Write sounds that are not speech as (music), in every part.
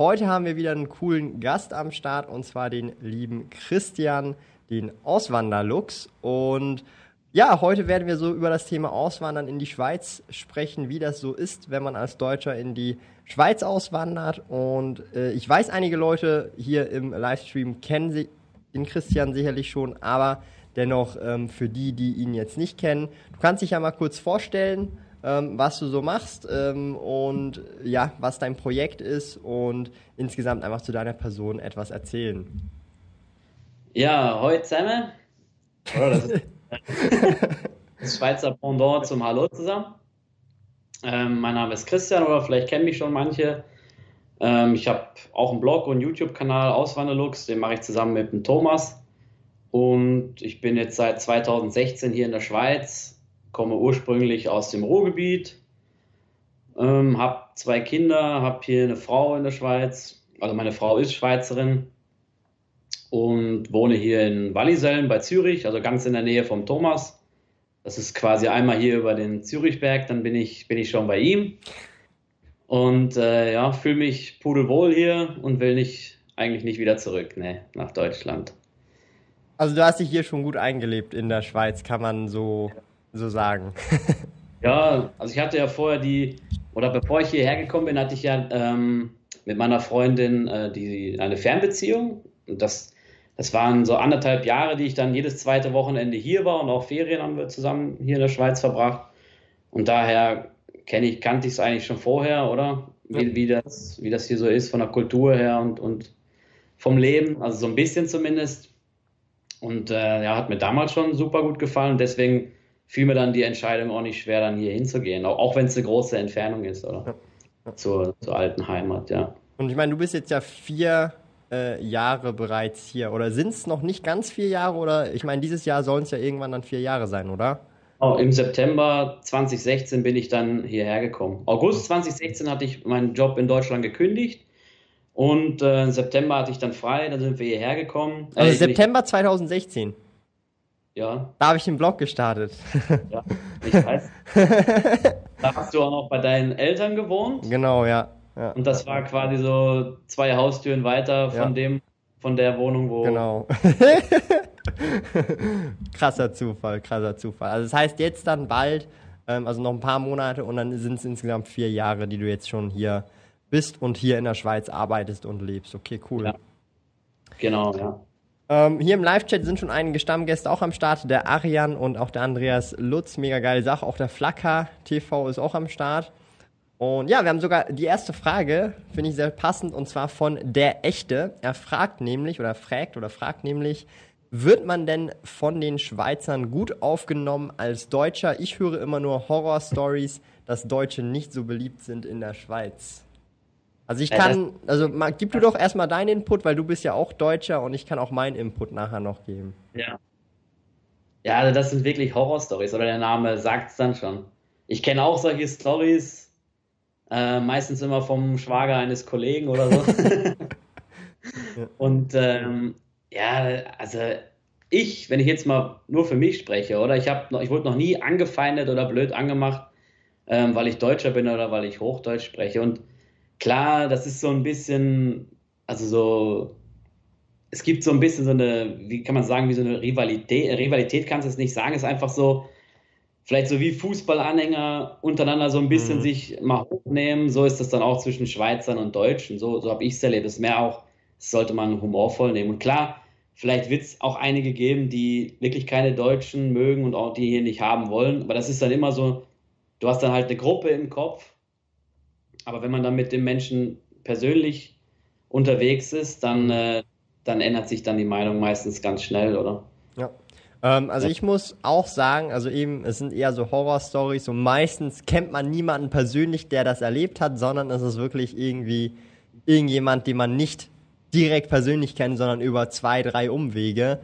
Heute haben wir wieder einen coolen Gast am Start und zwar den lieben Christian, den Auswanderlux. Und ja, heute werden wir so über das Thema Auswandern in die Schweiz sprechen, wie das so ist, wenn man als Deutscher in die Schweiz auswandert. Und äh, ich weiß, einige Leute hier im Livestream kennen den Christian sicherlich schon, aber dennoch ähm, für die, die ihn jetzt nicht kennen, du kannst dich ja mal kurz vorstellen ähm, was du so machst ähm, und ja, was dein Projekt ist und insgesamt einfach zu deiner Person etwas erzählen. Ja, heute zusammen. Oh, das ist (laughs) das Schweizer Pendant zum Hallo zusammen. Ähm, mein Name ist Christian oder vielleicht kennen mich schon manche. Ähm, ich habe auch einen Blog und YouTube-Kanal Auswanderlux, den mache ich zusammen mit dem Thomas. Und ich bin jetzt seit 2016 hier in der Schweiz, komme ursprünglich aus dem Ruhrgebiet, ähm, habe zwei Kinder, habe hier eine Frau in der Schweiz, also meine Frau ist Schweizerin und wohne hier in Wallisellen bei Zürich, also ganz in der Nähe vom Thomas. Das ist quasi einmal hier über den Zürichberg, dann bin ich, bin ich schon bei ihm. Und äh, ja, fühle mich pudelwohl hier und will nicht, eigentlich nicht wieder zurück, ne, nach Deutschland. Also du hast dich hier schon gut eingelebt in der Schweiz, kann man so so sagen. (laughs) ja, also ich hatte ja vorher die, oder bevor ich hierher gekommen bin, hatte ich ja ähm, mit meiner Freundin äh, die, eine Fernbeziehung. Und das, das waren so anderthalb Jahre, die ich dann jedes zweite Wochenende hier war und auch Ferien haben wir zusammen hier in der Schweiz verbracht. Und daher kenne ich, kannte ich es eigentlich schon vorher, oder? Wie, wie, das, wie das hier so ist von der Kultur her und, und vom Leben, also so ein bisschen zumindest. Und äh, ja, hat mir damals schon super gut gefallen. Deswegen fiel mir dann die Entscheidung auch nicht schwer, dann hier hinzugehen, auch, wenn es eine große Entfernung ist, oder? Ja. Ja. Zur, zur alten Heimat, ja. Und ich meine, du bist jetzt ja vier äh, Jahre bereits hier, oder sind es noch nicht ganz vier Jahre, oder ich meine, dieses Jahr sollen es ja irgendwann dann vier Jahre sein, oder? Oh, Im September 2016 bin ich dann hierher gekommen. August 2016 hatte ich meinen Job in Deutschland gekündigt. Und äh, im September hatte ich dann frei, dann sind wir hierher gekommen. Also äh, September 2016? Ja. Da habe ich den Blog gestartet. Ja, ich weiß. (laughs) da hast du auch noch bei deinen Eltern gewohnt. Genau, ja. ja. Und das war quasi so zwei Haustüren weiter von ja. dem, von der Wohnung, wo. Genau. (laughs) krasser Zufall, krasser Zufall. Also das heißt jetzt dann bald, ähm, also noch ein paar Monate und dann sind es insgesamt vier Jahre, die du jetzt schon hier bist und hier in der Schweiz arbeitest und lebst. Okay, cool. Ja. Genau, ja. Ähm, hier im Live-Chat sind schon einige Stammgäste auch am Start. Der Arian und auch der Andreas Lutz, mega geile Sache. Auch der Flacker TV ist auch am Start. Und ja, wir haben sogar die erste Frage, finde ich sehr passend, und zwar von der Echte. Er fragt nämlich, oder fragt, oder fragt nämlich, wird man denn von den Schweizern gut aufgenommen als Deutscher? Ich höre immer nur Horror-Stories, dass Deutsche nicht so beliebt sind in der Schweiz. Also ich kann, also gib du doch erstmal deinen Input, weil du bist ja auch Deutscher und ich kann auch meinen Input nachher noch geben. Ja. Ja, also das sind wirklich Horror-Stories, oder der Name sagt es dann schon. Ich kenne auch solche Stories, äh, meistens immer vom Schwager eines Kollegen oder so. (laughs) (laughs) Und ähm, ja, also ich, wenn ich jetzt mal nur für mich spreche, oder ich habe noch, ich wurde noch nie angefeindet oder blöd angemacht, ähm, weil ich Deutscher bin oder weil ich Hochdeutsch spreche. Und klar, das ist so ein bisschen, also so, es gibt so ein bisschen so eine, wie kann man sagen, wie so eine Rivalität, Rivalität kannst du es nicht sagen, ist einfach so, vielleicht so wie Fußballanhänger untereinander so ein bisschen mhm. sich mal hochnehmen, so ist das dann auch zwischen Schweizern und Deutschen, so, so habe ich es erlebt, das ist mehr auch, das sollte man humorvoll nehmen und klar, vielleicht wird es auch einige geben, die wirklich keine Deutschen mögen und auch die hier nicht haben wollen, aber das ist dann immer so, du hast dann halt eine Gruppe im Kopf aber wenn man dann mit dem Menschen persönlich unterwegs ist, dann, mhm. äh, dann ändert sich dann die Meinung meistens ganz schnell, oder? Ja. Ähm, also ich muss auch sagen, also eben, es sind eher so Horror-Stories und meistens kennt man niemanden persönlich, der das erlebt hat, sondern es ist wirklich irgendwie irgendjemand, den man nicht direkt persönlich kennt, sondern über zwei, drei Umwege.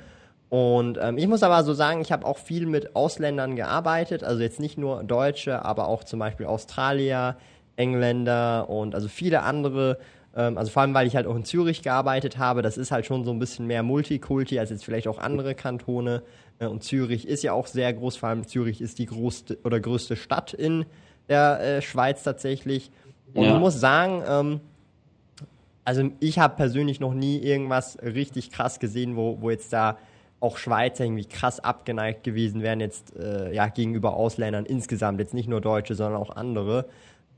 Und ähm, ich muss aber so sagen, ich habe auch viel mit Ausländern gearbeitet, also jetzt nicht nur Deutsche, aber auch zum Beispiel Australier, Engländer und also viele andere. Ähm, also vor allem, weil ich halt auch in Zürich gearbeitet habe, das ist halt schon so ein bisschen mehr Multikulti als jetzt vielleicht auch andere Kantone. Äh, und Zürich ist ja auch sehr groß, vor allem Zürich ist die größte oder größte Stadt in der äh, Schweiz tatsächlich. Und ja. ich muss sagen, ähm, also ich habe persönlich noch nie irgendwas richtig krass gesehen, wo, wo jetzt da auch Schweizer irgendwie krass abgeneigt gewesen wären jetzt äh, ja gegenüber Ausländern insgesamt, jetzt nicht nur Deutsche, sondern auch andere.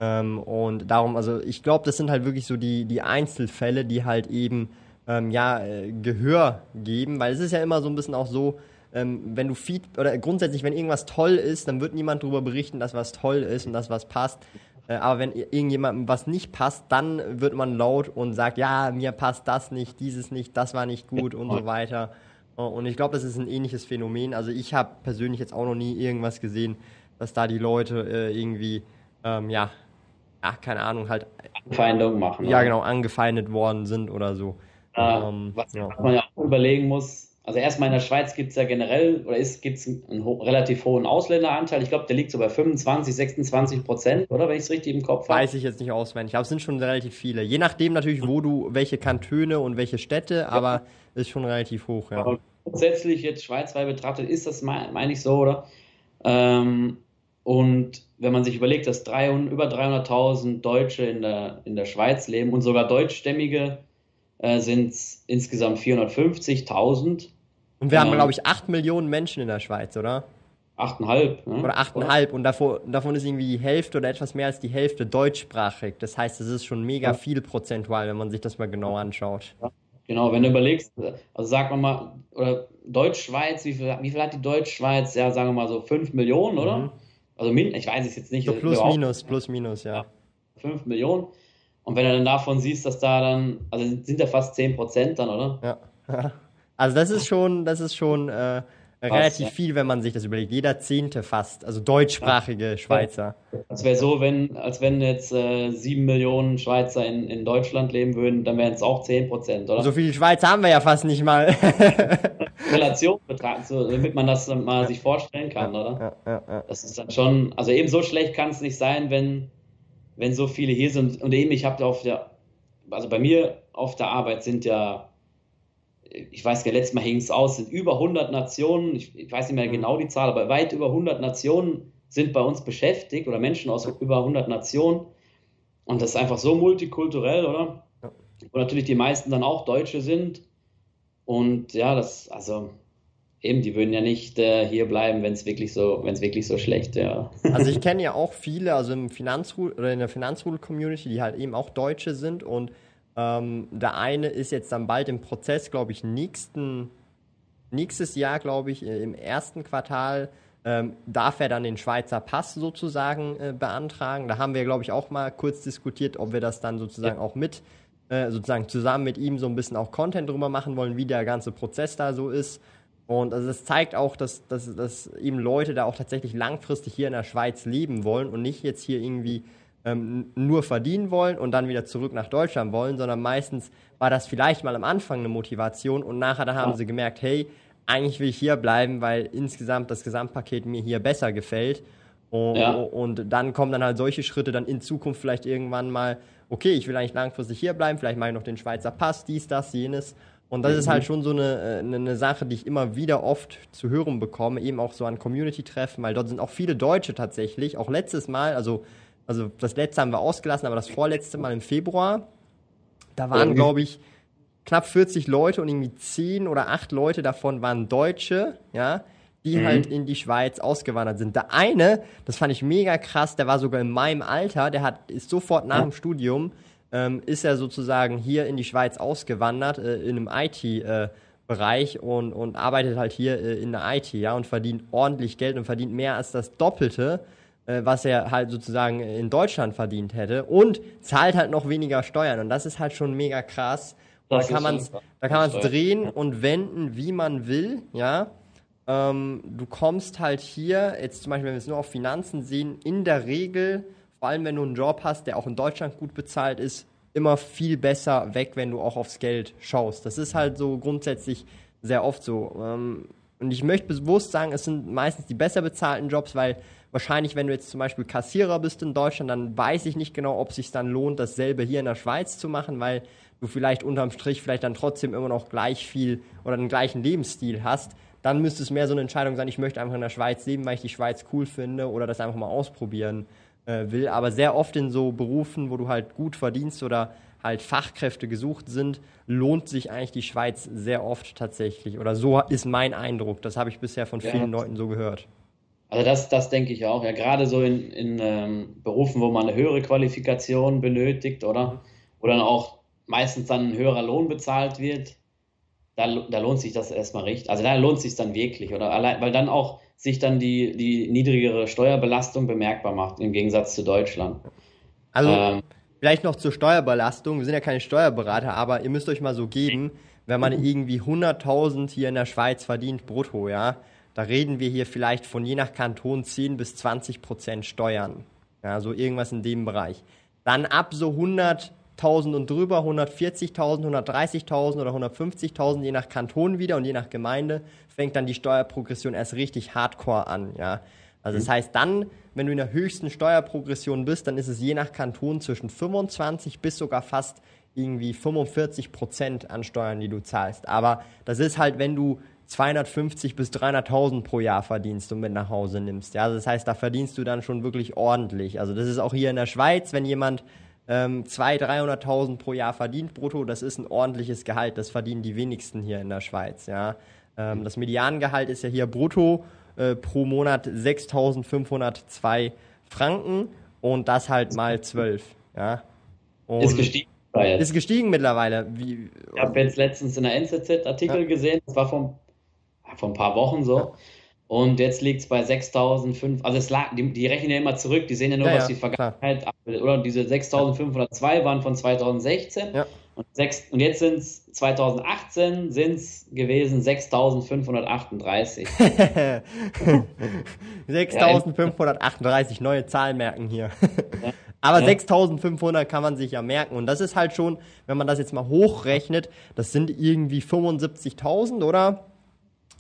Ähm, und darum, also ich glaube, das sind halt wirklich so die, die Einzelfälle, die halt eben ähm, ja äh, Gehör geben, weil es ist ja immer so ein bisschen auch so, ähm, wenn du Feed oder grundsätzlich, wenn irgendwas toll ist, dann wird niemand darüber berichten, dass was toll ist und dass was passt. Äh, aber wenn irgendjemandem was nicht passt, dann wird man laut und sagt, ja, mir passt das nicht, dieses nicht, das war nicht gut und so weiter. Äh, und ich glaube, das ist ein ähnliches Phänomen. Also ich habe persönlich jetzt auch noch nie irgendwas gesehen, dass da die Leute äh, irgendwie, ähm, ja, ach, keine Ahnung, halt. Anfeindung machen. Ja, oder? genau, angefeindet worden sind oder so. Äh, ähm, was ja. man ja auch überlegen muss, also erstmal in der Schweiz gibt es ja generell oder gibt es einen ho relativ hohen Ausländeranteil. Ich glaube, der liegt so bei 25, 26 Prozent, oder wenn ich es richtig im Kopf habe. Weiß ich jetzt nicht auswendig, aber es sind schon relativ viele. Je nachdem natürlich, wo du, welche Kantone und welche Städte, aber ja. ist schon relativ hoch, ja. Aber grundsätzlich jetzt schweizweit betrachtet ist das, meine ich so, oder? Ähm, und wenn man sich überlegt, dass 300, über 300.000 Deutsche in der, in der Schweiz leben und sogar deutschstämmige äh, sind es insgesamt 450.000 und wir ähm, haben, glaube ich, 8 Millionen Menschen in der Schweiz, oder? 8,5. Ne? Oder 8,5. Und davon, davon ist irgendwie die Hälfte oder etwas mehr als die Hälfte deutschsprachig. Das heißt, es ist schon mega ja. viel prozentual, wenn man sich das mal genau anschaut. Ja. Genau, wenn du überlegst, also sagen wir mal, oder Deutschschweiz, wie viel, wie viel hat die Deutschschweiz? Ja, sagen wir mal so 5 Millionen, oder? Mhm. Also, ich weiß es jetzt nicht. So plus, minus, plus, minus, ja. 5 Millionen. Und wenn du dann davon siehst, dass da dann, also sind ja fast 10 Prozent dann, oder? Ja. (laughs) Also das ist schon, das ist schon äh, relativ ja. viel, wenn man sich das überlegt. Jeder Zehnte fast, also deutschsprachige ja. Schweizer. Das wäre so, wenn, als wenn jetzt äh, sieben Millionen Schweizer in, in Deutschland leben würden, dann wären es auch zehn Prozent, oder? So viele Schweizer haben wir ja fast nicht mal. (laughs) Relation betrachten, so, damit man das mal sich vorstellen kann, oder? Ja, das ist dann schon, also eben so schlecht kann es nicht sein, wenn, wenn so viele hier sind. Und eben, ich habe auf der, also bei mir auf der Arbeit sind ja ich weiß gar letztes Mal hing es aus, sind über 100 Nationen, ich, ich, weiß nicht mehr mhm. genau die Zahl, aber weit über 100 Nationen sind bei uns beschäftigt oder Menschen aus über 100 Nationen. Und das ist einfach so multikulturell, oder? Ja. Und natürlich die meisten dann auch Deutsche sind. Und ja, das, also eben, die würden ja nicht äh, hier bleiben, wenn es wirklich so, wenn es wirklich so schlecht wäre. (laughs) Also ich (laughs) kenne ja auch viele, also im Finanzrule oder in der Finanzrule-Community, die halt eben auch Deutsche sind und ähm, der eine ist jetzt dann bald im Prozess, glaube ich, nächsten, nächstes Jahr, glaube ich, im ersten Quartal ähm, darf er dann den Schweizer Pass sozusagen äh, beantragen. Da haben wir, glaube ich, auch mal kurz diskutiert, ob wir das dann sozusagen ja. auch mit, äh, sozusagen zusammen mit ihm so ein bisschen auch Content drüber machen wollen, wie der ganze Prozess da so ist. Und also das zeigt auch, dass, dass, dass eben Leute da auch tatsächlich langfristig hier in der Schweiz leben wollen und nicht jetzt hier irgendwie ähm, nur verdienen wollen und dann wieder zurück nach Deutschland wollen, sondern meistens war das vielleicht mal am Anfang eine Motivation und nachher dann haben sie gemerkt, hey, eigentlich will ich hier bleiben, weil insgesamt das Gesamtpaket mir hier besser gefällt. Und, ja. und dann kommen dann halt solche Schritte dann in Zukunft vielleicht irgendwann mal, okay, ich will eigentlich langfristig hier bleiben, vielleicht mache ich noch den Schweizer Pass, dies, das, jenes. Und das mhm. ist halt schon so eine, eine, eine, Sache, die ich immer wieder oft zu hören bekomme, eben auch so an Community-Treffen, weil dort sind auch viele Deutsche tatsächlich. Auch letztes Mal, also also das letzte haben wir ausgelassen, aber das vorletzte Mal im Februar, da waren, glaube ich, knapp 40 Leute und irgendwie 10 oder 8 Leute davon waren Deutsche, ja, die mhm. halt in die Schweiz ausgewandert sind. Der eine, das fand ich mega krass, der war sogar in meinem Alter, der hat, ist sofort nach dem Studium, ähm, ist er sozusagen hier in die Schweiz ausgewandert, äh, in einem IT- äh, Bereich und, und arbeitet halt hier äh, in der IT, ja, und verdient ordentlich Geld und verdient mehr als das Doppelte was er halt sozusagen in Deutschland verdient hätte und zahlt halt noch weniger Steuern und das ist halt schon mega krass. da kann man es da kann man es drehen und wenden, wie man will, ja. Ähm, du kommst halt hier, jetzt zum Beispiel, wenn wir es nur auf Finanzen sehen, in der Regel, vor allem wenn du einen Job hast, der auch in Deutschland gut bezahlt ist, immer viel besser weg, wenn du auch aufs Geld schaust. Das ist halt so grundsätzlich sehr oft so. Ähm, und ich möchte bewusst sagen, es sind meistens die besser bezahlten Jobs, weil wahrscheinlich, wenn du jetzt zum Beispiel Kassierer bist in Deutschland, dann weiß ich nicht genau, ob es sich dann lohnt, dasselbe hier in der Schweiz zu machen, weil du vielleicht unterm Strich vielleicht dann trotzdem immer noch gleich viel oder den gleichen Lebensstil hast. Dann müsste es mehr so eine Entscheidung sein, ich möchte einfach in der Schweiz leben, weil ich die Schweiz cool finde oder das einfach mal ausprobieren äh, will. Aber sehr oft in so Berufen, wo du halt gut verdienst oder halt Fachkräfte gesucht sind, lohnt sich eigentlich die Schweiz sehr oft tatsächlich. Oder so ist mein Eindruck. Das habe ich bisher von vielen ja. Leuten so gehört. Also das, das denke ich auch. Ja, gerade so in, in ähm, Berufen, wo man eine höhere Qualifikation benötigt, oder? Wo dann auch meistens dann ein höherer Lohn bezahlt wird, da, da lohnt sich das erstmal richtig. Also da lohnt sich dann wirklich, oder? Allein, weil dann auch sich dann die, die niedrigere Steuerbelastung bemerkbar macht, im Gegensatz zu Deutschland. Also ähm, vielleicht noch zur Steuerbelastung. Wir sind ja keine Steuerberater, aber ihr müsst euch mal so geben, wenn man irgendwie 100.000 hier in der Schweiz verdient brutto, ja, da reden wir hier vielleicht von je nach Kanton 10 bis 20 Prozent Steuern. Ja, so irgendwas in dem Bereich. Dann ab so 100.000 und drüber, 140.000, 130.000 oder 150.000, je nach Kanton wieder und je nach Gemeinde, fängt dann die Steuerprogression erst richtig hardcore an. Ja. Also das mhm. heißt dann, wenn du in der höchsten Steuerprogression bist, dann ist es je nach Kanton zwischen 25 bis sogar fast irgendwie 45 Prozent an Steuern, die du zahlst. Aber das ist halt, wenn du 250 bis 300.000 pro Jahr verdienst und mit nach Hause nimmst. Ja, also das heißt, da verdienst du dann schon wirklich ordentlich. Also das ist auch hier in der Schweiz, wenn jemand ähm, 200.000, 300.000 pro Jahr verdient brutto, das ist ein ordentliches Gehalt. Das verdienen die wenigsten hier in der Schweiz. Ja, ähm, das Mediangehalt ist ja hier brutto äh, pro Monat 6.502 Franken und das halt mal 12. Ja. Und ist gestiegen. Ist gestiegen mittlerweile. Wie, ich habe jetzt letztens in der NZZ-Artikel ja. gesehen, das war vom vor ein paar Wochen so. Und jetzt liegt es bei 6.500, also es lag, die, die, rechnen ja immer zurück, die sehen ja nur, ja, was die Vergangenheit abbildet. Oder diese 6.502 waren von 2016 ja. und, 6, und jetzt sind es 2018 sind es gewesen 6.538. 6.538, (laughs) neue Zahlen merken hier. Aber ja. 6500 kann man sich ja merken. Und das ist halt schon, wenn man das jetzt mal hochrechnet, das sind irgendwie 75.000, oder?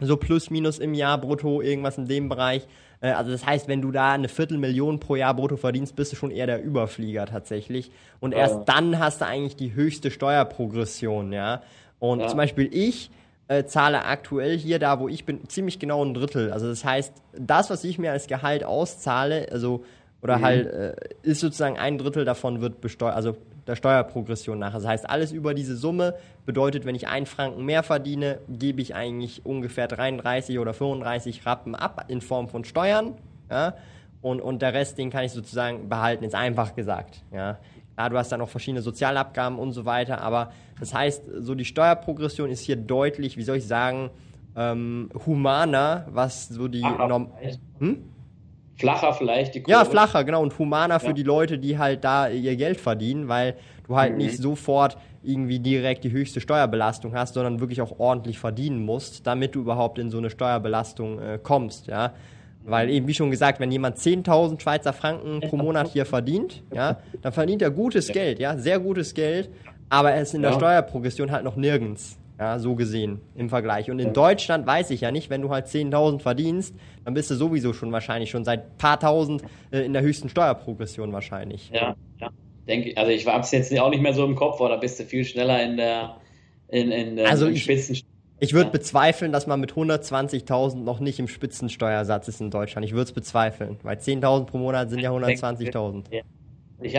So plus minus im Jahr brutto, irgendwas in dem Bereich. Äh, also das heißt, wenn du da eine Viertelmillion pro Jahr brutto verdienst, bist du schon eher der Überflieger tatsächlich. Und erst ja. dann hast du eigentlich die höchste Steuerprogression, ja. Und ja. zum Beispiel ich äh, zahle aktuell hier, da wo ich bin, ziemlich genau ein Drittel. Also das heißt, das, was ich mir als Gehalt auszahle, also oder mhm. halt äh, ist sozusagen ein Drittel davon wird besteuert, also der Steuerprogression nach. Das heißt, alles über diese Summe bedeutet, wenn ich einen Franken mehr verdiene, gebe ich eigentlich ungefähr 33 oder 35 Rappen ab in Form von Steuern. Ja? Und, und der Rest, den kann ich sozusagen behalten, ist einfach gesagt. Ja? Ja, du hast dann noch verschiedene Sozialabgaben und so weiter, aber das heißt, so die Steuerprogression ist hier deutlich, wie soll ich sagen, ähm, humaner, was so die Norm hm? Flacher vielleicht die Kurve. Ja, flacher, genau. Und humaner ja. für die Leute, die halt da ihr Geld verdienen, weil du halt mhm. nicht sofort irgendwie direkt die höchste Steuerbelastung hast, sondern wirklich auch ordentlich verdienen musst, damit du überhaupt in so eine Steuerbelastung äh, kommst, ja. Weil eben, wie schon gesagt, wenn jemand 10.000 Schweizer Franken (laughs) pro Monat hier verdient, ja, dann verdient er gutes ja. Geld, ja, sehr gutes Geld, aber er ist in der Steuerprogression halt noch nirgends. Ja, so gesehen im Vergleich. Und in Deutschland weiß ich ja nicht, wenn du halt 10.000 verdienst, dann bist du sowieso schon wahrscheinlich schon seit paar tausend äh, in der höchsten Steuerprogression wahrscheinlich. Ja, ja. Denke, also ich habe es jetzt auch nicht mehr so im Kopf, da bist du viel schneller in der, in, in der also ich, Spitzen. Ich würde bezweifeln, dass man mit 120.000 noch nicht im Spitzensteuersatz ist in Deutschland. Ich würde es bezweifeln, weil 10.000 pro Monat sind ja 120.000. Ja. Ich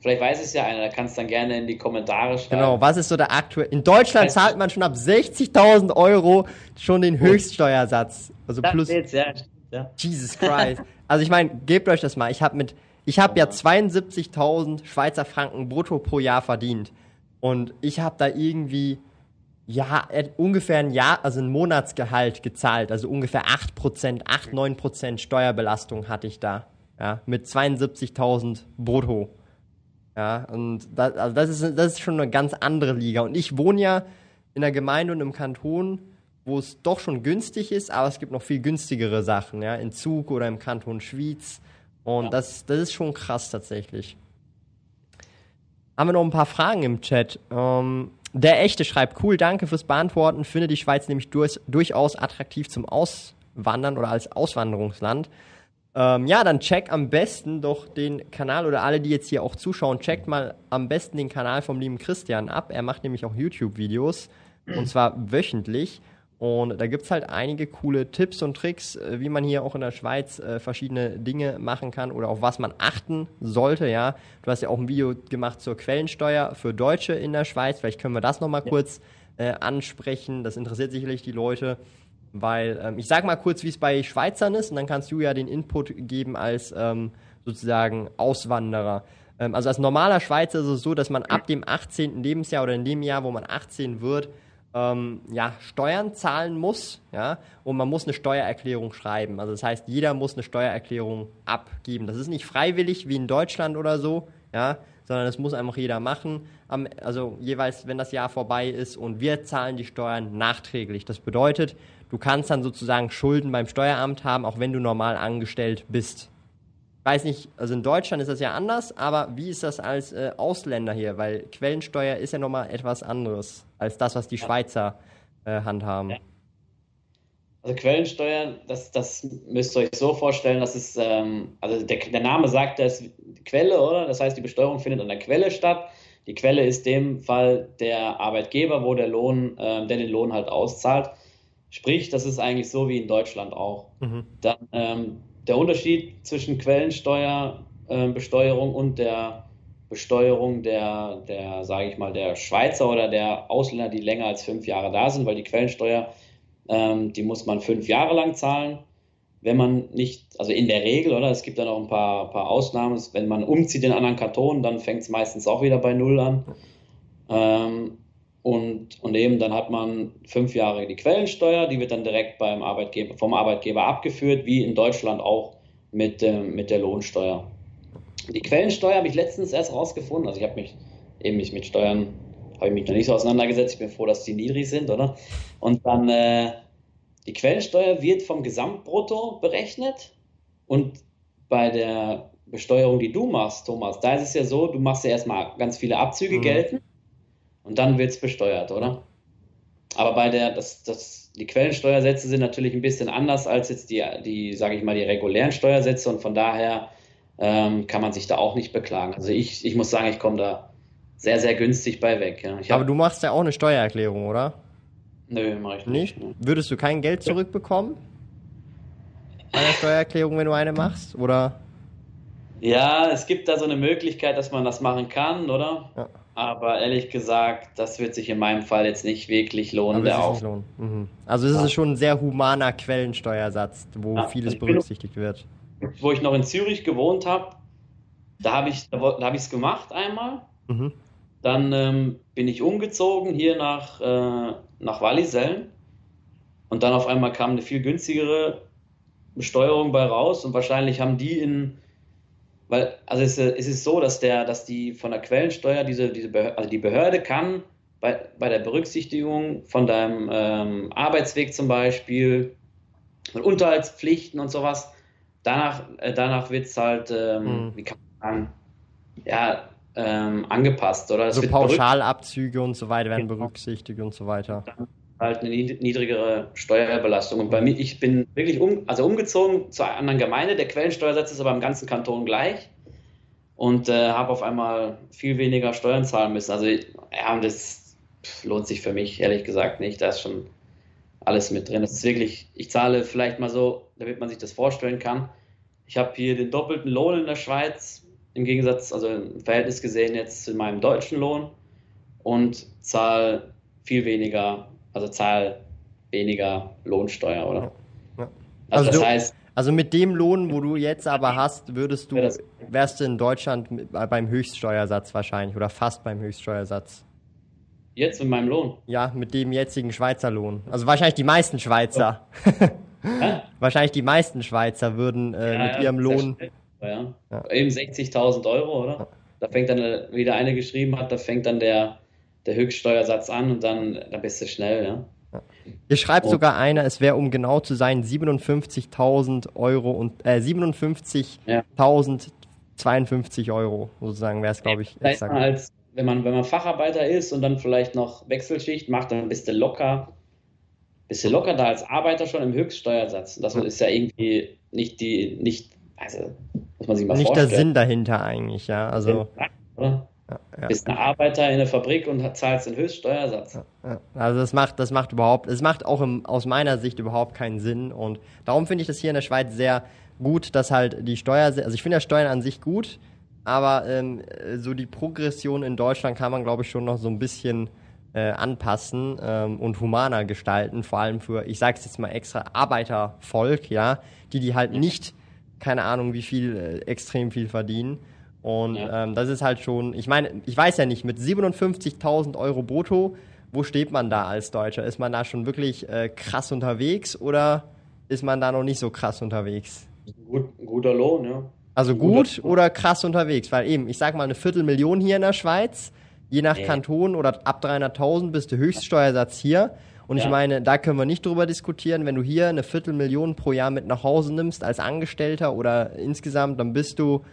Vielleicht weiß es ja einer, da kannst du dann gerne in die Kommentare schreiben. Genau, was ist so der aktuelle. In Deutschland zahlt man schon ab 60.000 Euro schon den Höchststeuersatz. Also das plus. Jetzt, ja, ja. Jesus Christ. also ich meine, gebt euch das mal. Ich habe mit, ich habe ja 72.000 Schweizer Franken brutto pro Jahr verdient. Und ich habe da irgendwie, ja, ungefähr ein Jahr, also ein Monatsgehalt gezahlt. Also ungefähr 8%, 8, 9% Steuerbelastung hatte ich da. Ja, mit 72.000 brutto. Ja, und das, also das, ist, das ist schon eine ganz andere Liga. Und ich wohne ja in einer Gemeinde und im Kanton, wo es doch schon günstig ist, aber es gibt noch viel günstigere Sachen, ja, in Zug oder im Kanton Schwyz. Und ja. das, das ist schon krass tatsächlich. haben wir noch ein paar Fragen im Chat. Ähm, der Echte schreibt, cool, danke fürs Beantworten. Finde die Schweiz nämlich durch, durchaus attraktiv zum Auswandern oder als Auswanderungsland. Ähm, ja, dann check am besten doch den Kanal oder alle, die jetzt hier auch zuschauen, checkt mal am besten den Kanal vom lieben Christian ab. Er macht nämlich auch YouTube-Videos und zwar wöchentlich. Und da gibt es halt einige coole Tipps und Tricks, äh, wie man hier auch in der Schweiz äh, verschiedene Dinge machen kann oder auf was man achten sollte, ja. Du hast ja auch ein Video gemacht zur Quellensteuer für Deutsche in der Schweiz. Vielleicht können wir das nochmal ja. kurz äh, ansprechen. Das interessiert sicherlich die Leute. Weil ähm, ich sage mal kurz, wie es bei Schweizern ist, und dann kannst du ja den Input geben als ähm, sozusagen Auswanderer. Ähm, also als normaler Schweizer ist es so, dass man ab dem 18. Lebensjahr oder in dem Jahr, wo man 18 wird, ähm, ja, Steuern zahlen muss, ja, und man muss eine Steuererklärung schreiben. Also das heißt, jeder muss eine Steuererklärung abgeben. Das ist nicht freiwillig wie in Deutschland oder so, ja, sondern das muss einfach jeder machen. also jeweils, wenn das Jahr vorbei ist und wir zahlen die Steuern nachträglich. Das bedeutet, Du kannst dann sozusagen Schulden beim Steueramt haben, auch wenn du normal angestellt bist. Ich weiß nicht, also in Deutschland ist das ja anders, aber wie ist das als äh, Ausländer hier? Weil Quellensteuer ist ja nochmal etwas anderes als das, was die Schweizer äh, handhaben. Ja. Also Quellensteuer, das, das müsst ihr euch so vorstellen, dass es, ähm, also der, der Name sagt, das ist Quelle, oder? Das heißt, die Besteuerung findet an der Quelle statt. Die Quelle ist dem Fall der Arbeitgeber, wo der Lohn, äh, der den Lohn halt auszahlt. Sprich, das ist eigentlich so wie in Deutschland auch. Mhm. Dann ähm, der Unterschied zwischen Quellensteuerbesteuerung äh, und der Besteuerung der, der sage ich mal, der Schweizer oder der Ausländer, die länger als fünf Jahre da sind, weil die Quellensteuer, ähm, die muss man fünf Jahre lang zahlen. Wenn man nicht, also in der Regel, oder? Es gibt dann auch ein paar, paar Ausnahmen. Wenn man umzieht in einen anderen Kanton, dann fängt es meistens auch wieder bei Null an. Ähm, und, und eben dann hat man fünf Jahre die Quellensteuer, die wird dann direkt beim Arbeitgeber, vom Arbeitgeber abgeführt, wie in Deutschland auch mit, äh, mit der Lohnsteuer. Die Quellensteuer habe ich letztens erst rausgefunden. Also ich habe mich eben mich mit Steuern, habe ich mich noch nicht so auseinandergesetzt. Ich bin froh, dass die niedrig sind, oder? Und dann äh, die Quellensteuer wird vom Gesamtbrutto berechnet und bei der Besteuerung, die du machst, Thomas, da ist es ja so, du machst ja erstmal ganz viele Abzüge mhm. gelten und dann wird es besteuert, oder? Aber bei der, das, das, die Quellensteuersätze sind natürlich ein bisschen anders als jetzt die, die sage ich mal, die regulären Steuersätze und von daher ähm, kann man sich da auch nicht beklagen. Also ich, ich muss sagen, ich komme da sehr, sehr günstig bei weg. Ja. Aber du machst ja auch eine Steuererklärung, oder? Nö, mache ich nicht. nicht? Würdest du kein Geld zurückbekommen? Bei der Steuererklärung, wenn du eine machst? Oder? Ja, es gibt da so eine Möglichkeit, dass man das machen kann, oder? Ja. Aber ehrlich gesagt, das wird sich in meinem Fall jetzt nicht wirklich lohnen. Der auch. Lohnen. Mhm. Also es ja. ist schon ein sehr humaner Quellensteuersatz, wo ja, vieles also berücksichtigt bin, wird. Wo ich noch in Zürich gewohnt habe, da habe ich es da hab gemacht einmal. Mhm. Dann ähm, bin ich umgezogen hier nach, äh, nach Wallisellen. Und dann auf einmal kam eine viel günstigere Besteuerung bei raus. Und wahrscheinlich haben die in weil, also es, es, ist so, dass der, dass die von der Quellensteuer, diese, diese Behörde, also die Behörde kann bei, bei der Berücksichtigung von deinem ähm, Arbeitsweg zum Beispiel, von Unterhaltspflichten und sowas, danach, äh, danach wird es halt, ähm, hm. wie kann man sagen, ja, ähm, angepasst, oder? so Pauschalabzüge und so weiter werden genau. berücksichtigt und so weiter. Dann halt eine niedrigere Steuerbelastung. Und bei mir, ich bin wirklich um, also umgezogen zur anderen Gemeinde. Der Quellensteuersatz ist aber im ganzen Kanton gleich und äh, habe auf einmal viel weniger Steuern zahlen müssen. Also ja, das lohnt sich für mich ehrlich gesagt nicht. Da ist schon alles mit drin. Das ist wirklich, ich zahle vielleicht mal so, damit man sich das vorstellen kann. Ich habe hier den doppelten Lohn in der Schweiz, im Gegensatz, also im Verhältnis gesehen jetzt zu meinem deutschen Lohn und zahle viel weniger also zahl weniger Lohnsteuer, oder? Ja. Also, also, das heißt. Also mit dem Lohn, wo du jetzt aber hast, würdest du, wärst du in Deutschland beim Höchststeuersatz wahrscheinlich oder fast beim Höchststeuersatz. Jetzt mit meinem Lohn? Ja, mit dem jetzigen Schweizer Lohn. Also wahrscheinlich die meisten Schweizer. Ja. (laughs) wahrscheinlich die meisten Schweizer würden äh, ja, mit ihrem Lohn. Ja. Eben 60.000 Euro, oder? Da fängt dann, wie der eine geschrieben hat, da fängt dann der der Höchststeuersatz an und dann, dann bist du schnell, ja. Hier schreibt oh. sogar einer, es wäre, um genau zu sein, 57.000 Euro und äh, 57.052 Euro, sozusagen wäre es, glaube ich, exakt. Als, wenn man, wenn man Facharbeiter ist und dann vielleicht noch Wechselschicht macht, dann bist du locker, bist du locker da als Arbeiter schon im Höchststeuersatz. Das ist ja irgendwie nicht die, nicht, also muss man sich mal Nicht vorstellen. der Sinn dahinter eigentlich, ja. Also, Oder? Ja, ja. Bist ein Arbeiter in der Fabrik und zahlst den Höchststeuersatz. Ja, Also das macht, das macht überhaupt, es macht auch im, aus meiner Sicht überhaupt keinen Sinn und darum finde ich das hier in der Schweiz sehr gut, dass halt die Steuer, also ich finde ja Steuern an sich gut, aber ähm, so die Progression in Deutschland kann man glaube ich schon noch so ein bisschen äh, anpassen ähm, und humaner gestalten, vor allem für, ich sage es jetzt mal extra, Arbeitervolk, ja, die die halt nicht, keine Ahnung wie viel, äh, extrem viel verdienen. Und Ja. ähm, das ist halt schon, ich meine, ich weiß ja nicht, mit 57.000 Euro brutto, wo steht man da als Deutscher? Ist man da schon wirklich äh, krass unterwegs oder ist man da noch nicht so krass unterwegs? Gut, ein guter Lohn, ja. Also gut oder krass unterwegs? Weil eben, ich sag mal, eine Viertelmillion hier in der Schweiz, je nach Nee. Kanton oder ab 300.000 bist du Höchststeuersatz hier. Und ich Ja. meine, da können wir nicht drüber diskutieren. Wenn du hier eine Viertelmillion pro Jahr mit nach Hause nimmst als Angestellter oder insgesamt, dann bist du,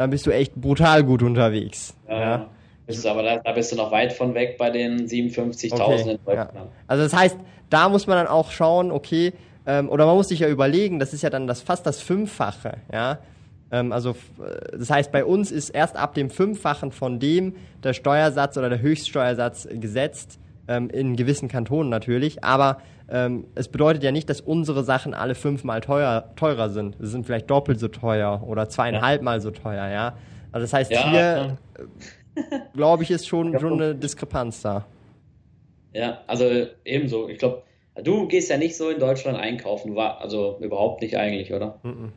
dann bist du echt brutal gut unterwegs. Ja. Bist, aber da, da bist du noch weit von weg bei den 57.000 Okay, in Deutschland. ja. Also das heißt, da muss man dann auch schauen, okay, ähm, oder man muss sich ja überlegen, das ist ja dann das fast das Fünffache, ja. Ähm, also äh, das heißt, bei uns ist erst ab dem Fünffachen von dem der Steuersatz oder der Höchststeuersatz gesetzt, ähm, in gewissen Kantonen natürlich, aber ähm, es bedeutet ja nicht, dass unsere Sachen alle fünfmal teuer, teurer sind. Sie sind vielleicht doppelt so teuer oder zweieinhalb Mal so teuer, ja. Also das heißt, Ja, hier, glaube ich, ist schon, schon eine Diskrepanz da. Ja, also ebenso. Ich glaube, du gehst ja nicht so in Deutschland einkaufen, war also überhaupt nicht eigentlich, oder? Mhm.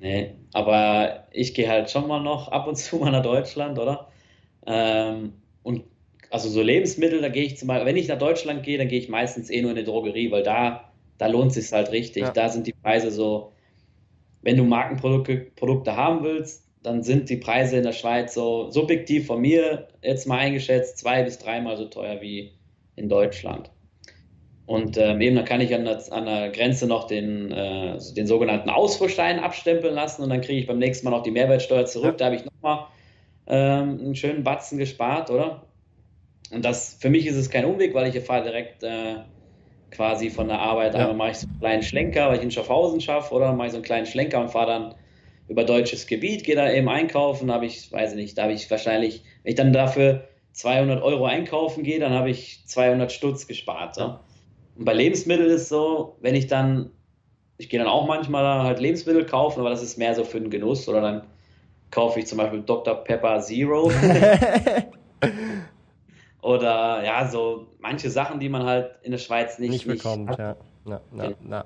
Nee, aber ich gehe halt schon mal noch ab und zu mal nach Deutschland, oder? Ähm, und also so Lebensmittel, da gehe ich zum Beispiel, wenn ich nach Deutschland gehe, dann gehe ich meistens eh nur in eine Drogerie, weil da, da lohnt es sich halt richtig. Ja. Da sind die Preise so, wenn du Markenprodukte Produkte haben willst, dann sind die Preise in der Schweiz so subjektiv von mir jetzt mal eingeschätzt zwei bis dreimal so teuer wie in Deutschland. Und ähm, eben, dann kann ich an der, an der Grenze noch den, äh, den sogenannten Ausfuhrstein abstempeln lassen und dann kriege ich beim nächsten Mal noch die Mehrwertsteuer zurück. Ja. Da habe ich nochmal ähm, einen schönen Batzen gespart, oder? Und das für mich ist es kein Umweg, weil ich hier fahre direkt äh, quasi von der Arbeit. Ja. Einmal mache ich so einen kleinen Schlenker, weil ich in Schaffhausen schaffe, oder? Mache ich so einen kleinen Schlenker und fahre dann über deutsches Gebiet, gehe da eben einkaufen. Da habe ich, weiß ich nicht, da habe ich wahrscheinlich, wenn ich dann dafür 200 Euro einkaufen gehe, dann habe ich 200 Stutz gespart. Ja. Und bei Lebensmitteln ist es so, wenn ich dann, ich gehe dann auch manchmal halt Lebensmittel kaufen, aber das ist mehr so für den Genuss. Oder dann kaufe ich zum Beispiel Dr. Pepper Zero. (laughs) (laughs) Oder ja, so manche Sachen, die man halt in der Schweiz nicht, nicht bekommt, hat. ja. Na, na, na.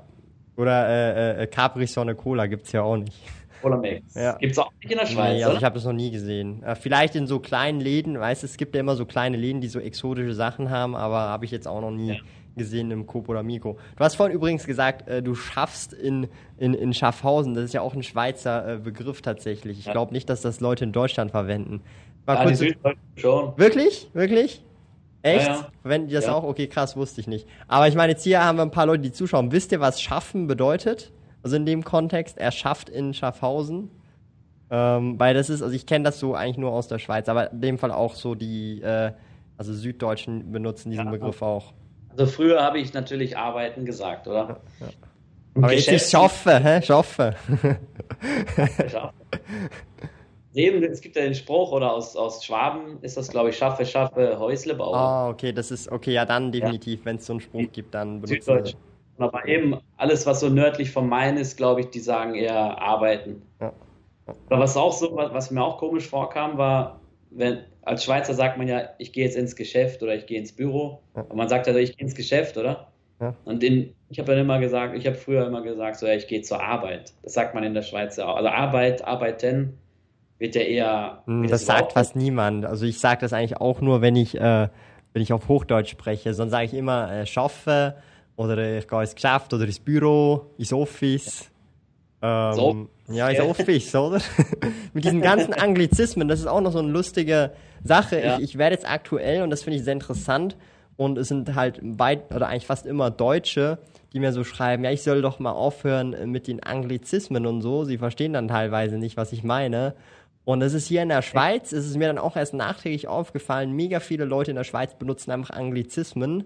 Oder äh, äh, Capri Sonne Cola gibt's ja auch nicht. Oder Mix. Ja. Gibt es auch nicht in der Schweiz, Nee, also ich habe das noch nie gesehen. Äh, vielleicht in so kleinen Läden, weißt du, es gibt ja immer so kleine Läden, die so exotische Sachen haben, aber habe ich jetzt auch noch nie Ja. gesehen im Coop oder Mikro. Du hast vorhin übrigens gesagt, äh, du schaffst in, in, in Schaffhausen, das ist ja auch ein Schweizer äh, Begriff tatsächlich. Ich Ja. glaube nicht, dass das Leute in Deutschland verwenden. Mal Ja, die kurz, schon. Wirklich? Wirklich? Echt? Ja, ja. Verwenden die das Ja. auch? Okay, krass, wusste ich nicht. Aber ich meine, jetzt hier haben wir ein paar Leute, die zuschauen. Wisst ihr, was schaffen bedeutet? Also in dem Kontext, er schafft in Schaffhausen. Ähm, weil das ist, also ich kenne das so eigentlich nur aus der Schweiz, aber in dem Fall auch so die, äh, also Süddeutschen benutzen diesen. Begriff auch. Also früher habe ich natürlich arbeiten gesagt, oder? Aber jetzt ist Geschäft- Schaffe, hä? Schaffe. Schaffe. (laughs) Eben, es gibt ja den Spruch, oder aus, aus Schwaben ist das, glaube ich, Schaffe, Schaffe, Häusle bauen. Ah, okay, das ist, okay, ja dann definitiv, wenn es so einen Spruch gibt, dann benutzen Süddeutsch. wir. Aber eben alles, was so nördlich vom Main ist, glaube ich, die sagen eher arbeiten. Ja. Aber was auch so, was, was mir auch komisch vorkam, war, wenn, als Schweizer sagt man ja, ich gehe jetzt ins Geschäft oder ich gehe ins Büro. Ja. Und man sagt also, ich gehe ins Geschäft, oder? Ja. Und in, ich habe dann immer gesagt, ich habe früher immer gesagt, so, ja, ich gehe zur Arbeit. Das sagt man in der Schweiz ja auch. Also Arbeit, arbeiten wird ja eher. Hm, wird Das überhaupt sagt fast niemand. Also ich sage das eigentlich auch nur, wenn ich, äh, wenn ich auf Hochdeutsch spreche. Sonst sage ich immer äh, schaffe oder ich gehe ins Geschäft oder ins Büro, ins Office. Ähm, So. Ja, ins. Office, oder? (laughs) Mit diesen ganzen (laughs) Anglizismen, das ist auch noch so eine lustige Sache. Ja. Ich, ich werde jetzt aktuell, und das finde ich sehr interessant, und es sind halt weit oder eigentlich fast immer Deutsche, die mir so schreiben, ja, ich soll doch mal aufhören mit den Anglizismen und so. Sie verstehen dann teilweise nicht, was ich meine. Und es ist hier in der Schweiz, es ist mir dann auch erst nachträglich aufgefallen, mega viele Leute in der Schweiz benutzen einfach Anglizismen.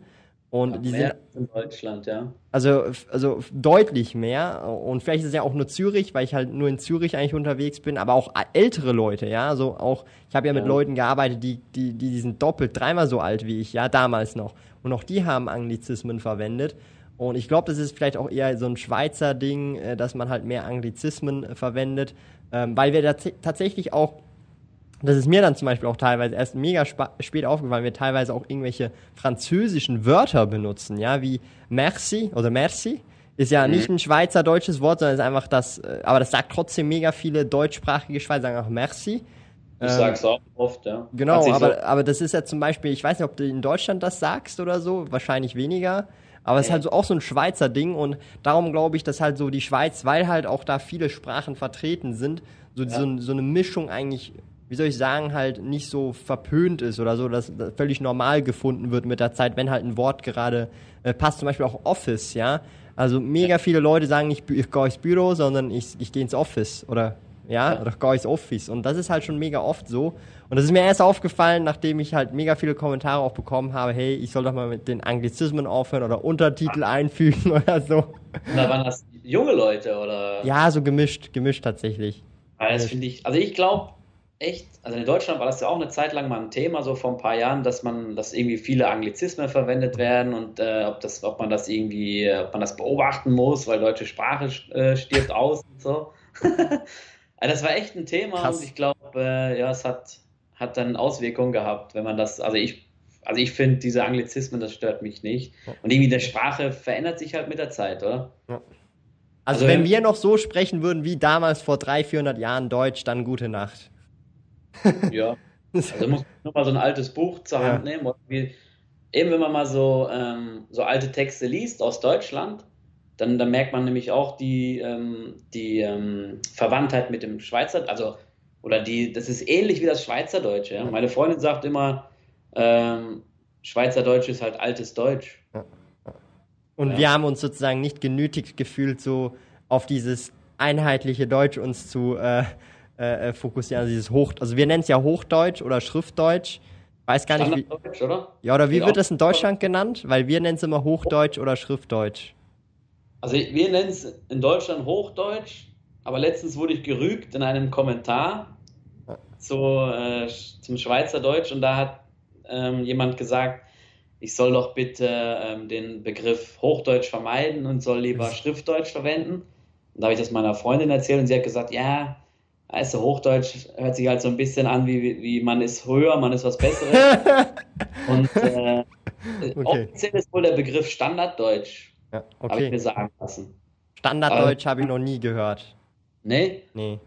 Und ja, die sind in Deutschland, ja. Also, also deutlich mehr. Und vielleicht ist es ja auch nur Zürich, weil ich halt nur in Zürich eigentlich unterwegs bin, aber auch ältere Leute, ja. Also auch, ich habe ja, ja mit Leuten gearbeitet, die, die, die sind doppelt, dreimal so alt wie ich, ja, damals noch. Und auch die haben Anglizismen verwendet. Und ich glaube, das ist vielleicht auch eher so ein Schweizer Ding, äh, dass man halt mehr Anglizismen verwendet, ähm, weil wir tatsächlich auch das ist mir dann zum Beispiel auch teilweise erst mega spät aufgefallen, wir teilweise auch irgendwelche französischen Wörter benutzen, ja, wie merci oder merci. Ist ja mhm. nicht ein Schweizer deutsches Wort, sondern ist einfach das, äh, aber das sagt trotzdem mega viele deutschsprachige Schweizer, sagen auch merci. Ich ähm, sag's auch oft, ja. Genau, aber, so aber das ist ja zum Beispiel, ich weiß nicht, ob du in Deutschland das sagst oder so, wahrscheinlich weniger. Aber es ist halt so auch so ein Schweizer Ding und darum glaube ich, dass halt so die Schweiz, weil halt auch da viele Sprachen vertreten sind, so, ja. so, so eine Mischung eigentlich wie soll ich sagen, halt nicht so verpönt ist oder so, dass das völlig normal gefunden wird mit der Zeit, wenn halt ein Wort gerade äh, passt, zum Beispiel auch Office, ja. Also mega viele Leute sagen nicht, ich gehe ins Büro, sondern ich, ich gehe ins Office oder ja, ja. oder gehe ins Office. Und das ist halt schon mega oft so. Und das ist mir erst aufgefallen, nachdem ich halt mega viele Kommentare auch bekommen habe, hey, ich soll doch mal mit den Anglizismen aufhören oder Untertitel einfügen (laughs) oder so. Oder waren das junge Leute oder? Ja, so gemischt, gemischt tatsächlich. Das finde ich, also ich glaube, echt, also in Deutschland war das ja auch eine Zeit lang mal ein Thema, so vor ein paar Jahren, dass man, dass irgendwie viele Anglizismen verwendet werden und äh, ob das, ob man das irgendwie, ob man das beobachten muss, weil deutsche Sprache äh, stirbt aus und so. (laughs) also das war echt ein Thema Krass. und ich glaube, äh, ja, es hat, hat dann Auswirkungen gehabt, wenn man das, also ich, also ich finde diese Anglizismen, das stört mich nicht. Und irgendwie die Sprache verändert sich halt mit der Zeit, oder? Ja. Also, also, wenn wir noch so sprechen würden wie damals vor 300, 400 Jahren Deutsch, dann gute Nacht. (laughs) (laughs) ja. Also muss nur mal so ein altes Buch zur Hand ja. nehmen. Wie, eben wenn man mal so, ähm, so alte Texte liest aus Deutschland, dann, dann merkt man nämlich auch die, ähm, die ähm, Verwandtheit mit dem Schweizer, also oder die, das ist ähnlich wie das Schweizerdeutsch. Ja? Meine Freundin sagt immer, ähm, Schweizerdeutsch ist halt altes Deutsch. Ja. Und ja. wir haben uns sozusagen nicht genötigt gefühlt, so auf dieses einheitliche Deutsch uns zu äh, äh, äh, fokussieren. Also dieses Hoch, also wir nennen es ja Hochdeutsch oder Schriftdeutsch. Weiß gar nicht, wie. Oder? Ja, oder wie Geht wird das in Deutschland genannt? Weil wir nennen es immer Hochdeutsch oder Schriftdeutsch. Also wir nennen es in Deutschland Hochdeutsch, aber letztens wurde ich gerügt in einem Kommentar zu, äh, zum Schweizerdeutsch und da hat ähm, jemand gesagt, ich soll doch bitte ähm, den Begriff Hochdeutsch vermeiden und soll lieber Schriftdeutsch verwenden. Und da habe ich das meiner Freundin erzählt und sie hat gesagt, ja, also Hochdeutsch hört sich halt so ein bisschen an, wie, wie man ist höher, man ist was Besseres. (laughs) und äh, okay. offiziell ist wohl der Begriff Standarddeutsch. Ja, okay. Habe ich mir sagen lassen. Standarddeutsch habe ich noch nie gehört. Nee? Nee.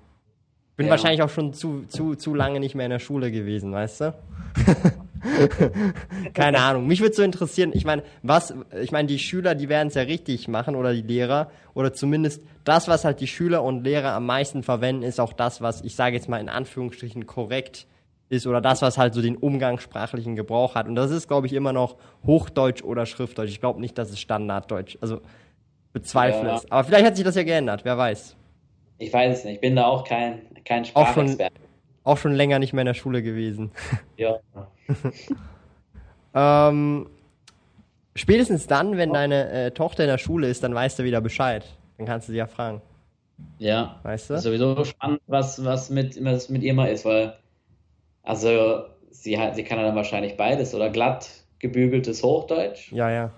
Bin ja. wahrscheinlich auch schon zu, zu, zu lange nicht mehr in der Schule gewesen, weißt du? (laughs) Keine Ahnung. Mich würde so interessieren, ich meine, was, ich meine, die Schüler, die werden es ja richtig machen oder die Lehrer oder zumindest das, was halt die Schüler und Lehrer am meisten verwenden, ist auch das, was ich sage jetzt mal in Anführungsstrichen korrekt ist oder das, was halt so den umgangssprachlichen Gebrauch hat. Und das ist, glaube ich, immer noch Hochdeutsch oder Schriftdeutsch. Ich glaube nicht, dass es Standarddeutsch. Also bezweifle ja. es. Aber vielleicht hat sich das ja geändert, wer weiß. Ich weiß es nicht. Ich bin da auch kein, kein Sprachexperte auch schon länger nicht mehr in der Schule gewesen. (laughs) Ja. ähm, spätestens dann, wenn deine äh, Tochter in der Schule ist, dann weißt du wieder Bescheid. Dann kannst du sie ja fragen. Ja. Weißt du? Ist sowieso spannend, was, was, mit, was mit ihr mal ist, weil, also, sie, hat, sie kann ja dann wahrscheinlich beides oder glatt gebügeltes Hochdeutsch. Ja, ja.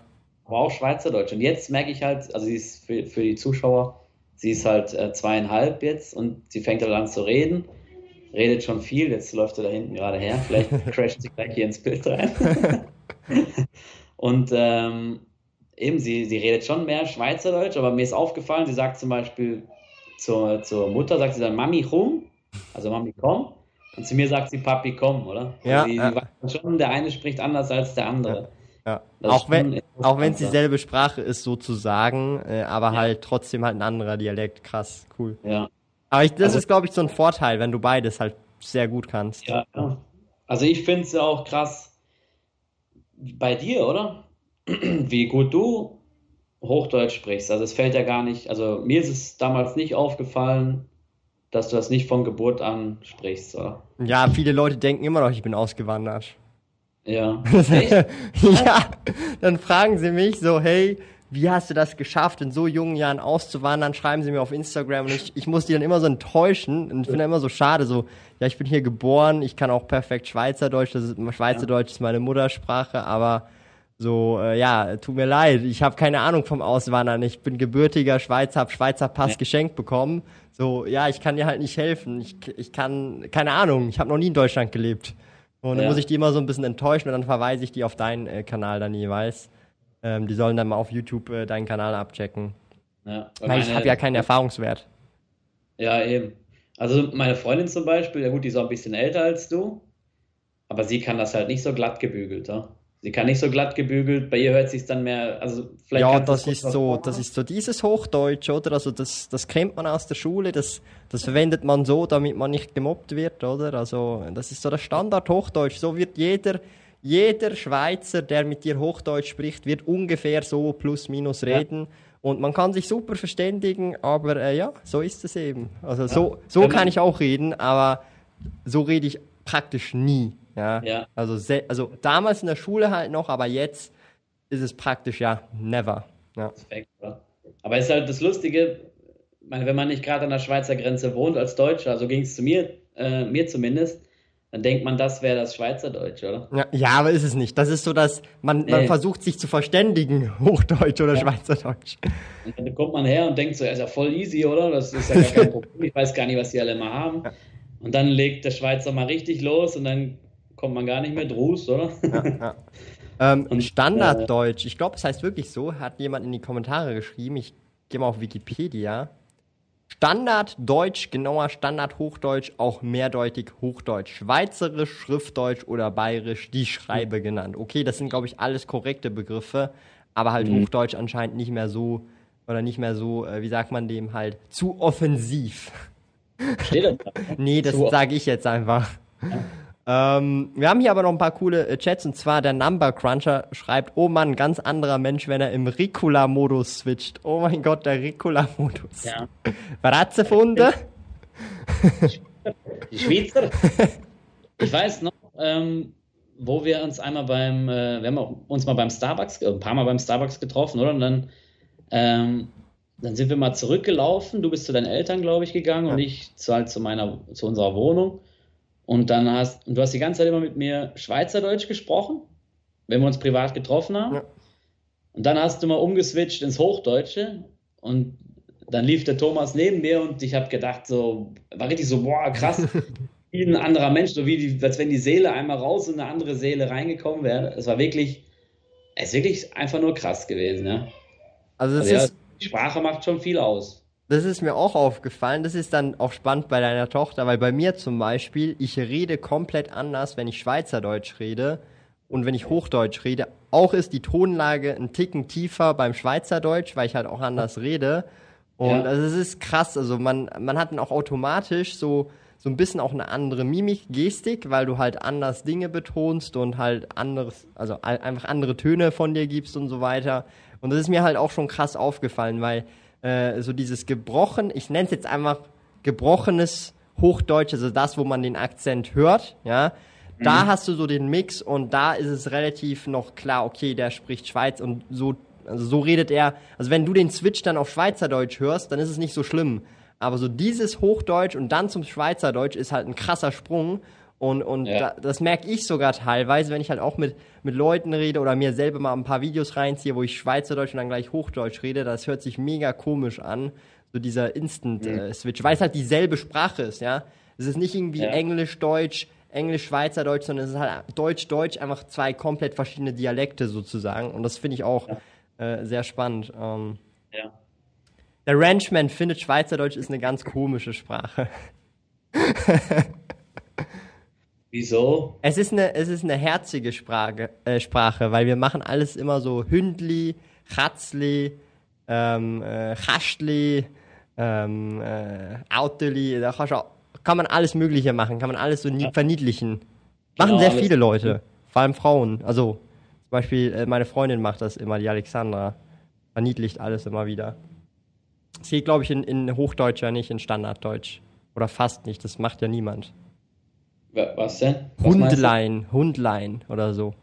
Aber auch Schweizerdeutsch. Und jetzt merke ich halt, also sie ist für, für die Zuschauer, sie ist halt äh, zweieinhalb jetzt und sie fängt halt an zu reden redet schon viel, jetzt läuft er da hinten gerade her, vielleicht (laughs) crasht sie gleich hier ins Bild rein. (laughs) und ähm, eben, sie, sie redet schon mehr Schweizerdeutsch, aber mir ist aufgefallen, sie sagt zum Beispiel zur, zur Mutter, sagt sie dann Mami rum, also Mami komm, und zu mir sagt sie Papi komm, oder? Ja, also sie, ja. schon, der eine spricht anders als der andere. Ja. ja. Auch wenn auch wenn es dieselbe Sprache ist sozusagen, äh, aber ja. halt trotzdem halt ein anderer Dialekt. Krass, cool. Ja. Aber ich, das also, ist, glaube ich, so ein Vorteil, wenn du beides halt sehr gut kannst. Ja, also ich finde es auch krass bei dir, oder? (clears throat) Wie gut du Hochdeutsch sprichst. Also es fällt ja gar nicht, also mir ist es damals nicht aufgefallen, dass du das nicht von Geburt an sprichst, oder? Ja, viele Leute denken immer noch, ich bin ausgewandert. Ja. (laughs) ja, dann fragen sie mich so, hey, wie hast du das geschafft, in so jungen Jahren auszuwandern? Schreiben sie mir auf Instagram und ich, ich muss die dann immer so enttäuschen und ich finde immer so schade, so, ja, ich bin hier geboren, ich kann auch perfekt Schweizerdeutsch, das ist, Schweizerdeutsch ist meine Muttersprache, aber so, äh, ja, tut mir leid, ich habe keine Ahnung vom Auswandern, ich bin gebürtiger Schweizer, habe Schweizer Pass ja. geschenkt bekommen, so, ja, ich kann dir halt nicht helfen, ich, ich kann, keine Ahnung, ich habe noch nie in Deutschland gelebt. Und dann ja. muss ich die immer so ein bisschen enttäuschen und dann verweise ich die auf deinen äh, Kanal dann jeweils. Ähm, die sollen dann mal auf YouTube äh, deinen Kanal abchecken. Ja, weil, weil ich habe ja keinen Erfahrungswert. Ja, eben. Also meine Freundin zum Beispiel, ja gut, die ist auch ein bisschen älter als du, aber sie kann das halt nicht so glatt gebügelt, ja. Sie kann nicht so glatt gebügelt, bei ihr hört sich dann mehr, also vielleicht. Ja, das ist so, das ist so dieses Hochdeutsch, oder? Also das, das kennt man aus der Schule, das, das verwendet man so, damit man nicht gemobbt wird, oder? Also das ist so das Standard Hochdeutsch. So wird jeder, jeder Schweizer, der mit dir Hochdeutsch spricht, wird ungefähr so plus minus reden. Ja. Und man kann sich super verständigen, aber äh, ja, so ist es eben. Also ja. so, so kann ich auch reden, aber so rede ich praktisch nie. Ja. ja. Also, also damals in der Schule halt noch, aber jetzt ist es praktisch ja never. Ja. Perfekt, aber es ist halt das Lustige, meine, wenn man nicht gerade an der Schweizer Grenze wohnt als Deutscher, so ging es zu mir, äh, mir zumindest, dann denkt man, das wäre das Schweizerdeutsch, oder? Ja, ja, aber ist es nicht. Das ist so, dass man, nee. man versucht sich zu verständigen, (laughs) Hochdeutsch oder ja. Schweizerdeutsch. Und dann kommt man her und denkt so, ist ja voll easy, oder? Das ist ja gar kein (laughs) Problem. Ich weiß gar nicht, was die alle mal haben. Ja. Und dann legt der Schweizer mal richtig los und dann kommt man gar nicht mehr draus, oder? Ja, ja. Ähm, (laughs) und, Standarddeutsch, ich glaube, es heißt wirklich so, hat jemand in die Kommentare geschrieben, ich gehe mal auf Wikipedia. Standarddeutsch, genauer Standardhochdeutsch, auch mehrdeutig Hochdeutsch, Schweizerisch, Schriftdeutsch oder Bayerisch, die Schreibe mhm. genannt. Okay, das sind, glaube ich, alles korrekte Begriffe, aber halt mhm. Hochdeutsch anscheinend nicht mehr so, oder nicht mehr so, äh, wie sagt man dem halt, zu offensiv. Steht das da? (laughs) nee, das sage ich jetzt einfach. Ja. Ähm, wir haben hier aber noch ein paar coole äh, Chats und zwar der Number Cruncher schreibt, oh Mann, ganz anderer Mensch, wenn er im Ricola-Modus switcht. Oh mein Gott, der Ricola-Modus. Ja. Ratzefunde? Die Schweizer? Ich weiß noch, ähm, wo wir uns einmal beim, äh, wir haben uns mal beim Starbucks, äh, ein paar Mal beim Starbucks getroffen, oder? Und dann, ähm, dann sind wir mal zurückgelaufen. Du bist zu deinen Eltern, glaube ich, gegangen ja. und ich zu, halt zu meiner, zu unserer Wohnung. Und dann hast und du hast die ganze Zeit immer mit mir Schweizerdeutsch gesprochen, wenn wir uns privat getroffen haben. Ja. Und dann hast du mal umgeswitcht ins Hochdeutsche und dann lief der Thomas neben mir und ich habe gedacht, so, war richtig so, boah, krass, (laughs) wie ein anderer Mensch, so wie die, als wenn die Seele einmal raus und eine andere Seele reingekommen wäre. Es war wirklich, es ist wirklich einfach nur krass gewesen, ja. Also, also ja, die Sprache macht schon viel aus das ist mir auch aufgefallen. Das ist dann auch spannend bei deiner Tochter, weil bei mir zum Beispiel, ich rede komplett anders, wenn ich Schweizerdeutsch rede und wenn ich Hochdeutsch rede. Auch ist die Tonlage ein Ticken tiefer beim Schweizerdeutsch, weil ich halt auch anders rede. Und ja. also es ist krass. Also man, man hat dann auch automatisch so, so ein bisschen auch eine andere Mimik, Gestik, weil du halt anders Dinge betonst und halt anderes, also einfach andere Töne von dir gibst und so weiter. Und das ist mir halt auch schon krass aufgefallen, weil äh, so dieses gebrochen, ich nenne es jetzt einfach gebrochenes Hochdeutsch, also das, wo man den Akzent hört, ja. Da mhm. hast du so den Mix und da ist es relativ noch klar, okay, der spricht Schweiz und so, also so redet er. Also wenn du den Switch dann auf Schweizerdeutsch hörst, dann ist es nicht so schlimm. Aber so dieses Hochdeutsch und dann zum Schweizerdeutsch ist halt ein krasser Sprung und, und ja. da, das merke ich sogar teilweise, wenn ich halt auch mit, mit Leuten rede oder mir selber mal ein paar Videos reinziehe, wo ich Schweizerdeutsch und dann gleich Hochdeutsch rede. Das hört sich mega komisch an. So dieser Instant-Switch, mhm. äh, weil es halt dieselbe Sprache ist, ja. Es ist nicht irgendwie ja. Englisch, Deutsch, Englisch, Schweizerdeutsch, sondern es ist halt Deutsch, Deutsch, einfach zwei komplett verschiedene Dialekte sozusagen. Und das finde ich auch ja. äh, sehr spannend. Ähm, ja. Der Ranchman findet Schweizerdeutsch ist eine ganz komische Sprache. (laughs) Wieso? Es ist eine, es ist eine herzige Sprache, äh, Sprache, weil wir machen alles immer so Hündli, Chatzli, ähm, äh, Chastli, ähm, äh, Auteli, da kann man alles Mögliche machen, kann man alles so ja. verniedlichen. Machen genau, sehr viele Leute, vor allem Frauen. Also zum Beispiel äh, meine Freundin macht das immer, die Alexandra. Verniedlicht alles immer wieder. Das geht, glaube ich, in, in Hochdeutscher, nicht in Standarddeutsch. Oder fast nicht, das macht ja niemand. Was denn? Was Hundlein, Hundlein oder so.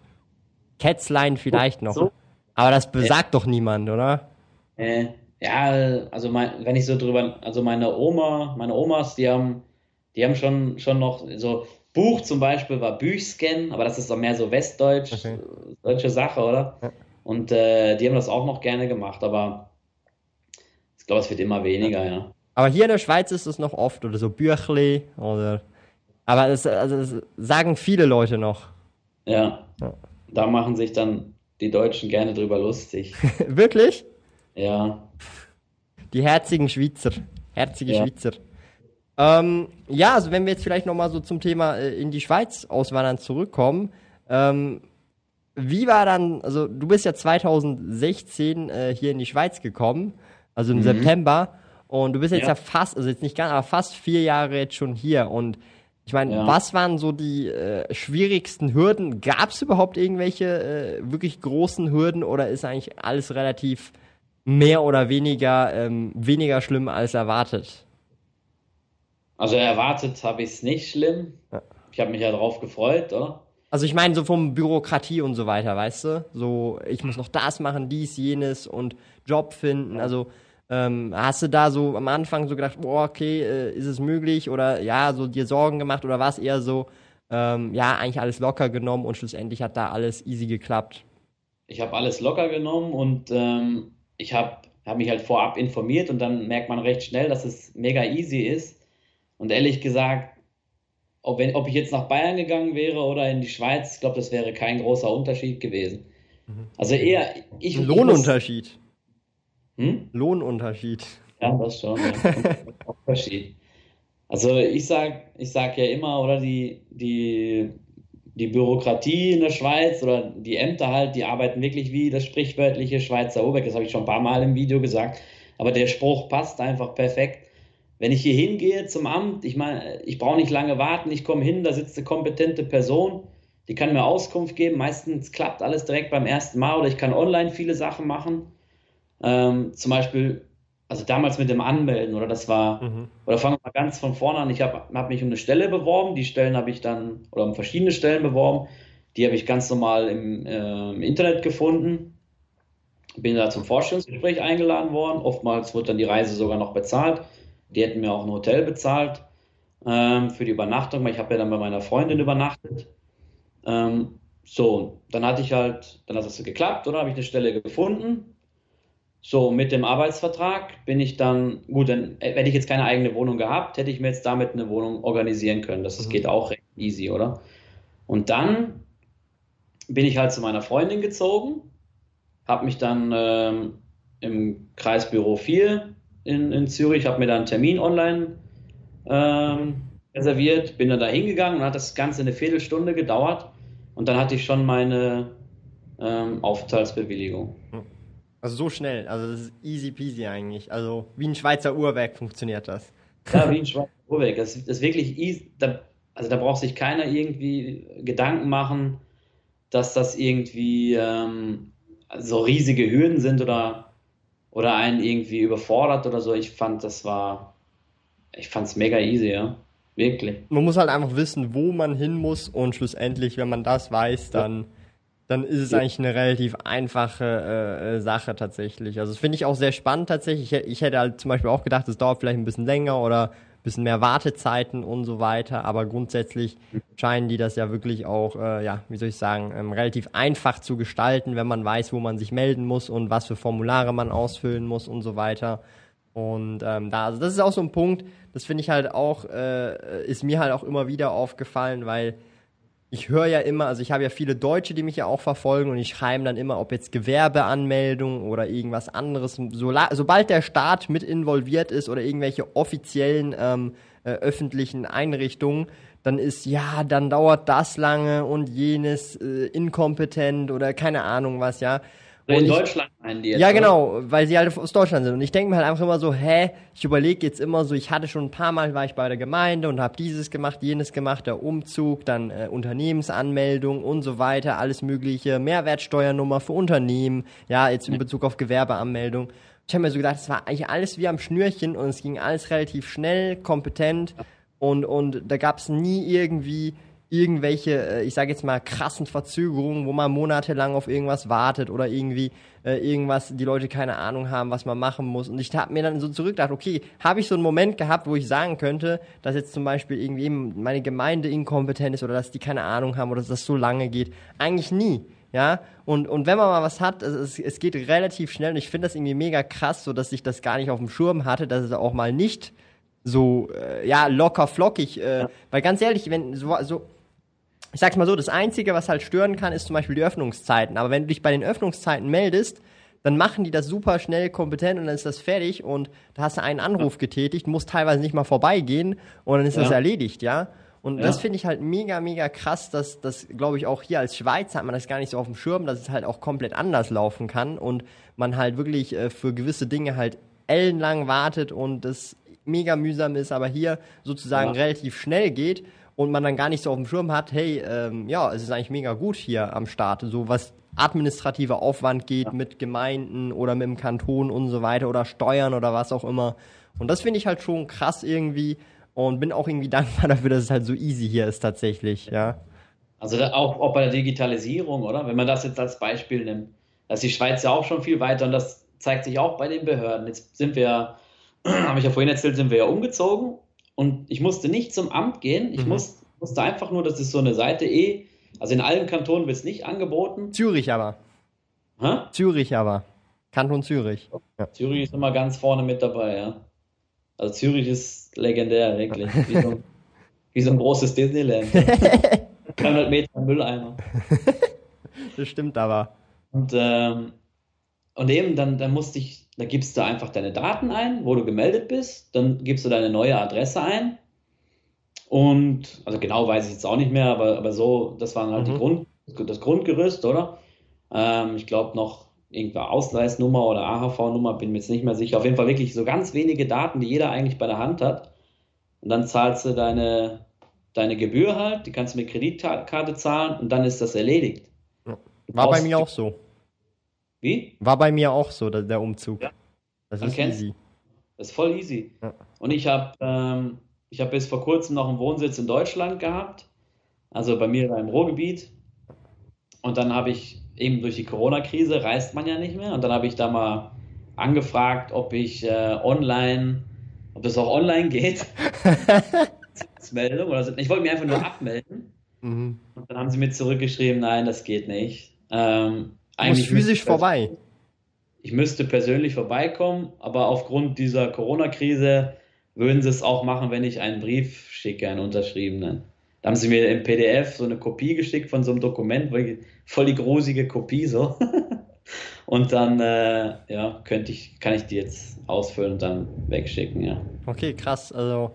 Kätzlein vielleicht noch. So? Aber das besagt äh, doch niemand, oder? Äh, ja, also mein, wenn ich so drüber, also meine Oma, meine Omas, die haben, die haben schon, schon noch so Buch zum Beispiel war Büchscan, aber das ist doch mehr so westdeutsch, okay. deutsche Sache, oder? Ja. Und äh, die haben das auch noch gerne gemacht, aber ich glaube, es wird immer weniger, ja. ja. Aber hier in der Schweiz ist es noch oft oder so Büchli oder. Aber es, also es sagen viele Leute noch. Ja. ja. Da machen sich dann die Deutschen gerne drüber lustig. (laughs) Wirklich? Ja. Die herzigen Schweizer. Herzige ja. Schweizer. Ähm, ja, also wenn wir jetzt vielleicht nochmal so zum Thema äh, in die Schweiz auswandern zurückkommen. Ähm, wie war dann, also du bist ja 2016 äh, hier in die Schweiz gekommen, also im mhm. September. Und du bist jetzt ja. ja. fast, also jetzt nicht ganz, aber fast vier Jahre jetzt schon hier. Und ich meine, ja. was waren so die äh, schwierigsten Hürden? Gab es überhaupt irgendwelche äh, wirklich großen Hürden oder ist eigentlich alles relativ mehr oder weniger ähm, weniger schlimm als erwartet? Also erwartet habe ich es nicht schlimm. Ja. Ich habe mich ja drauf gefreut, oder? Also ich meine so vom Bürokratie und so weiter, weißt du? So, ich muss noch das machen, dies, jenes und Job finden. Also ähm, hast du da so am Anfang so gedacht, boah, okay, äh, ist es möglich? Oder ja, so dir Sorgen gemacht oder war es eher so, ähm, ja, eigentlich alles locker genommen und schlussendlich hat da alles easy geklappt? Ich habe alles locker genommen und ähm, ich habe hab mich halt vorab informiert und dann merkt man recht schnell, dass es mega easy ist. Und ehrlich gesagt, ob, wenn, ob ich jetzt nach Bayern gegangen wäre oder in die Schweiz, ich glaube, das wäre kein großer Unterschied gewesen. Mhm. Also eher. Ich, Ein Lohnunterschied. Hm? Lohnunterschied. Ja, das schon. Ja. (laughs) Unterschied. Also ich sag, ich sag ja immer, oder die, die, die Bürokratie in der Schweiz oder die Ämter halt, die arbeiten wirklich wie das sprichwörtliche Schweizer Oberg. Das habe ich schon ein paar Mal im Video gesagt. Aber der Spruch passt einfach perfekt. Wenn ich hier hingehe zum Amt, ich meine, ich brauche nicht lange warten, ich komme hin, da sitzt eine kompetente Person, die kann mir Auskunft geben. Meistens klappt alles direkt beim ersten Mal oder ich kann online viele Sachen machen. Ähm, zum Beispiel, also damals mit dem Anmelden, oder das war, mhm. oder fangen wir mal ganz von vorne an. Ich habe hab mich um eine Stelle beworben, die Stellen habe ich dann, oder um verschiedene Stellen beworben, die habe ich ganz normal im, äh, im Internet gefunden. Bin da zum Vorstellungsgespräch eingeladen worden. Oftmals wird dann die Reise sogar noch bezahlt. Die hätten mir auch ein Hotel bezahlt ähm, für die Übernachtung, weil ich habe ja dann bei meiner Freundin übernachtet. Ähm, so, dann hatte ich halt, dann hat es geklappt, oder habe ich eine Stelle gefunden. So, mit dem Arbeitsvertrag bin ich dann, gut, dann hätte ich jetzt keine eigene Wohnung gehabt, hätte ich mir jetzt damit eine Wohnung organisieren können. Das, das mhm. geht auch recht easy, oder? Und dann bin ich halt zu meiner Freundin gezogen, habe mich dann ähm, im Kreisbüro 4 in, in Zürich, habe mir da einen Termin online ähm, reserviert, bin dann da hingegangen und hat das Ganze eine Viertelstunde gedauert und dann hatte ich schon meine ähm, Aufenthaltsbewilligung. Also so schnell, also das ist easy peasy eigentlich. Also wie ein Schweizer Uhrwerk funktioniert das. Ja, wie ein Schweizer Uhrwerk. Das, ist wirklich easy. Da, also da braucht sich keiner irgendwie Gedanken machen, dass das irgendwie ähm, so riesige Hürden sind oder oder einen irgendwie überfordert oder so. Ich fand, das war, ich fand es mega easy, ja. Wirklich. Man muss halt einfach wissen, wo man hin muss und schlussendlich, wenn man das weiß, dann, dann ist es ja. eigentlich eine relativ einfache äh, Sache tatsächlich. Also das finde ich auch sehr spannend tatsächlich. Ich, ich hätte halt zum Beispiel auch gedacht, es dauert vielleicht ein bisschen länger oder bisschen mehr Wartezeiten und so weiter, aber grundsätzlich scheinen die das ja wirklich auch, äh, ja, wie soll ich sagen, ähm, relativ einfach zu gestalten, wenn man weiß, wo man sich melden muss und was für Formulare man ausfüllen muss und so weiter. Und ähm, da, also das ist auch so ein Punkt, das finde ich halt auch, äh, ist mir halt auch immer wieder aufgefallen, weil ich höre ja immer, also ich habe ja viele Deutsche, die mich ja auch verfolgen und ich schreibe dann immer, ob jetzt Gewerbeanmeldung oder irgendwas anderes. So, sobald der Staat mit involviert ist oder irgendwelche offiziellen ähm, äh, öffentlichen Einrichtungen, dann ist ja, dann dauert das lange und jenes äh, inkompetent oder keine Ahnung was, ja. In Deutschland meinen die jetzt. Ja, genau, weil sie halt aus Deutschland sind. Und ich denke mir halt einfach immer so, hä, ich überlege jetzt immer so, ich hatte schon ein paar Mal, war ich bei der Gemeinde und habe dieses gemacht, jenes gemacht, der Umzug, dann äh, Unternehmensanmeldung und so weiter, alles mögliche, Mehrwertsteuernummer für Unternehmen, ja, jetzt in Bezug auf Gewerbeanmeldung. Ich ich habe mir so gedacht, es war eigentlich alles wie am Schnürchen und es ging alles relativ schnell, kompetent und, und da gab es nie irgendwie irgendwelche, äh, ich sage jetzt mal, krassen Verzögerungen, wo man monatelang auf irgendwas wartet oder irgendwie äh, irgendwas, die Leute keine Ahnung haben, was man machen muss. Und ich habe mir dann so zurückgedacht, okay, habe ich so einen Moment gehabt, wo ich sagen könnte, dass jetzt zum Beispiel irgendwie meine Gemeinde inkompetent ist oder dass die keine Ahnung haben oder dass das so lange geht. Eigentlich nie. Ja, und, und wenn man mal was hat, es, es geht relativ schnell und ich finde das irgendwie mega krass, so dass ich das gar nicht auf dem Schirm hatte, dass es auch mal nicht so, äh, ja, locker flockig, äh, ja. weil ganz ehrlich, wenn so, so ich sag's mal so, das Einzige, was halt stören kann, ist zum Beispiel die Öffnungszeiten. Aber wenn du dich bei den Öffnungszeiten meldest, dann machen die das super schnell, kompetent und dann ist das fertig und da hast du einen Anruf getätigt, musst teilweise nicht mal vorbeigehen und dann ist ja. das erledigt, ja. Und ja. das finde ich halt mega, mega krass, dass das, glaube ich, auch hier als Schweiz hat man das gar nicht so auf dem Schirm, dass es halt auch komplett anders laufen kann und man halt wirklich äh, für gewisse Dinge halt ellenlang wartet und das mega mühsam ist, aber hier sozusagen ja. relativ schnell geht und man dann gar nicht so auf dem Schirm hat, hey, ähm, ja, es ist eigentlich mega gut hier am Start, so was administrativer Aufwand geht ja. mit Gemeinden oder mit dem Kanton und so weiter oder Steuern oder was auch immer. Und das finde ich halt schon krass irgendwie und bin auch irgendwie (laughs) dankbar dafür, dass es halt so easy hier ist tatsächlich, ja. Also auch, auch bei der Digitalisierung, oder? Wenn man das jetzt als Beispiel nimmt, da ist die Schweiz ja auch schon viel weiter und das zeigt sich auch bei den Behörden. Jetzt sind wir, (clears throat) habe ich ja vorhin erzählt, sind wir ja umgezogen und ich musste nicht zum Amt gehen. Ich mhm. muss, musste einfach nur, das ist so eine Seite eh, also in allen Kantonen wird es nicht angeboten. Zürich aber. Hä? Zürich aber. Kanton Zürich. Ja. Zürich ist immer ganz vorne mit dabei, ja. Also Zürich ist legendär, wirklich. (laughs) Wie so, wie so ein großes Disneyland. (laughs) 300 Meter Mülleimer. Das stimmt aber. Und, ähm, und eben, dann, dann musste ich da gibst du einfach deine Daten ein, wo du gemeldet bist, dann gibst du deine neue Adresse ein. Und, also genau weiß ich jetzt auch nicht mehr, aber, aber so, das waren halt mhm. die Grund, das Grundgerüst, oder? Ähm, ich glaube noch irgendeine Ausweisnummer oder AHV-Nummer, bin mir jetzt nicht mehr sicher. Auf jeden Fall wirklich so ganz wenige Daten, die jeder eigentlich bei der Hand hat. Und dann zahlst du deine, deine Gebühr halt, die kannst du mit Kreditkarte zahlen und dann ist das erledigt. War bei mir auch so. Wie? War bei mir auch so, der, der Umzug. Ja. Das ist easy. Das ist voll easy. Ja. Und ich habe ähm, hab bis vor kurzem noch einen Wohnsitz in Deutschland gehabt, also bei mir im Ruhrgebiet. Und dann habe ich eben durch die Corona-Krise reist man ja nicht mehr. Und dann habe ich da mal angefragt, ob ich äh, online, ob das auch online geht. (laughs) Meldung oder so. Ich wollte mich einfach nur (laughs) abmelden. Mhm. Und dann haben sie mir zurückgeschrieben, nein, das geht nicht. Ähm, eigentlich physisch vorbei. Ich müsste persönlich vorbeikommen, aber aufgrund dieser Corona-Krise würden sie es auch machen, wenn ich einen Brief schicke, einen unterschriebenen. Da haben sie mir im PDF so eine Kopie geschickt von so einem Dokument, voll die grusige Kopie so. (laughs) und dann, äh, ja, könnte ich, kann ich die jetzt ausfüllen und dann wegschicken, ja. Okay, krass. Also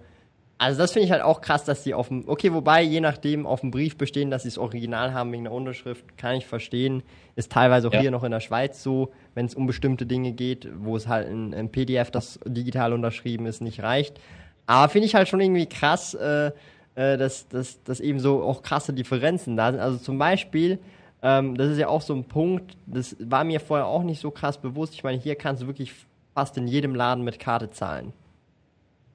also das finde ich halt auch krass, dass die auf dem, okay, wobei je nachdem auf dem Brief bestehen, dass sie das Original haben wegen der Unterschrift, kann ich verstehen. Ist teilweise auch ja. hier noch in der Schweiz so, wenn es um bestimmte Dinge geht, wo es halt ein, ein PDF, das digital unterschrieben ist, nicht reicht. Aber finde ich halt schon irgendwie krass, äh, äh, dass, dass, dass eben so auch krasse Differenzen da sind. Also zum Beispiel, ähm, das ist ja auch so ein Punkt, das war mir vorher auch nicht so krass bewusst. Ich meine, hier kannst du wirklich fast in jedem Laden mit Karte zahlen.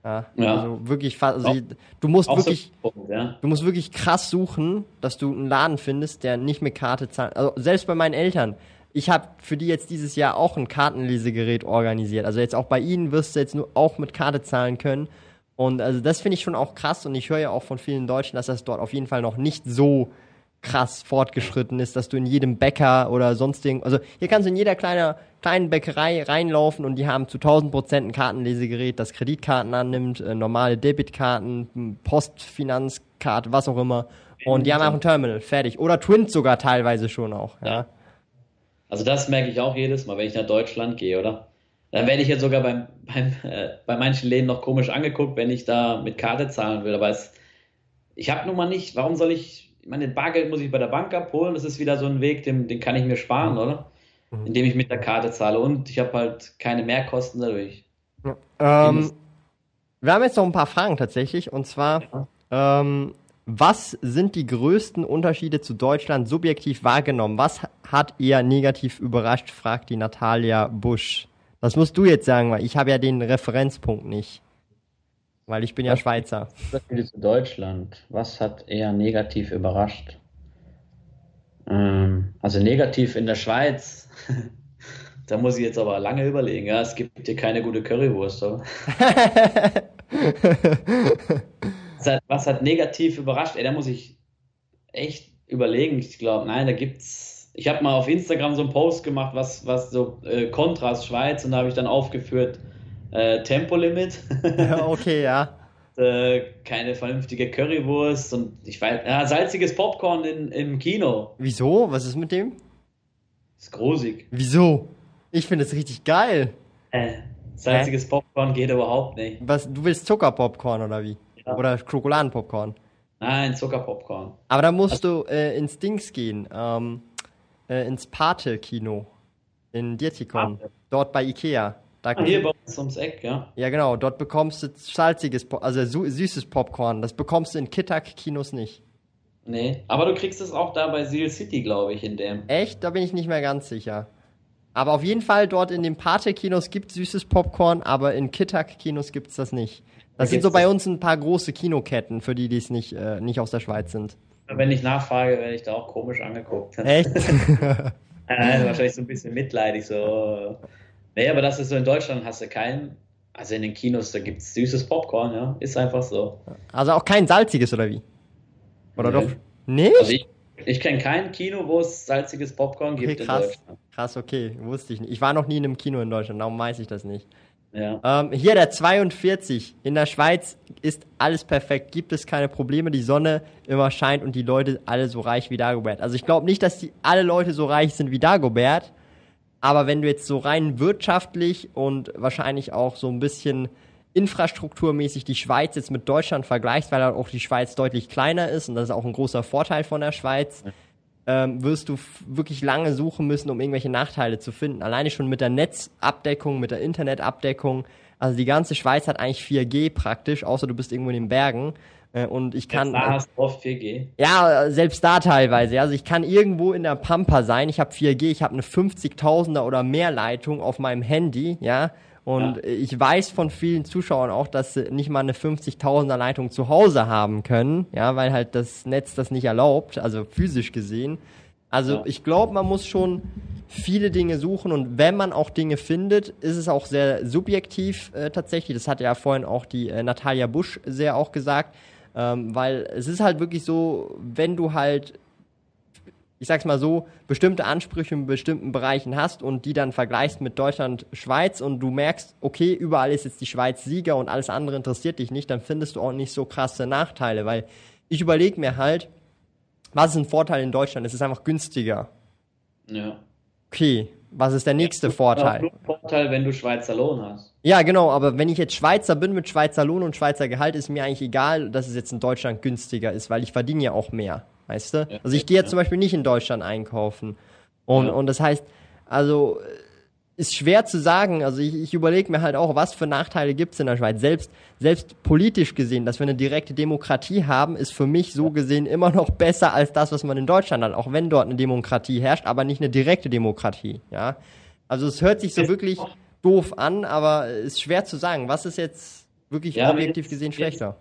Ja, ja. Also wirklich, also auch, du musst wirklich, so Punkt, ja. du musst wirklich krass suchen, dass du einen Laden findest, der nicht mit Karte zahlt. Also selbst bei meinen Eltern. Ich habe für die jetzt dieses Jahr auch ein Kartenlesegerät organisiert. Also jetzt auch bei ihnen wirst du jetzt nur auch mit Karte zahlen können. Und also das finde ich schon auch krass. Und ich höre ja auch von vielen Deutschen, dass das dort auf jeden Fall noch nicht so krass fortgeschritten ist, dass du in jedem Bäcker oder sonst irgend, also hier kannst du in jeder kleiner, kleinen Bäckerei reinlaufen und die haben zu 1000 Prozent ein Kartenlesegerät, das Kreditkarten annimmt, äh, normale Debitkarten, Postfinanzkarte, was auch immer. Und die haben auch ein Terminal, fertig. Oder Twint sogar teilweise schon auch, ja. ja. Also das merke ich auch jedes Mal, wenn ich nach Deutschland gehe, oder? Dann werde ich jetzt sogar beim, beim, äh, bei manchen Läden noch komisch angeguckt, wenn ich da mit Karte zahlen will. Aber es, ich habe nun mal nicht, warum soll ich ich meine, Bargeld muss ich bei der Bank abholen. Das ist wieder so ein Weg, den, den kann ich mir sparen, oder? Mhm. Indem ich mit der Karte zahle. Und ich habe halt keine Mehrkosten dadurch. Ja. Ähm, wir haben jetzt noch ein paar Fragen tatsächlich. Und zwar, ja. ähm, was sind die größten Unterschiede zu Deutschland subjektiv wahrgenommen? Was hat eher negativ überrascht, fragt die Natalia Busch. Das musst du jetzt sagen, weil ich habe ja den Referenzpunkt nicht. Weil ich bin ja Schweizer. Unterschiede zu Deutschland. Was hat eher negativ überrascht? Ähm, also negativ in der Schweiz. Da muss ich jetzt aber lange überlegen. Ja, es gibt hier keine gute Currywurst. was, (laughs) hat, was hat negativ überrascht? Ey, da muss ich echt überlegen. Ich glaube, nein, da gibt's. Ich habe mal auf Instagram so einen Post gemacht, was, was so äh, Kontrast Schweiz und da habe ich dann aufgeführt äh, Tempolimit. (laughs) okay, ja. (laughs) äh, keine vernünftige Currywurst und ich weiß, ja, salziges Popcorn in, im Kino. Wieso? Was ist mit dem? Ist grusig. Wieso? Ich finde es richtig geil. Äh, salziges Hä? Popcorn geht überhaupt nicht. Was, du willst Zuckerpopcorn oder wie? Ja. Oder Schokoladenpopcorn? Nein, Zuckerpopcorn. Aber da musst also, du äh, ins Dings gehen, ähm, äh, ins Pate-Kino in Dietikon, dort bei Ikea. Da ah, hier bei uns ums Eck, ja. Ja, genau. Dort bekommst du salziges, also süßes Popcorn. Das bekommst du in Kittak-Kinos nicht. Nee, aber du kriegst es auch da bei Seal City, glaube ich, in dem. Echt? Da bin ich nicht mehr ganz sicher. Aber auf jeden Fall dort in den Pate-Kinos gibt es süßes Popcorn, aber in Kittak-Kinos gibt es das nicht. Das da sind so bei uns ein paar große Kinoketten, für die, die es nicht, äh, nicht aus der Schweiz sind. Wenn ich nachfrage, werde ich da auch komisch angeguckt. (laughs) Echt? also wahrscheinlich so ein bisschen mitleidig, so. Nee, aber das ist so in Deutschland hast du keinen. Also in den Kinos, da gibt es süßes Popcorn, ja. Ist einfach so. Also auch kein salziges, oder wie? Oder nee. doch? Nicht? Also ich, ich kenne kein Kino, wo es salziges Popcorn gibt okay, krass. Krass, okay, wusste ich nicht. Ich war noch nie in einem Kino in Deutschland, darum weiß ich das nicht. Ja. Ähm, hier der 42. In der Schweiz ist alles perfekt. Gibt es keine Probleme. Die Sonne immer scheint und die Leute alle so reich wie Dagobert. Also ich glaube nicht, dass die alle Leute so reich sind wie Dagobert. Aber wenn du jetzt so rein wirtschaftlich und wahrscheinlich auch so ein bisschen infrastrukturmäßig die Schweiz jetzt mit Deutschland vergleichst, weil auch die Schweiz deutlich kleiner ist und das ist auch ein großer Vorteil von der Schweiz, ähm, wirst du wirklich lange suchen müssen, um irgendwelche Nachteile zu finden. Alleine schon mit der Netzabdeckung, mit der Internetabdeckung. Also die ganze Schweiz hat eigentlich 4G praktisch, außer du bist irgendwo in den Bergen. Äh, und ich kann. Da hast du oft 4G. Ja, selbst da teilweise. Also ich kann irgendwo in der Pampa sein. Ich habe 4G, ich habe eine 50.000er oder mehr Leitung auf meinem Handy, ja. Und ja. ich weiß von vielen Zuschauern auch, dass sie nicht mal eine 50.000er Leitung zu Hause haben können, ja, weil halt das Netz das nicht erlaubt, also physisch gesehen. Also ja. ich glaube, man muss schon viele Dinge suchen und wenn man auch Dinge findet, ist es auch sehr subjektiv äh, tatsächlich. Das hat ja vorhin auch die äh, Natalia Busch sehr auch gesagt ähm, weil es ist halt wirklich so, wenn du halt, ich sag's mal so, bestimmte Ansprüche in bestimmten Bereichen hast und die dann vergleichst mit Deutschland, Schweiz und du merkst, okay, überall ist jetzt die Schweiz Sieger und alles andere interessiert dich nicht, dann findest du auch nicht so krasse Nachteile, weil ich überlege mir halt, was ist ein Vorteil in Deutschland? Es ist einfach günstiger. Ja. Okay, was ist der nächste ja, Vorteil? Vorteil, wenn du Schweizer Lohn hast. Ja, genau, aber wenn ich jetzt Schweizer bin mit Schweizer Lohn und Schweizer Gehalt, ist mir eigentlich egal, dass es jetzt in Deutschland günstiger ist, weil ich verdiene ja auch mehr, weißt du? Also ich gehe jetzt zum Beispiel nicht in Deutschland einkaufen. Und, und das heißt, also ist schwer zu sagen. Also ich, ich überlege mir halt auch, was für Nachteile gibt es in der Schweiz. Selbst, selbst politisch gesehen, dass wir eine direkte Demokratie haben, ist für mich so gesehen immer noch besser als das, was man in Deutschland hat. Auch wenn dort eine Demokratie herrscht, aber nicht eine direkte Demokratie. Ja, also es hört sich so wirklich doof an, aber ist schwer zu sagen. Was ist jetzt wirklich ja, objektiv gesehen schlechter?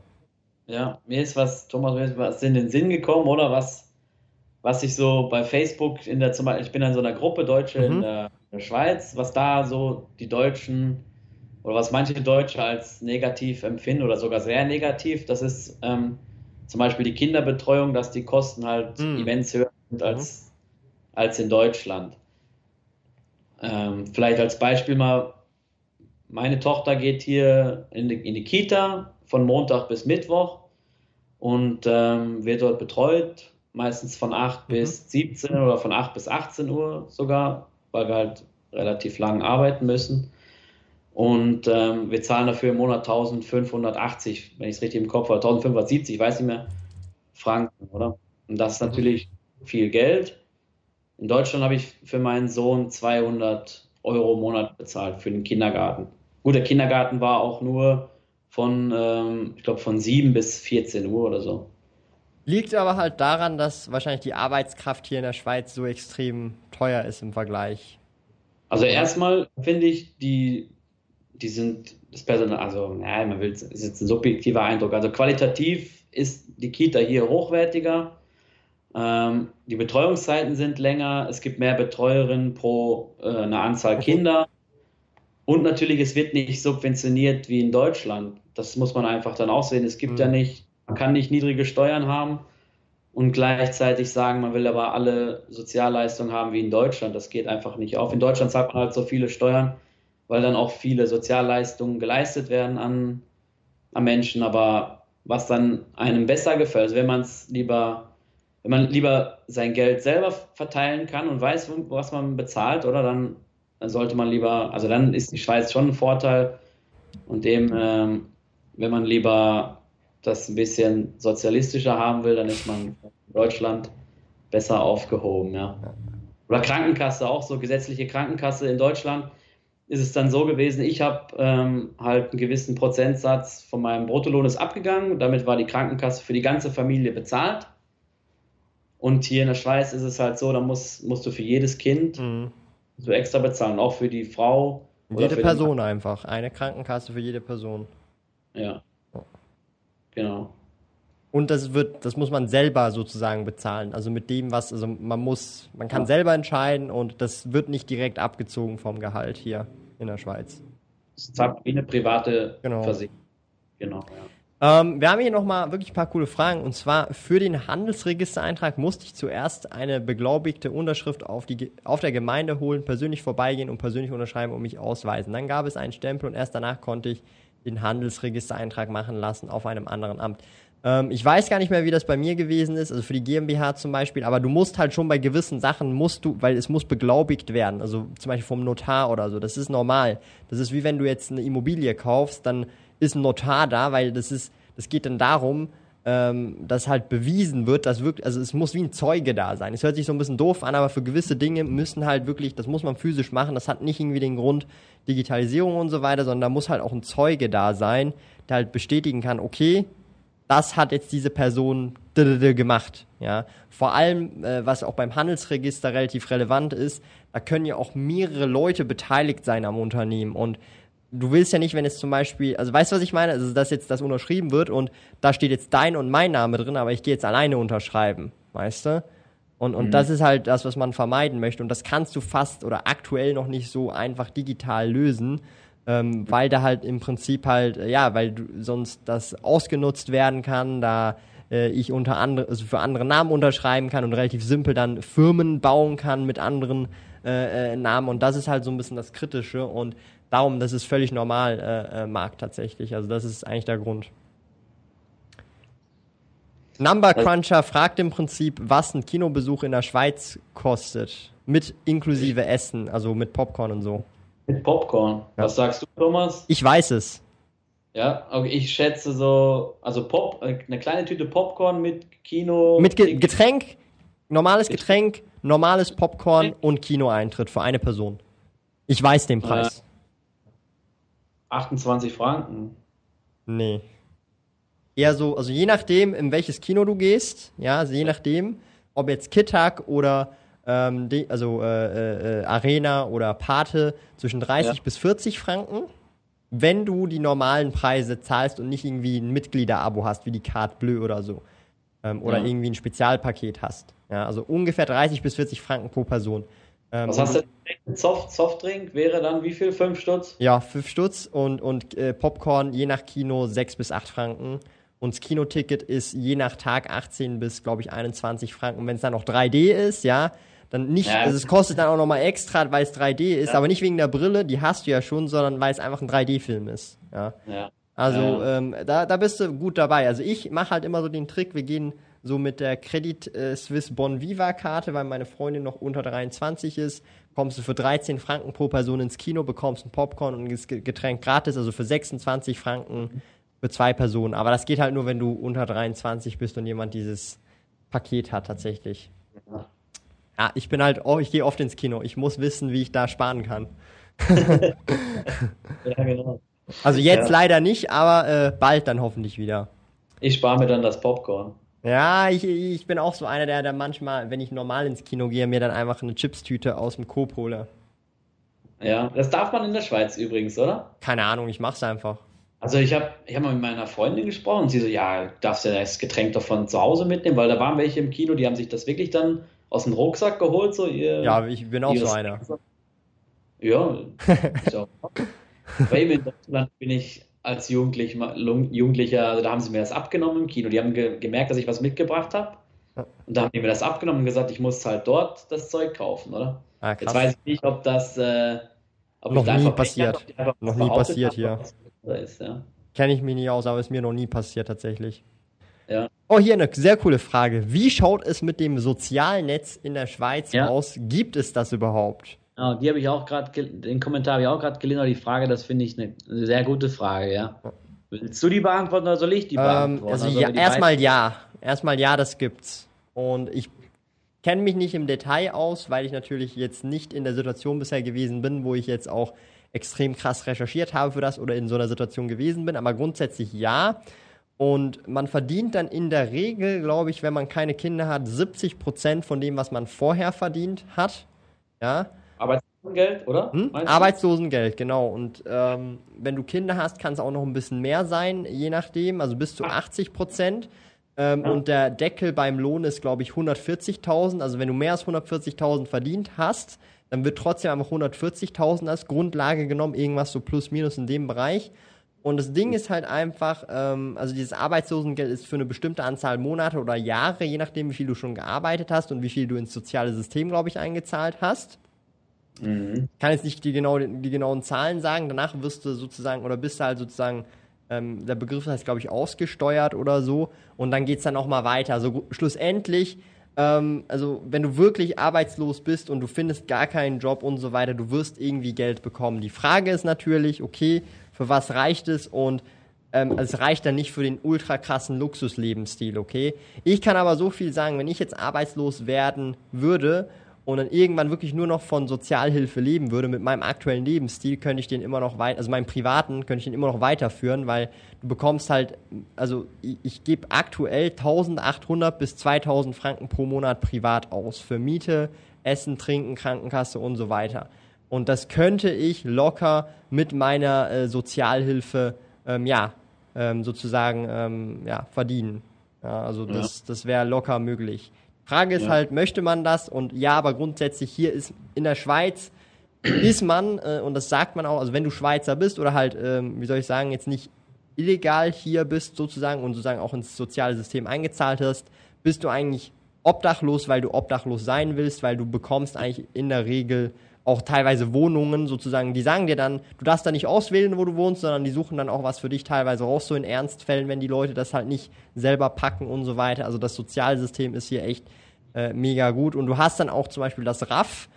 Ja, mir ist was, Thomas, mir ist was in den Sinn gekommen, oder was, was ich so bei Facebook in der, zum Beispiel, ich bin in so einer Gruppe Deutsche mhm. in der der Schweiz, was da so die Deutschen oder was manche Deutsche als negativ empfinden oder sogar sehr negativ, das ist ähm, zum Beispiel die Kinderbetreuung, dass die Kosten halt mm. immens höher sind als, mhm. als in Deutschland. Ähm, vielleicht als Beispiel mal, meine Tochter geht hier in die, in die Kita von Montag bis Mittwoch und ähm, wird dort betreut, meistens von 8 mhm. bis 17 oder von 8 bis 18 Uhr sogar weil wir halt relativ lang arbeiten müssen. Und ähm, wir zahlen dafür im Monat 1580, wenn ich es richtig im Kopf habe, 1570, ich weiß nicht mehr, Franken, oder? Und das ist natürlich viel Geld. In Deutschland habe ich für meinen Sohn 200 Euro im Monat bezahlt für den Kindergarten. Gut, der Kindergarten war auch nur von, ähm, ich glaube, von 7 bis 14 Uhr oder so. Liegt aber halt daran, dass wahrscheinlich die Arbeitskraft hier in der Schweiz so extrem teuer ist im Vergleich. Also erstmal finde ich, die, die sind das Personal, also ja, man will, es ist jetzt ein subjektiver Eindruck. Also qualitativ ist die Kita hier hochwertiger. Ähm, die Betreuungszeiten sind länger, es gibt mehr Betreuerinnen pro äh, eine Anzahl Kinder. Und natürlich, es wird nicht subventioniert wie in Deutschland. Das muss man einfach dann auch sehen. Es gibt mhm. ja nicht, man kann nicht niedrige Steuern haben und gleichzeitig sagen, man will aber alle Sozialleistungen haben wie in Deutschland. Das geht einfach nicht auf. In Deutschland zahlt man halt so viele Steuern, weil dann auch viele Sozialleistungen geleistet werden an, an Menschen. Aber was dann einem besser gefällt, also wenn man es lieber, wenn man lieber sein Geld selber verteilen kann und weiß, was man bezahlt, oder dann, dann sollte man lieber, also dann ist die Schweiz schon ein Vorteil und dem, ähm, wenn man lieber das ein bisschen sozialistischer haben will, dann ist man in Deutschland besser aufgehoben, ja. Oder Krankenkasse auch so, gesetzliche Krankenkasse in Deutschland ist es dann so gewesen, ich habe ähm, halt einen gewissen Prozentsatz von meinem Bruttolohn ist abgegangen, damit war die Krankenkasse für die ganze Familie bezahlt. Und hier in der Schweiz ist es halt so, da musst, musst du für jedes Kind mhm. So extra bezahlen, auch für die Frau. Jede Person einfach, eine Krankenkasse für jede Person. Ja. Genau. Und das wird, das muss man selber sozusagen bezahlen. Also mit dem, was, also man muss, man kann ja. selber entscheiden und das wird nicht direkt abgezogen vom Gehalt hier in der Schweiz. Das zahlt wie eine private genau. Versicherung. Genau, ja. Ähm, wir haben hier nochmal wirklich ein paar coole Fragen. Und zwar für den Handelsregistereintrag musste ich zuerst eine beglaubigte Unterschrift auf, die, auf der Gemeinde holen, persönlich vorbeigehen und persönlich unterschreiben und mich ausweisen. Dann gab es einen Stempel und erst danach konnte ich den Handelsregistereintrag machen lassen auf einem anderen Amt. Ähm, ich weiß gar nicht mehr, wie das bei mir gewesen ist, also für die GmbH zum Beispiel, aber du musst halt schon bei gewissen Sachen, musst du, weil es muss beglaubigt werden, also zum Beispiel vom Notar oder so, das ist normal. Das ist wie wenn du jetzt eine Immobilie kaufst, dann ist ein Notar da, weil das ist, das geht dann darum, ähm, dass halt bewiesen wird, dass wirklich, also es muss wie ein Zeuge da sein. Es hört sich so ein bisschen doof an, aber für gewisse Dinge müssen halt wirklich, das muss man physisch machen, das hat nicht irgendwie den Grund Digitalisierung und so weiter, sondern da muss halt auch ein Zeuge da sein, der halt bestätigen kann, okay, das hat jetzt diese Person gemacht. Ja, vor allem, äh, was auch beim Handelsregister relativ relevant ist, da können ja auch mehrere Leute beteiligt sein am Unternehmen und du willst ja nicht, wenn es zum Beispiel, also weißt du, was ich meine? Also, dass jetzt das unterschrieben wird und da steht jetzt dein und mein Name drin, aber ich gehe jetzt alleine unterschreiben, weißt du? Und, und mhm. das ist halt das, was man vermeiden möchte. Und das kannst du fast oder aktuell noch nicht so einfach digital lösen, ähm, weil da halt im Prinzip halt, ja, weil du, sonst das ausgenutzt werden kann, da äh, ich unter andere, also für andere Namen unterschreiben kann und relativ simpel dann Firmen bauen kann mit anderen äh, äh, Namen. Und das ist halt so ein bisschen das Kritische. Und darum, das ist völlig normal, äh, äh, Markt tatsächlich. Also das ist eigentlich der Grund. Number Cruncher fragt im Prinzip, was ein Kinobesuch in der Schweiz kostet. Mit inklusive Essen, also mit Popcorn und so. Mit Popcorn. Ja. Was sagst du, Thomas? Ich weiß es. Ja, okay, ich schätze so, also Pop, äh, eine kleine Tüte Popcorn mit Kino. Mit Ge Getränk, normales Getränk, normales Popcorn und Kinoeintritt für eine Person. Ich weiß den Preis. Äh, 28 Franken. Nee. Eher so, also je nachdem, in welches Kino du gehst, ja, also je nachdem, ob jetzt Kittag oder ähm, die, also äh, äh, Arena oder Pate zwischen 30 ja. bis 40 Franken, wenn du die normalen Preise zahlst und nicht irgendwie ein Mitgliederabo hast, wie die Carte Bleu oder so. Ähm, oder ja. irgendwie ein Spezialpaket hast. Ja, also ungefähr 30 bis 40 Franken pro Person. Ähm, Was hast du denn? Soft, Softdrink wäre dann wie viel? 5 Stutz? Ja, 5 Stutz und, und äh, Popcorn je nach Kino 6 bis 8 Franken. Und das Kinoticket ist je nach Tag 18 bis, glaube ich, 21 Franken. Wenn es dann noch 3D ist, ja, dann nicht, ja. also es kostet dann auch nochmal extra, weil es 3D ist, ja. aber nicht wegen der Brille, die hast du ja schon, sondern weil es einfach ein 3D-Film ist. Ja. ja. Also. Ähm, da, da bist du gut dabei. Also ich mache halt immer so den Trick, wir gehen so mit der Credit äh, Swiss Bon Viva Karte, weil meine Freundin noch unter 23 ist, kommst du für 13 Franken pro Person ins Kino, bekommst ein Popcorn und ein Getränk gratis, also für 26 Franken für zwei Personen. Aber das geht halt nur, wenn du unter 23 bist und jemand dieses Paket hat tatsächlich. Ja. Ja, ich bin halt, oh, ich gehe oft ins Kino. Ich muss wissen, wie ich da sparen kann. (laughs) ja, genau. Also jetzt ja. leider nicht, aber äh, bald dann hoffentlich wieder. Ich spare mir dann das Popcorn. Ja, ich, ich bin auch so einer, der, der manchmal, wenn ich normal ins Kino gehe, mir dann einfach eine Chipstüte aus dem Coop hole. Ja, das darf man in der Schweiz übrigens, oder? Keine Ahnung, ich mach's einfach. Also ich habe ich hab mal mit meiner Freundin gesprochen und sie so, ja, darfst du das Getränk doch von zu Hause mitnehmen, weil da waren welche im Kino, die haben sich das wirklich dann aus dem Rucksack geholt, so ihr. Ja, ich bin auch so einer. Ja, ist auch. (laughs) Weil in Deutschland bin ich als Jugendlich, Jugendlicher, also da haben sie mir das abgenommen im Kino. Die haben ge gemerkt, dass ich was mitgebracht habe. Und da haben die mir das abgenommen und gesagt, ich muss halt dort das Zeug kaufen, oder? Ah, Jetzt weiß ich nicht, ob das äh, ob noch nie passiert. Hab, noch nie passiert hier. ja. Kenne ich mich nicht aus, aber ist mir noch nie passiert tatsächlich. Ja. Oh, hier eine sehr coole Frage. Wie schaut es mit dem Sozialnetz in der Schweiz ja. aus? Gibt es das überhaupt? Ja, die habe ich auch gerade, den Kommentar habe ich auch gerade gelesen, aber die Frage, das finde ich eine, sehr gute Frage, ja. Willst du die beantworten oder soll ich die ähm, beantworten? Also, ja, erstmal ja. Erstmal ja, das gibt's. Und ich kenne mich nicht im Detail aus, weil ich natürlich jetzt nicht in der Situation bisher gewesen bin, wo ich jetzt auch extrem krass recherchiert habe für das oder in so einer Situation gewesen bin. Aber grundsätzlich ja. Und man verdient dann in der Regel, glaube ich, wenn man keine Kinder hat, 70 Prozent von dem, was man vorher verdient hat. Ja. Arbeitslosengeld, oder? Hm? Arbeitslosengeld, genau. Und ähm, wenn du Kinder hast, kann es auch noch ein bisschen mehr sein, je nachdem. Also bis zu 80 Prozent. Ähm, ja. Und der Deckel beim Lohn ist, glaube ich, 140.000. Also wenn du mehr als 140.000 verdient hast, dann wird trotzdem einfach 140.000 als Grundlage genommen, irgendwas so plus minus in dem Bereich. Und das Ding ist halt einfach, ähm, also dieses Arbeitslosengeld ist für eine bestimmte Anzahl Monate oder Jahre, je nachdem, wie viel du schon gearbeitet hast und wie viel du ins soziale System, glaube ich, eingezahlt hast. Mhm. Ich kann jetzt nicht die, genau, die genauen Zahlen sagen. Danach wirst du sozusagen, oder bist du halt sozusagen ähm, der Begriff heißt, glaube ich, ausgesteuert oder so. Und dann geht es dann nochmal weiter. Also schlussendlich, ähm, also wenn du wirklich arbeitslos bist und du findest gar keinen Job und so weiter, du wirst irgendwie Geld bekommen. Die Frage ist natürlich, okay, für was reicht es? Und ähm, es reicht dann nicht für den ultra krassen Luxuslebensstil, okay? Ich kann aber so viel sagen, wenn ich jetzt arbeitslos werden würde und dann irgendwann wirklich nur noch von Sozialhilfe leben würde, mit meinem aktuellen Lebensstil, könnte ich den immer noch weiter, also meinem privaten, könnte ich den immer noch weiterführen, weil du bekommst halt, also ich, ich gebe aktuell 1800 bis 2000 Franken pro Monat privat aus für Miete, Essen, Trinken, Krankenkasse und so weiter. Und das könnte ich locker mit meiner äh, Sozialhilfe, ähm, ja, ähm, sozusagen, ähm, ja, verdienen. Ja, also das, ja. das wäre locker möglich. Frage ist ja. halt, möchte man das? Und ja, aber grundsätzlich hier ist in der Schweiz (clears throat) ist man, äh, und das sagt man auch, also wenn du Schweizer bist oder halt, ähm, wie soll ich sagen, jetzt nicht illegal hier bist sozusagen und sozusagen auch ins soziale System eingezahlt hast, bist du eigentlich obdachlos, weil du obdachlos sein willst, weil du bekommst eigentlich in der Regel auch teilweise Wohnungen sozusagen, die sagen dir dann, du darfst da nicht auswählen, wo du wohnst, sondern die suchen dann auch was für dich teilweise raus, so in Ernstfällen, wenn die Leute das halt nicht selber packen und so weiter. Also das Sozialsystem ist hier echt äh, mega gut. Und du hast dann auch zum Beispiel das RAF.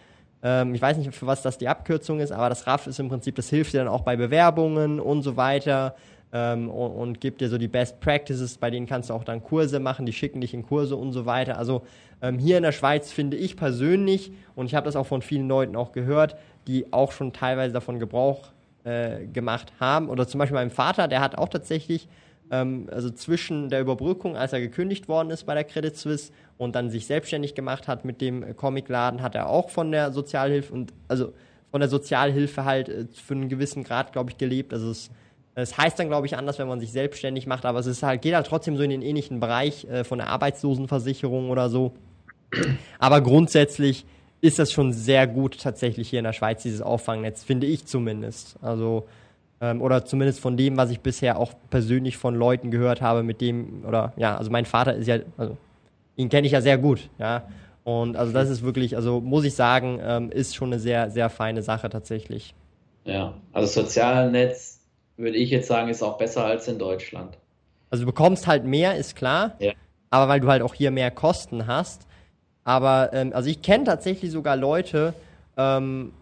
Ähm, ich weiß nicht, für was das die Abkürzung ist, aber das RAF ist im Prinzip, das hilft dir dann auch bei Bewerbungen und so weiter. Ähm, und, und, gibt dir so die Best Practices, bei denen kannst du auch dann Kurse machen, die schicken dich in Kurse und so weiter. Also ähm, hier in der Schweiz finde ich persönlich, und ich habe das auch von vielen Leuten auch gehört, die auch schon teilweise davon Gebrauch äh, gemacht haben. Oder zum Beispiel mein Vater, der hat auch tatsächlich ähm, also zwischen der Überbrückung, als er gekündigt worden ist bei der Credit Suisse und dann sich selbstständig gemacht hat mit dem Comicladen, hat er auch von der Sozialhilfe und also von der Sozialhilfe halt äh, für einen gewissen Grad, glaube ich, gelebt. Also es, es heißt dann, glaube ich, anders, wenn man sich selbstständig macht, aber es ist halt, geht halt trotzdem so in den ähnlichen Bereich äh, von der Arbeitslosenversicherung oder so. Aber grundsätzlich ist das schon sehr gut tatsächlich hier in der Schweiz, dieses Auffangnetz, finde ich zumindest. Also ähm, oder zumindest von dem, was ich bisher auch persönlich von Leuten gehört habe, mit dem, oder ja, also mein Vater ist ja, also ihn kenne ich ja sehr gut, ja. Und also das ist wirklich, also muss ich sagen, ähm, ist schon eine sehr, sehr feine Sache tatsächlich. Ja, also Sozialnetz würde ich jetzt sagen, ist auch besser als in Deutschland. Also du bekommst halt mehr, ist klar, ja. aber weil du halt auch hier mehr Kosten hast. Aber ähm, also ich kenne tatsächlich sogar Leute, ähm,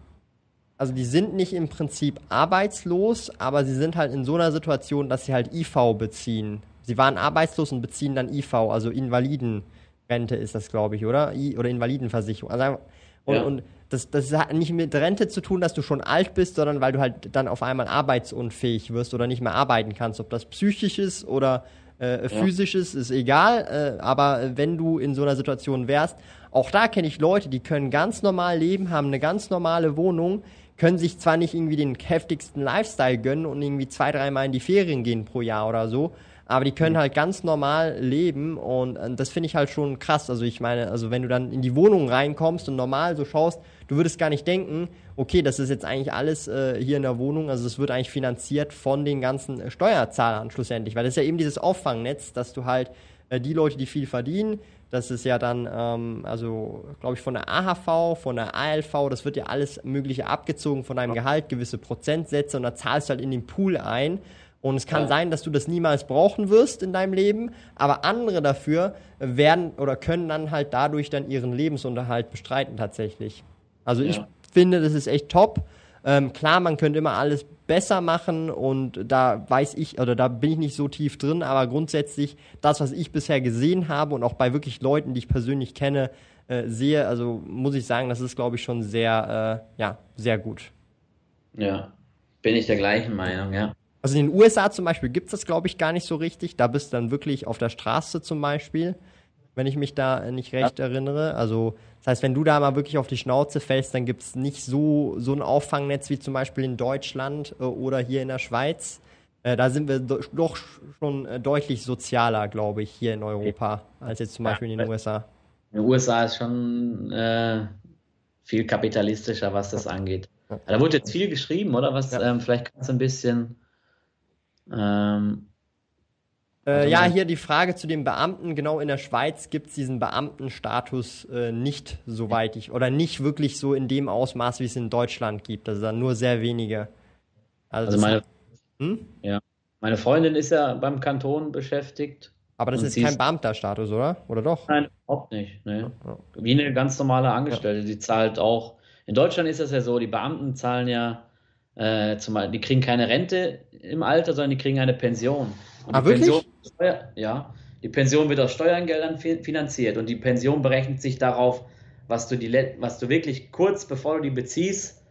also die sind nicht im Prinzip arbeitslos, aber sie sind halt in so einer Situation, dass sie halt IV beziehen. Sie waren arbeitslos und beziehen dann IV, also Invalidenrente ist das, glaube ich, oder? I oder Invalidenversicherung. Also, und, ja. und das, das hat nicht mit Rente zu tun, dass du schon alt bist, sondern weil du halt dann auf einmal arbeitsunfähig wirst oder nicht mehr arbeiten kannst. Ob das psychisch ist oder äh, physisch ist, ist egal. Äh, aber wenn du in so einer Situation wärst, auch da kenne ich Leute, die können ganz normal leben, haben eine ganz normale Wohnung, können sich zwar nicht irgendwie den heftigsten Lifestyle gönnen und irgendwie zwei, dreimal in die Ferien gehen pro Jahr oder so, aber die können halt ganz normal leben und äh, das finde ich halt schon krass. Also ich meine, also wenn du dann in die Wohnung reinkommst und normal so schaust, du würdest gar nicht denken, okay, das ist jetzt eigentlich alles äh, hier in der Wohnung, also es wird eigentlich finanziert von den ganzen äh, Steuerzahlern schlussendlich, weil das ist ja eben dieses Auffangnetz, dass du halt äh, die Leute, die viel verdienen, das ist ja dann, ähm, also glaube ich, von der AHV, von der ALV, das wird ja alles Mögliche abgezogen von deinem Gehalt, gewisse Prozentsätze und da zahlst du halt in den Pool ein. Und es kann ja. sein, dass du das niemals brauchen wirst in deinem Leben, aber andere dafür werden oder können dann halt dadurch dann ihren Lebensunterhalt bestreiten tatsächlich. Also ja. ich finde, das ist echt top. Ähm, klar, man könnte immer alles besser machen und da weiß ich, oder da bin ich nicht so tief drin, aber grundsätzlich das, was ich bisher gesehen habe und auch bei wirklich Leuten, die ich persönlich kenne, äh, sehe, also muss ich sagen, das ist, glaube ich, schon sehr, äh, ja, sehr gut. Ja, bin ich der gleichen Meinung, ja. Also in den USA zum Beispiel gibt es das, glaube ich, gar nicht so richtig. Da bist du dann wirklich auf der Straße zum Beispiel, wenn ich mich da nicht recht ja. erinnere. Also das heißt, wenn du da mal wirklich auf die Schnauze fällst, dann gibt es nicht so, so ein Auffangnetz wie zum Beispiel in Deutschland äh, oder hier in der Schweiz. Äh, da sind wir do doch schon äh, deutlich sozialer, glaube ich, hier in Europa, als jetzt zum Beispiel in den USA. In den USA ist schon äh, viel kapitalistischer, was das angeht. Da wurde jetzt viel geschrieben, oder? Was, ja. ähm, vielleicht kannst du ein bisschen ähm, äh, also ja, hier die Frage zu den Beamten. Genau in der Schweiz gibt es diesen Beamtenstatus äh, nicht, soweit ich, oder nicht wirklich so in dem Ausmaß, wie es in Deutschland gibt. Also dann nur sehr wenige. Also, also meine, hm? ja. meine Freundin ist ja beim Kanton beschäftigt. Aber das ist kein Beamterstatus, oder? Oder doch? Nein, überhaupt nicht. Ja. Wie eine ganz normale Angestellte. Ja. Die zahlt auch. In Deutschland ist das ja so, die Beamten zahlen ja äh, zumal, die kriegen keine Rente im Alter, sondern die kriegen eine Pension. Und ah, wirklich? Pension, ja, die Pension wird aus Steuergeldern finanziert und die Pension berechnet sich darauf, was du, die, was du wirklich kurz bevor du die beziehst,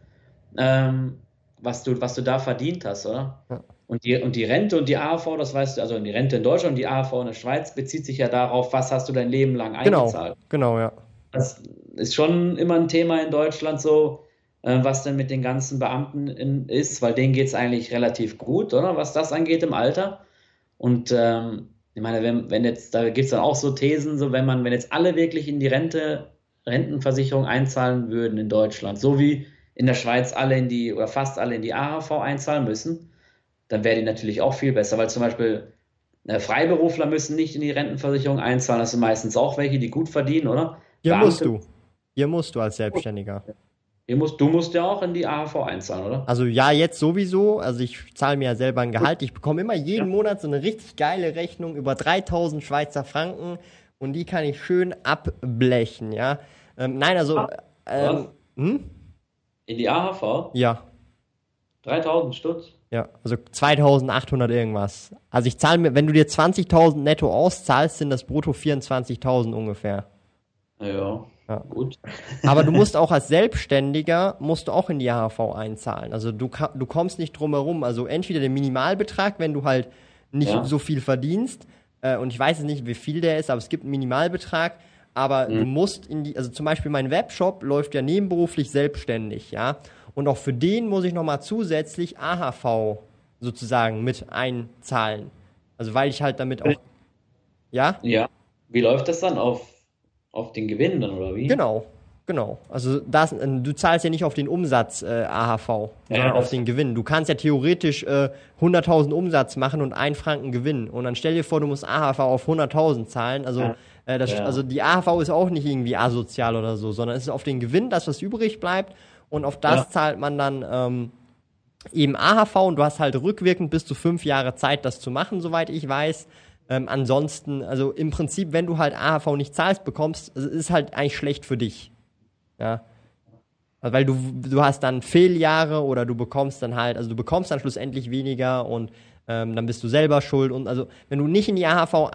ähm, was, du, was du da verdient hast, oder? Ja. Und, die, und die Rente und die AHV, das weißt du, also die Rente in Deutschland und die AHV in der Schweiz bezieht sich ja darauf, was hast du dein Leben lang genau, eingezahlt. Genau, genau, ja. Das ist schon immer ein Thema in Deutschland so, äh, was denn mit den ganzen Beamten in, ist, weil denen geht es eigentlich relativ gut, oder? Was das angeht im Alter. Und ähm, ich meine, wenn, wenn jetzt, da gibt es dann auch so Thesen, so wenn man, wenn jetzt alle wirklich in die Rente, Rentenversicherung einzahlen würden in Deutschland, so wie in der Schweiz alle in die, oder fast alle in die AHV einzahlen müssen, dann wäre die natürlich auch viel besser, weil zum Beispiel äh, Freiberufler müssen nicht in die Rentenversicherung einzahlen, das sind meistens auch welche, die gut verdienen, oder? Hier Beamte, musst du. Hier musst du als Selbstständiger. Musst, du musst ja auch in die AHV einzahlen, oder? Also ja, jetzt sowieso. Also ich zahle mir ja selber ein Gehalt. Ich bekomme immer jeden ja. Monat so eine richtig geile Rechnung über 3000 Schweizer Franken und die kann ich schön abblechen, ja. Ähm, nein, also. Ah, ähm, hm? In die AHV? Ja. 3000 Stutz? Ja, also 2800 irgendwas. Also ich zahle mir, wenn du dir 20.000 netto auszahlst, sind das brutto 24.000 ungefähr. Ja. Ja. Gut. Aber du musst (laughs) auch als Selbstständiger, musst du auch in die AHV einzahlen. Also du, du kommst nicht drum herum. Also entweder den Minimalbetrag, wenn du halt nicht ja. so viel verdienst, äh, und ich weiß jetzt nicht, wie viel der ist, aber es gibt einen Minimalbetrag, aber mhm. du musst in die, also zum Beispiel mein Webshop läuft ja nebenberuflich selbstständig, ja. Und auch für den muss ich nochmal zusätzlich AHV sozusagen mit einzahlen. Also weil ich halt damit auch. Ja? Ja. Wie läuft das dann auf auf den Gewinn dann, oder wie? Genau, genau. Also das, äh, du zahlst ja nicht auf den Umsatz äh, AHV, sondern ja, auf den Gewinn. Du kannst ja theoretisch äh, 100.000 Umsatz machen und einen Franken Gewinn. Und dann stell dir vor, du musst AHV auf 100.000 zahlen. Also, ja. äh, das, ja. also die AHV ist auch nicht irgendwie asozial oder so, sondern es ist auf den Gewinn, das, was übrig bleibt. Und auf das zahlt man dann ähm, eben AHV und du hast halt rückwirkend bis zu fünf Jahre Zeit, das zu machen, soweit ich weiß. Ähm, ansonsten, also im Prinzip, wenn du halt AHV nicht zahlst, bekommst, also ist halt eigentlich schlecht für dich. Ja. Also weil du, du hast dann Fehljahre oder du bekommst dann halt, also du bekommst dann schlussendlich weniger und ähm, dann bist du selber schuld. Und also wenn du nicht in die AHV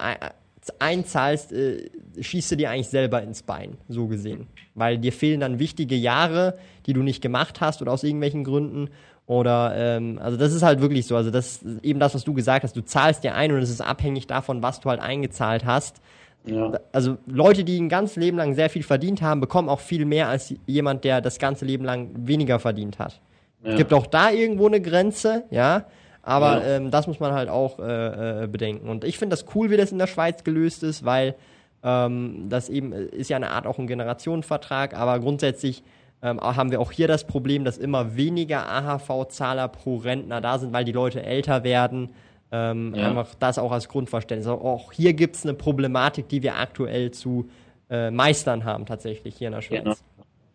einzahlst, äh, schießt du dir eigentlich selber ins Bein, so gesehen. Weil dir fehlen dann wichtige Jahre, die du nicht gemacht hast oder aus irgendwelchen Gründen. Oder, ähm, also das ist halt wirklich so. Also das ist eben das, was du gesagt hast. Du zahlst dir ein und es ist abhängig davon, was du halt eingezahlt hast. Ja. Also Leute, die ein ganzes Leben lang sehr viel verdient haben, bekommen auch viel mehr als jemand, der das ganze Leben lang weniger verdient hat. Ja. Es gibt auch da irgendwo eine Grenze, ja. Aber ja. ähm, das muss man halt auch äh, äh, bedenken. Und ich finde das cool, wie das in der Schweiz gelöst ist, weil ähm, das eben äh, ist ja eine Art auch ein Generationenvertrag, aber grundsätzlich ähm, haben wir auch hier das Problem, dass immer weniger AHV-Zahler pro Rentner da sind, weil die Leute älter werden. Ähm, ja. Einfach das auch als Grundverständnis. Auch hier gibt es eine Problematik, die wir aktuell zu äh, meistern haben, tatsächlich hier in der Schweiz. Genau.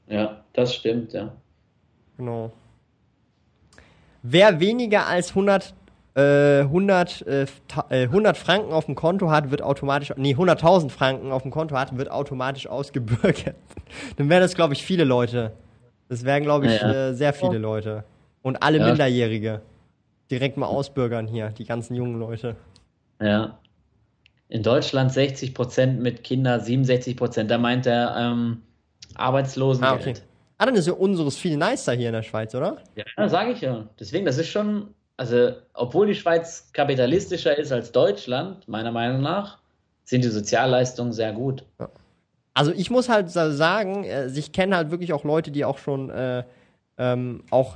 Ja, das stimmt, ja. Genau. Wer weniger als 100, äh, 100, äh, 100 äh, Franken auf dem Konto hat, wird automatisch, nee, 100.000 Franken auf dem Konto hat, wird automatisch ausgebürgert. (laughs) Dann wären das, glaube ich, viele Leute. Das wären, glaube ich, ja, ja. Äh, sehr viele Leute. Und alle ja. Minderjährige. Direkt mal ausbürgern hier, die ganzen jungen Leute. Ja. In Deutschland 60 Prozent mit Kindern, 67 Prozent. Da meint er ähm, Arbeitslosengeld. Ah, okay. Ah, dann ist ja unseres viel nicer hier in der Schweiz, oder? Ja, sage ich ja. Deswegen, das ist schon, also, obwohl die Schweiz kapitalistischer ist als Deutschland, meiner Meinung nach, sind die Sozialleistungen sehr gut. Also, ich muss halt sagen, äh, ich kenne halt wirklich auch Leute, die auch schon äh, ähm, auch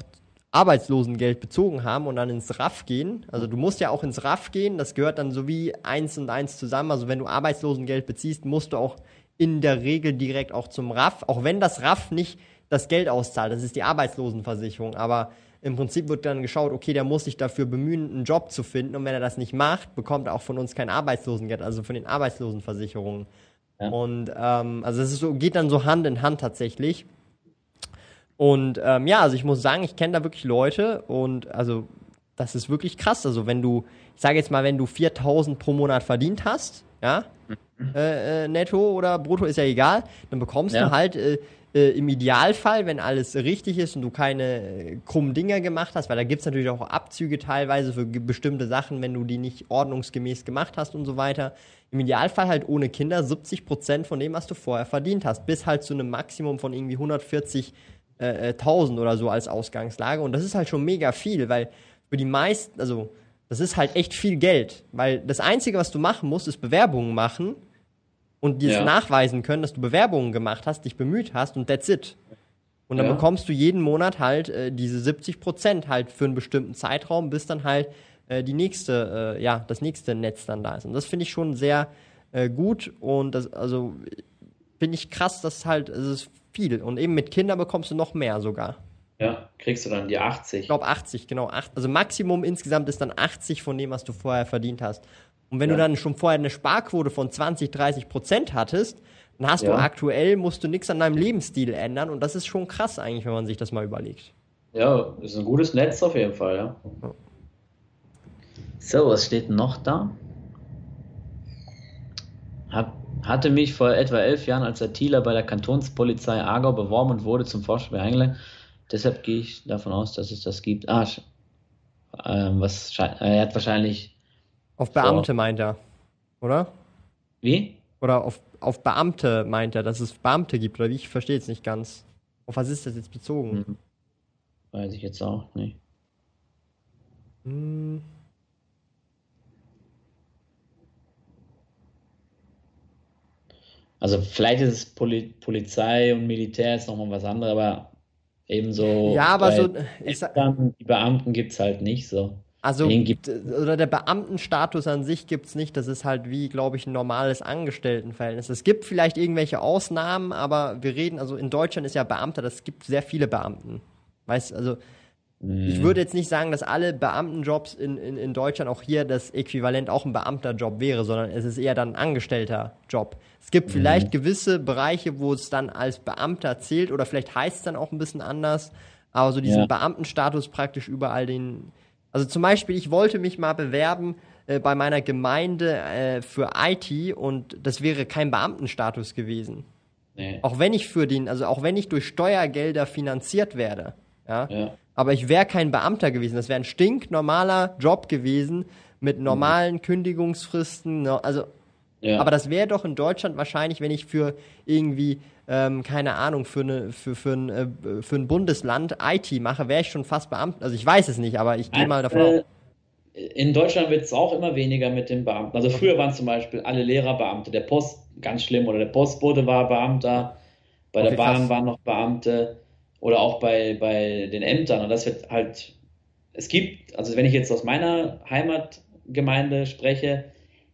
Arbeitslosengeld bezogen haben und dann ins RAF gehen. Also du musst ja auch ins RAF gehen, das gehört dann so wie eins und eins zusammen. Also wenn du Arbeitslosengeld beziehst, musst du auch in der Regel direkt auch zum RAF, auch wenn das RAF nicht das Geld auszahlt, das ist die Arbeitslosenversicherung, aber im Prinzip wird dann geschaut, okay, der muss sich dafür bemühen, einen Job zu finden und wenn er das nicht macht, bekommt er auch von uns kein Arbeitslosengeld, also von den Arbeitslosenversicherungen. Ja. Und ähm, also es so, geht dann so Hand in Hand tatsächlich. Und ähm, ja, also ich muss sagen, ich kenne da wirklich Leute und also das ist wirklich krass. Also wenn du, ich sage jetzt mal, wenn du 4000 pro Monat verdient hast, ja, mhm. äh, äh, netto oder brutto ist ja egal, dann bekommst ja. du halt äh, äh, im Idealfall, wenn alles richtig ist und du keine äh, krummen Dinger gemacht hast, weil da gibt es natürlich auch Abzüge teilweise für bestimmte Sachen, wenn du die nicht ordnungsgemäß gemacht hast und so weiter. Im Idealfall halt ohne Kinder 70 Prozent von dem, was du vorher verdient hast, bis halt zu einem Maximum von irgendwie 140 äh, 1000 oder so als Ausgangslage. Und das ist halt schon mega viel, weil für die meisten, also das ist halt echt viel Geld. Weil das Einzige, was du machen musst, ist Bewerbungen machen und dir ja. nachweisen können, dass du Bewerbungen gemacht hast, dich bemüht hast und that's it. Und dann ja. bekommst du jeden Monat halt äh, diese 70 Prozent halt für einen bestimmten Zeitraum, bis dann halt äh, die nächste, äh, ja, das nächste Netz dann da ist. Und das finde ich schon sehr äh, gut und das, also finde ich krass, dass halt, es ist viel. Und eben mit Kindern bekommst du noch mehr sogar. Ja, kriegst du dann die 80. Ich glaube 80, genau. Also Maximum insgesamt ist dann 80 von dem, was du vorher verdient hast. Und wenn ja. du dann schon vorher eine Sparquote von 20, 30 Prozent hattest, dann hast ja. du aktuell, musst du nichts an deinem Lebensstil ändern. Und das ist schon krass eigentlich, wenn man sich das mal überlegt. Ja, ist ein gutes Netz auf jeden Fall, ja. So, was steht noch da? Hab, hatte mich vor etwa elf Jahren als ITler bei der Kantonspolizei Aargau beworben und wurde zum Forscher eingeladen. Deshalb gehe ich davon aus, dass es das gibt. Ah, äh, was, er hat wahrscheinlich. Auf Beamte vor, meint er, oder? Wie? Oder auf, auf Beamte meint er, dass es Beamte gibt, oder wie? Ich verstehe es nicht ganz. Auf was ist das jetzt bezogen? Hm. Weiß ich jetzt auch nicht. Hm. Also vielleicht ist es Poli Polizei und Militär ist nochmal was anderes, aber ebenso. Ja, aber so. Ich die Beamten gibt es halt nicht so. Also, oder der Beamtenstatus an sich gibt es nicht. Das ist halt wie, glaube ich, ein normales Angestelltenverhältnis. Es gibt vielleicht irgendwelche Ausnahmen, aber wir reden, also in Deutschland ist ja Beamter, das gibt sehr viele Beamten. Weißt also ich mhm. würde jetzt nicht sagen, dass alle Beamtenjobs in, in, in Deutschland auch hier das Äquivalent auch ein Beamterjob wäre, sondern es ist eher dann ein angestellter Job. Es gibt vielleicht mhm. gewisse Bereiche, wo es dann als Beamter zählt oder vielleicht heißt es dann auch ein bisschen anders, aber so diesen ja. Beamtenstatus praktisch überall den. Also zum Beispiel, ich wollte mich mal bewerben äh, bei meiner Gemeinde äh, für IT und das wäre kein Beamtenstatus gewesen. Nee. Auch wenn ich für den, also auch wenn ich durch Steuergelder finanziert werde. ja. ja aber ich wäre kein Beamter gewesen. Das wäre ein stinknormaler Job gewesen mit normalen mhm. Kündigungsfristen. Also, ja. aber das wäre doch in Deutschland wahrscheinlich, wenn ich für irgendwie, ähm, keine Ahnung, für, eine, für, für, ein, äh, für ein Bundesland IT mache, wäre ich schon fast Beamter. Also ich weiß es nicht, aber ich gehe mal davon aus. In Deutschland wird es auch immer weniger mit den Beamten. Also früher waren zum Beispiel alle Lehrer Beamte, der Post, ganz schlimm, oder der Postbote war Beamter, bei okay, der Bahn krass. waren noch Beamte oder auch bei, bei den Ämtern. Und das wird halt, es gibt, also wenn ich jetzt aus meiner Heimatgemeinde spreche,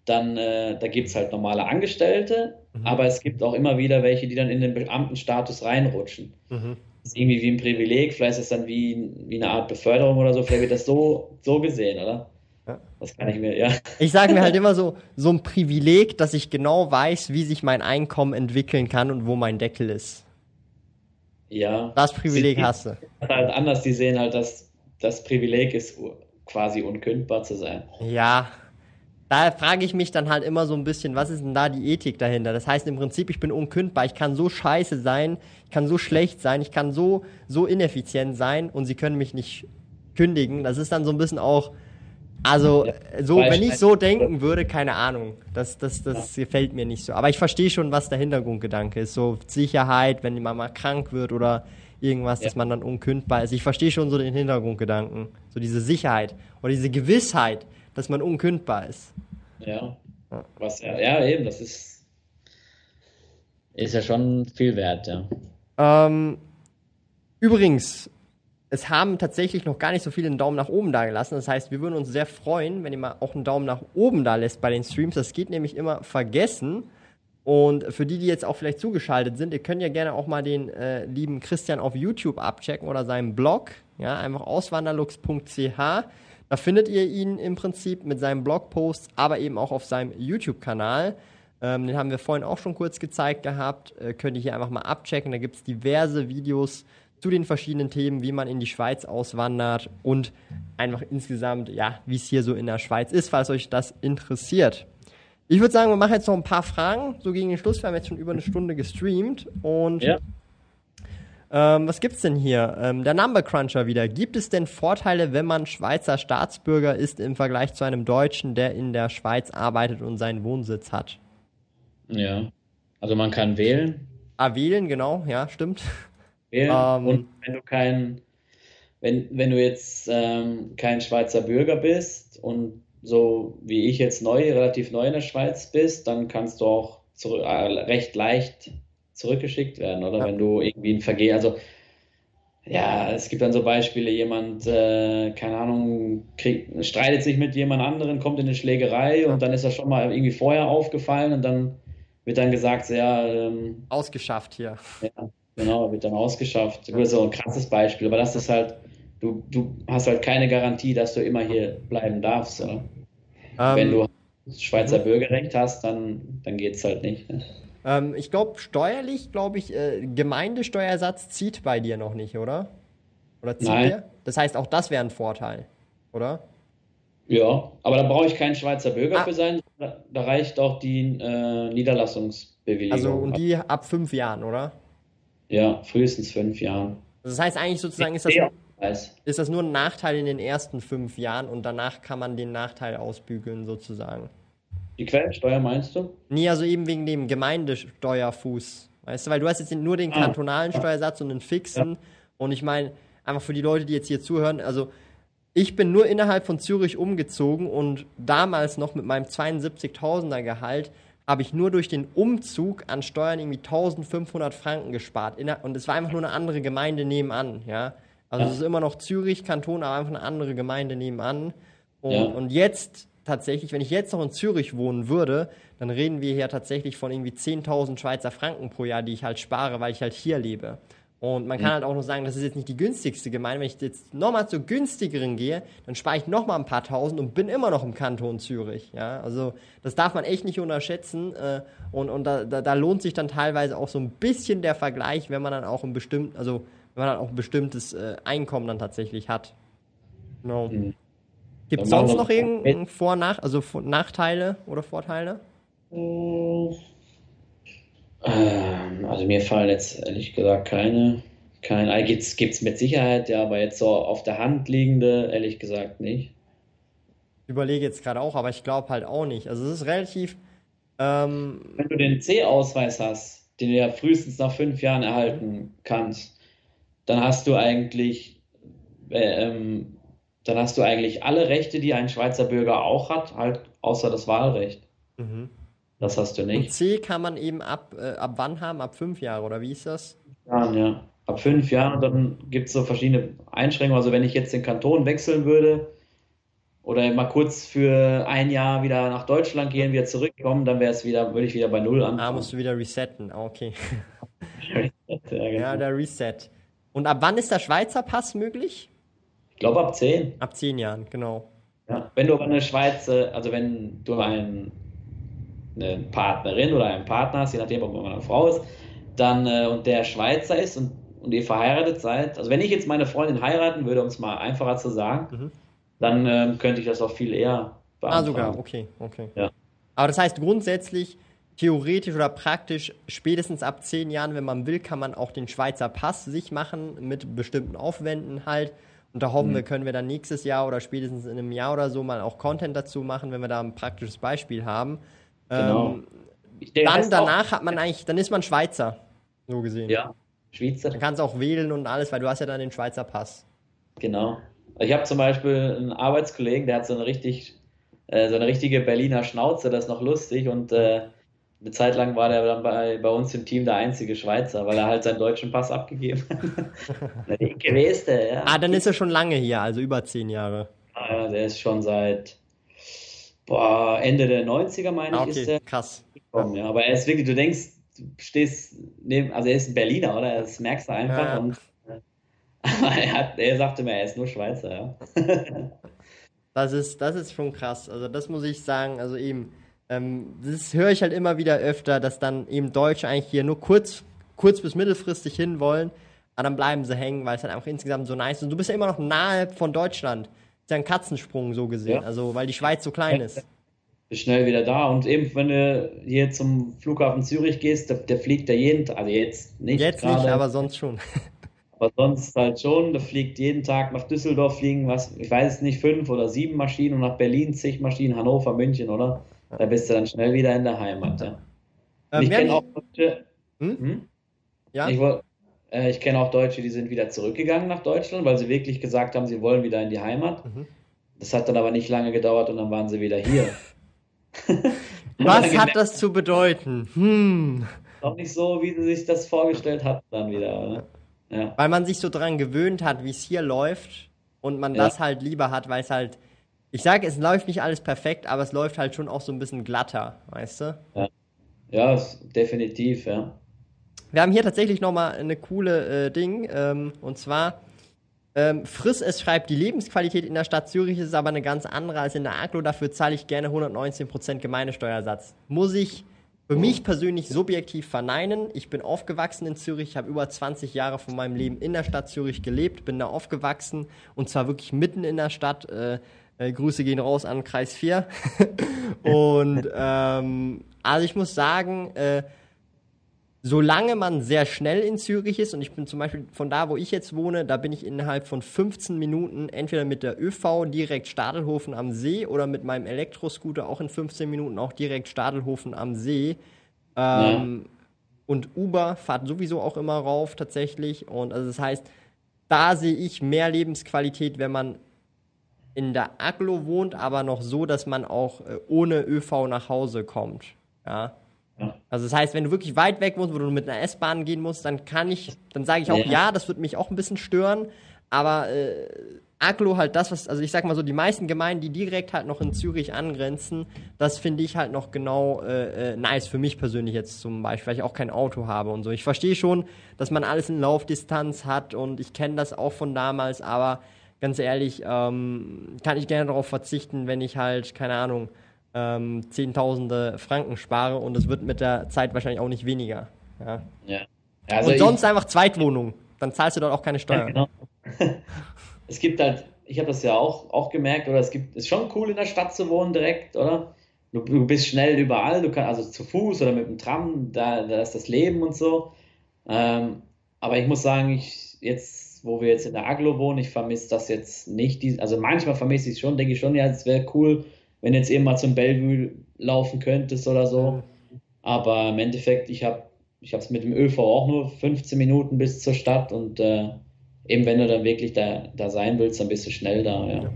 dann äh, da gibt es halt normale Angestellte, mhm. aber es gibt auch immer wieder welche, die dann in den Beamtenstatus reinrutschen. Mhm. Das ist irgendwie wie ein Privileg, vielleicht ist es dann wie, wie eine Art Beförderung oder so, vielleicht wird das so, so gesehen, oder? Ja. Das kann ich mir, ja. Ich sage mir halt (laughs) immer so, so ein Privileg, dass ich genau weiß, wie sich mein Einkommen entwickeln kann und wo mein Deckel ist. Ja. Das Privileg Sie, hast du. Halt anders, die sehen halt, dass das Privileg ist, quasi unkündbar zu sein. Ja. Da frage ich mich dann halt immer so ein bisschen, was ist denn da die Ethik dahinter? Das heißt im Prinzip, ich bin unkündbar, ich kann so scheiße sein, ich kann so schlecht sein, ich kann so, so ineffizient sein und sie können mich nicht kündigen. Das ist dann so ein bisschen auch, also, so, wenn ich so denken würde, keine Ahnung. Das, das, das ja. gefällt mir nicht so. Aber ich verstehe schon, was der Hintergrundgedanke ist. So Sicherheit, wenn man mal krank wird oder irgendwas, ja. dass man dann unkündbar ist. Ich verstehe schon so den Hintergrundgedanken. So diese Sicherheit oder diese Gewissheit, dass man unkündbar ist. Ja. Was, ja, ja, eben, das ist, ist ja schon viel wert, ja. Ähm, übrigens, es haben tatsächlich noch gar nicht so viele einen Daumen nach oben da gelassen. Das heißt, wir würden uns sehr freuen, wenn ihr mal auch einen Daumen nach oben da lässt bei den Streams. Das geht nämlich immer vergessen. Und für die, die jetzt auch vielleicht zugeschaltet sind, ihr könnt ja gerne auch mal den äh, lieben Christian auf YouTube abchecken oder seinen Blog. Ja, einfach auswanderlux.ch. Da findet ihr ihn im Prinzip mit seinem Blogpost, aber eben auch auf seinem YouTube-Kanal. Ähm, den haben wir vorhin auch schon kurz gezeigt gehabt. Äh, könnt ihr hier einfach mal abchecken. Da gibt es diverse Videos zu den verschiedenen Themen, wie man in die Schweiz auswandert und einfach insgesamt, ja, wie es hier so in der Schweiz ist, falls euch das interessiert. Ich würde sagen, wir machen jetzt noch ein paar Fragen, so gegen den Schluss. Wir haben jetzt schon über eine Stunde gestreamt und ja. Ähm, was gibt's denn hier? Ähm, der Number Cruncher wieder. Gibt es denn Vorteile, wenn man Schweizer Staatsbürger ist im Vergleich zu einem Deutschen, der in der Schweiz arbeitet und seinen Wohnsitz hat? Ja, also man kann wählen. Ah, wählen, genau, ja, stimmt wählen. (laughs) Ähm, und wenn du kein, wenn, wenn du jetzt ähm, kein Schweizer Bürger bist und so wie ich jetzt neu, relativ neu in der Schweiz bist, dann kannst du auch zurück, äh, recht leicht zurückgeschickt werden, oder? Ja. Wenn du irgendwie ein Vergehen, also ja, es gibt dann so Beispiele, jemand, äh, keine Ahnung, kriegt, streitet sich mit jemand anderen, kommt in eine Schlägerei ja. und dann ist er schon mal irgendwie vorher aufgefallen und dann wird dann gesagt, ja, ähm, ausgeschafft hier. Ja, Genau, wird dann ausgeschafft. Das ist so ein krasses Beispiel, aber das ist halt, du, du hast halt keine Garantie, dass du immer hier bleiben darfst. Um, Wenn du Schweizer mhm. Bürgerrecht hast, dann, dann geht es halt nicht. Ne? Ähm, ich glaube, steuerlich, glaube ich, äh, Gemeindesteuersatz zieht bei dir noch nicht, oder? Oder zieht Nein. der? Das heißt, auch das wäre ein Vorteil, oder? Ja, aber da brauche ich keinen Schweizer Bürger ah. für sein. Da, da, reicht auch die äh, Niederlassungsbewilligung. Also und die ab fünf Jahren, oder? Ja, frühestens fünf Jahren. Das heißt eigentlich sozusagen, ist das, ist das nur ein Nachteil in den ersten fünf Jahren und danach kann man den Nachteil ausbügeln sozusagen. Die Quellensteuer meinst du? Nee, also eben wegen dem Gemeindesteuerfuß. Weißt du, weil du hast jetzt nur den ah. kantonalen. Steuersatz und den fixen. Ja. Und ich meine, einfach für die Leute, die jetzt hier zuhören, also ich bin nur innerhalb von Zürich umgezogen und damals noch mit meinem 72.000er Gehalt habe ich nur durch den Umzug an Steuern irgendwie 1500 Franken gespart. Und es war einfach nur eine andere Gemeinde nebenan, ja. Also ja. es ist immer noch Zürich, Kanton, aber einfach eine andere Gemeinde nebenan. Und, ja. und jetzt tatsächlich, wenn ich jetzt noch in Zürich wohnen würde, dann reden wir hier tatsächlich von irgendwie 10.000 Schweizer Franken pro Jahr, die ich halt spare, weil ich halt hier lebe. Und man kann mhm. halt auch noch sagen, das ist jetzt nicht die günstigste Gemeinde. Wenn ich jetzt nochmal zur günstigeren gehe, dann spare ich nochmal ein paar tausend und bin immer noch im Kanton Zürich. Ja, also das darf man echt nicht unterschätzen. Äh, und und da, da, da lohnt sich dann teilweise auch so ein bisschen der Vergleich, wenn man dann auch ein bestimmt, also wenn man dann auch ein bestimmtes äh, Einkommen dann tatsächlich hat. Genau. Mhm. Gibt es sonst noch irgendeinen Vor-, Nach-, also Nachteile oder Vorteile? Ähm, also mir fallen jetzt ehrlich gesagt keine. keine gibt es mit Sicherheit, ja, aber jetzt so auf der Hand liegende, ehrlich gesagt nicht. Ich überlege jetzt gerade auch, aber ich glaube halt auch nicht. Also es ist relativ. Ähm, Wenn du den C-Ausweis hast, den du ja frühestens nach fünf Jahren erhalten kannst, dann hast du eigentlich, äh, ähm, dann hast du eigentlich alle Rechte, die ein Schweizer Bürger auch hat, halt außer das Wahlrecht. Mhm. Das hast du nicht. Und C kann man eben ab, äh, ab wann haben? Ab fünf Jahre oder wie ist das? Ja, ja. ab fünf Jahren, dann gibt es so verschiedene Einschränkungen. Also wenn ich jetzt den Kanton wechseln würde oder mal kurz für ein Jahr wieder nach Deutschland gehen, wieder zurückkommen, dann wäre es wieder, würde ich wieder bei null anfangen. Ah, musst du wieder resetten, ah, okay. (laughs) ja, genau. Ja, der Reset. Und ab wann ist der Schweizer Pass möglich? Ich glaube ab zehn. Ab zehn Jahren, genau. Ja. Wenn du aber eine Schweiz, also wenn du ein, eine Partnerin oder einen Partner hast, je nachdem, ob man eine Frau ist, dann äh, und der Schweizer ist und, und ihr verheiratet seid, also wenn ich jetzt meine Freundin heiraten würde, um es mal einfacher zu sagen, Mhm. dann ähm, könnte ich das auch viel eher Ah, beantragen. sogar, okay, okay. Ja. Aber das heißt grundsätzlich, theoretisch oder praktisch, spätestens ab zehn Jahren, wenn man will, kann man auch den Schweizer Pass sich machen mit bestimmten Aufwänden halt. Und da hoffen Mhm. wir, können wir dann nächstes Jahr oder spätestens in einem Jahr oder so mal auch Content dazu machen, wenn wir da ein praktisches Beispiel haben. Genau. Ähm, dann ist auch- danach hat man eigentlich, dann ist man Schweizer, so gesehen. Ja, Schweizer, Dann kannst du auch wählen und alles, weil du hast ja dann den Schweizer Pass. genau. Ich habe zum Beispiel einen Arbeitskollegen, der hat so eine richtig, äh, so eine richtige Berliner Schnauze, das ist noch lustig und äh, eine Zeit lang war der dann bei, bei uns im Team der einzige Schweizer, weil er halt seinen deutschen Pass abgegeben hat. (laughs) Der dicke Weste, ja. Ah, dann ist er schon lange hier, also über zehn Jahre. Ah, der ist schon seit boah, Ende der 90er, meine Ah, ich, ist okay, der krass. gekommen. Ja. Aber er ist wirklich, du denkst, du stehst neben, also er ist ein Berliner, oder? Das merkst du einfach. Ja, ja. Und, äh, (laughs) aber er, hat, er sagte mir, er ist nur Schweizer, ja. (laughs) Das ist, das ist schon krass. Also das muss ich sagen. Also eben, ähm, das höre ich halt immer wieder öfter, dass dann eben Deutsche eigentlich hier nur kurz, kurz bis mittelfristig hinwollen, aber dann bleiben sie hängen, weil es halt einfach insgesamt so nice ist. Und du bist ja immer noch nahe von Deutschland. Ist ja ein Katzensprung so gesehen. Ja. Also weil die Schweiz so klein ist. Bist schnell wieder da. Und eben, wenn du hier zum Flughafen Zürich gehst, der, der fliegt ja jeden Tag, also jetzt nicht Jetzt gerade, nicht, aber sonst schon. (laughs) aber sonst halt schon. Der fliegt jeden Tag nach Düsseldorf fliegen, was, ich weiß es nicht, fünf oder sieben Maschinen und nach Berlin zig Maschinen, Hannover, München, oder? Da bist du dann schnell wieder in der Heimat, ja. Ähm, ich kenne auch Deutsche, Hm? hm? Ja? Ich, äh, ich kenne auch Deutsche, die sind wieder zurückgegangen nach Deutschland, weil sie wirklich gesagt haben, sie wollen wieder in die Heimat. Mhm. Das hat dann aber nicht lange gedauert und dann waren sie wieder hier. (laughs) Was hat das zu bedeuten? Hm. Auch nicht so, wie sie sich das vorgestellt hatten dann wieder. Oder? Ja, Weil man sich so dran gewöhnt hat, wie es hier läuft und man Ja. das halt lieber hat, weil es halt, ich sage, es läuft nicht alles perfekt, aber es läuft halt schon auch so ein bisschen glatter, weißt du? ja, s- definitiv, ja. Wir haben hier tatsächlich nochmal eine coole äh, Ding, ähm, und zwar, ähm, Friss es schreibt, die Lebensqualität in der Stadt Zürich ist aber eine ganz andere als in der Aglo, dafür zahle ich gerne 119% Gemeindesteuersatz. Muss ich für mich persönlich subjektiv verneinen. Ich bin aufgewachsen in Zürich, ich habe über 20 Jahre von meinem Leben in der Stadt Zürich gelebt, bin da aufgewachsen und zwar wirklich mitten in der Stadt. Äh, äh, Grüße gehen raus an Kreis 4. (laughs) und ähm, also ich muss sagen, äh, solange man sehr schnell in Zürich ist, und ich bin zum Beispiel von da, wo ich jetzt wohne, da bin ich innerhalb von 15 Minuten entweder mit der ÖV direkt Stadelhofen am See oder mit meinem Elektroscooter auch in 15 Minuten auch direkt Stadelhofen am See. Ähm, Und Uber fahrt sowieso auch immer rauf tatsächlich. Und also das heißt, da sehe ich mehr Lebensqualität, wenn man in der Aglo wohnt, aber noch so, dass man auch äh, ohne ÖV nach Hause kommt. Ja. Also das heißt, wenn du wirklich weit weg wohnst, wo du mit einer S-Bahn gehen musst, dann kann ich, dann sage ich auch, Ja. ja, das wird mich auch ein bisschen stören. Aber äh, Aglo halt das, was, also ich sag mal so, die meisten Gemeinden, die direkt halt noch in Zürich angrenzen, das finde ich halt noch genau äh, äh, nice für mich persönlich jetzt zum Beispiel, weil ich auch kein Auto habe und so. Ich verstehe schon, dass man alles in Laufdistanz hat und ich kenne das auch von damals, aber ganz ehrlich, ähm, kann ich gerne darauf verzichten, wenn ich halt, keine Ahnung, ähm, Zehntausende Franken spare und es wird mit der Zeit wahrscheinlich auch nicht weniger. Ja. ja. Also und sonst einfach Zweitwohnung. Dann zahlst du dort auch keine Ja, Steuern. genau. (laughs) Es gibt halt, ich habe das ja auch, auch gemerkt, oder es gibt, ist schon cool in der Stadt zu wohnen direkt, oder? Du, du bist schnell überall, du kannst also zu Fuß oder mit dem Tram, da, da ist das Leben und so. Ähm, aber ich muss sagen, ich jetzt, wo wir jetzt in der Aglo wohnen, ich vermisse das jetzt nicht. Also manchmal vermisse ich es schon, denke ich schon, ja, es wäre cool, wenn jetzt eben mal zum Bellevue laufen könntest oder so. Aber im Endeffekt, ich habe ich es mit dem ÖV auch nur 15 Minuten bis zur Stadt und äh, eben wenn du dann wirklich da, da sein willst, dann bist du schnell da, ja.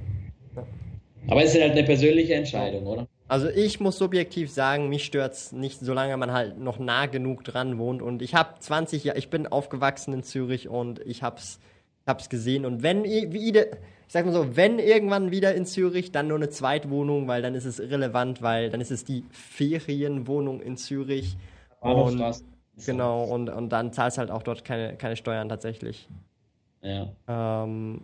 Aber es ist halt eine persönliche Entscheidung, oder? Also ich muss subjektiv sagen, mich stört es nicht, solange man halt noch nah genug dran wohnt. Und ich habe 20 Jahre, ich bin aufgewachsen in Zürich und ich hab's, hab's gesehen. Und wenn, wie, ich sag mal so, wenn irgendwann wieder in Zürich, dann nur eine Zweitwohnung, weil dann ist es irrelevant, weil dann ist es die Ferienwohnung in Zürich. Und, genau, und, und dann zahlst halt auch dort keine, keine Steuern tatsächlich. Ja. Ähm,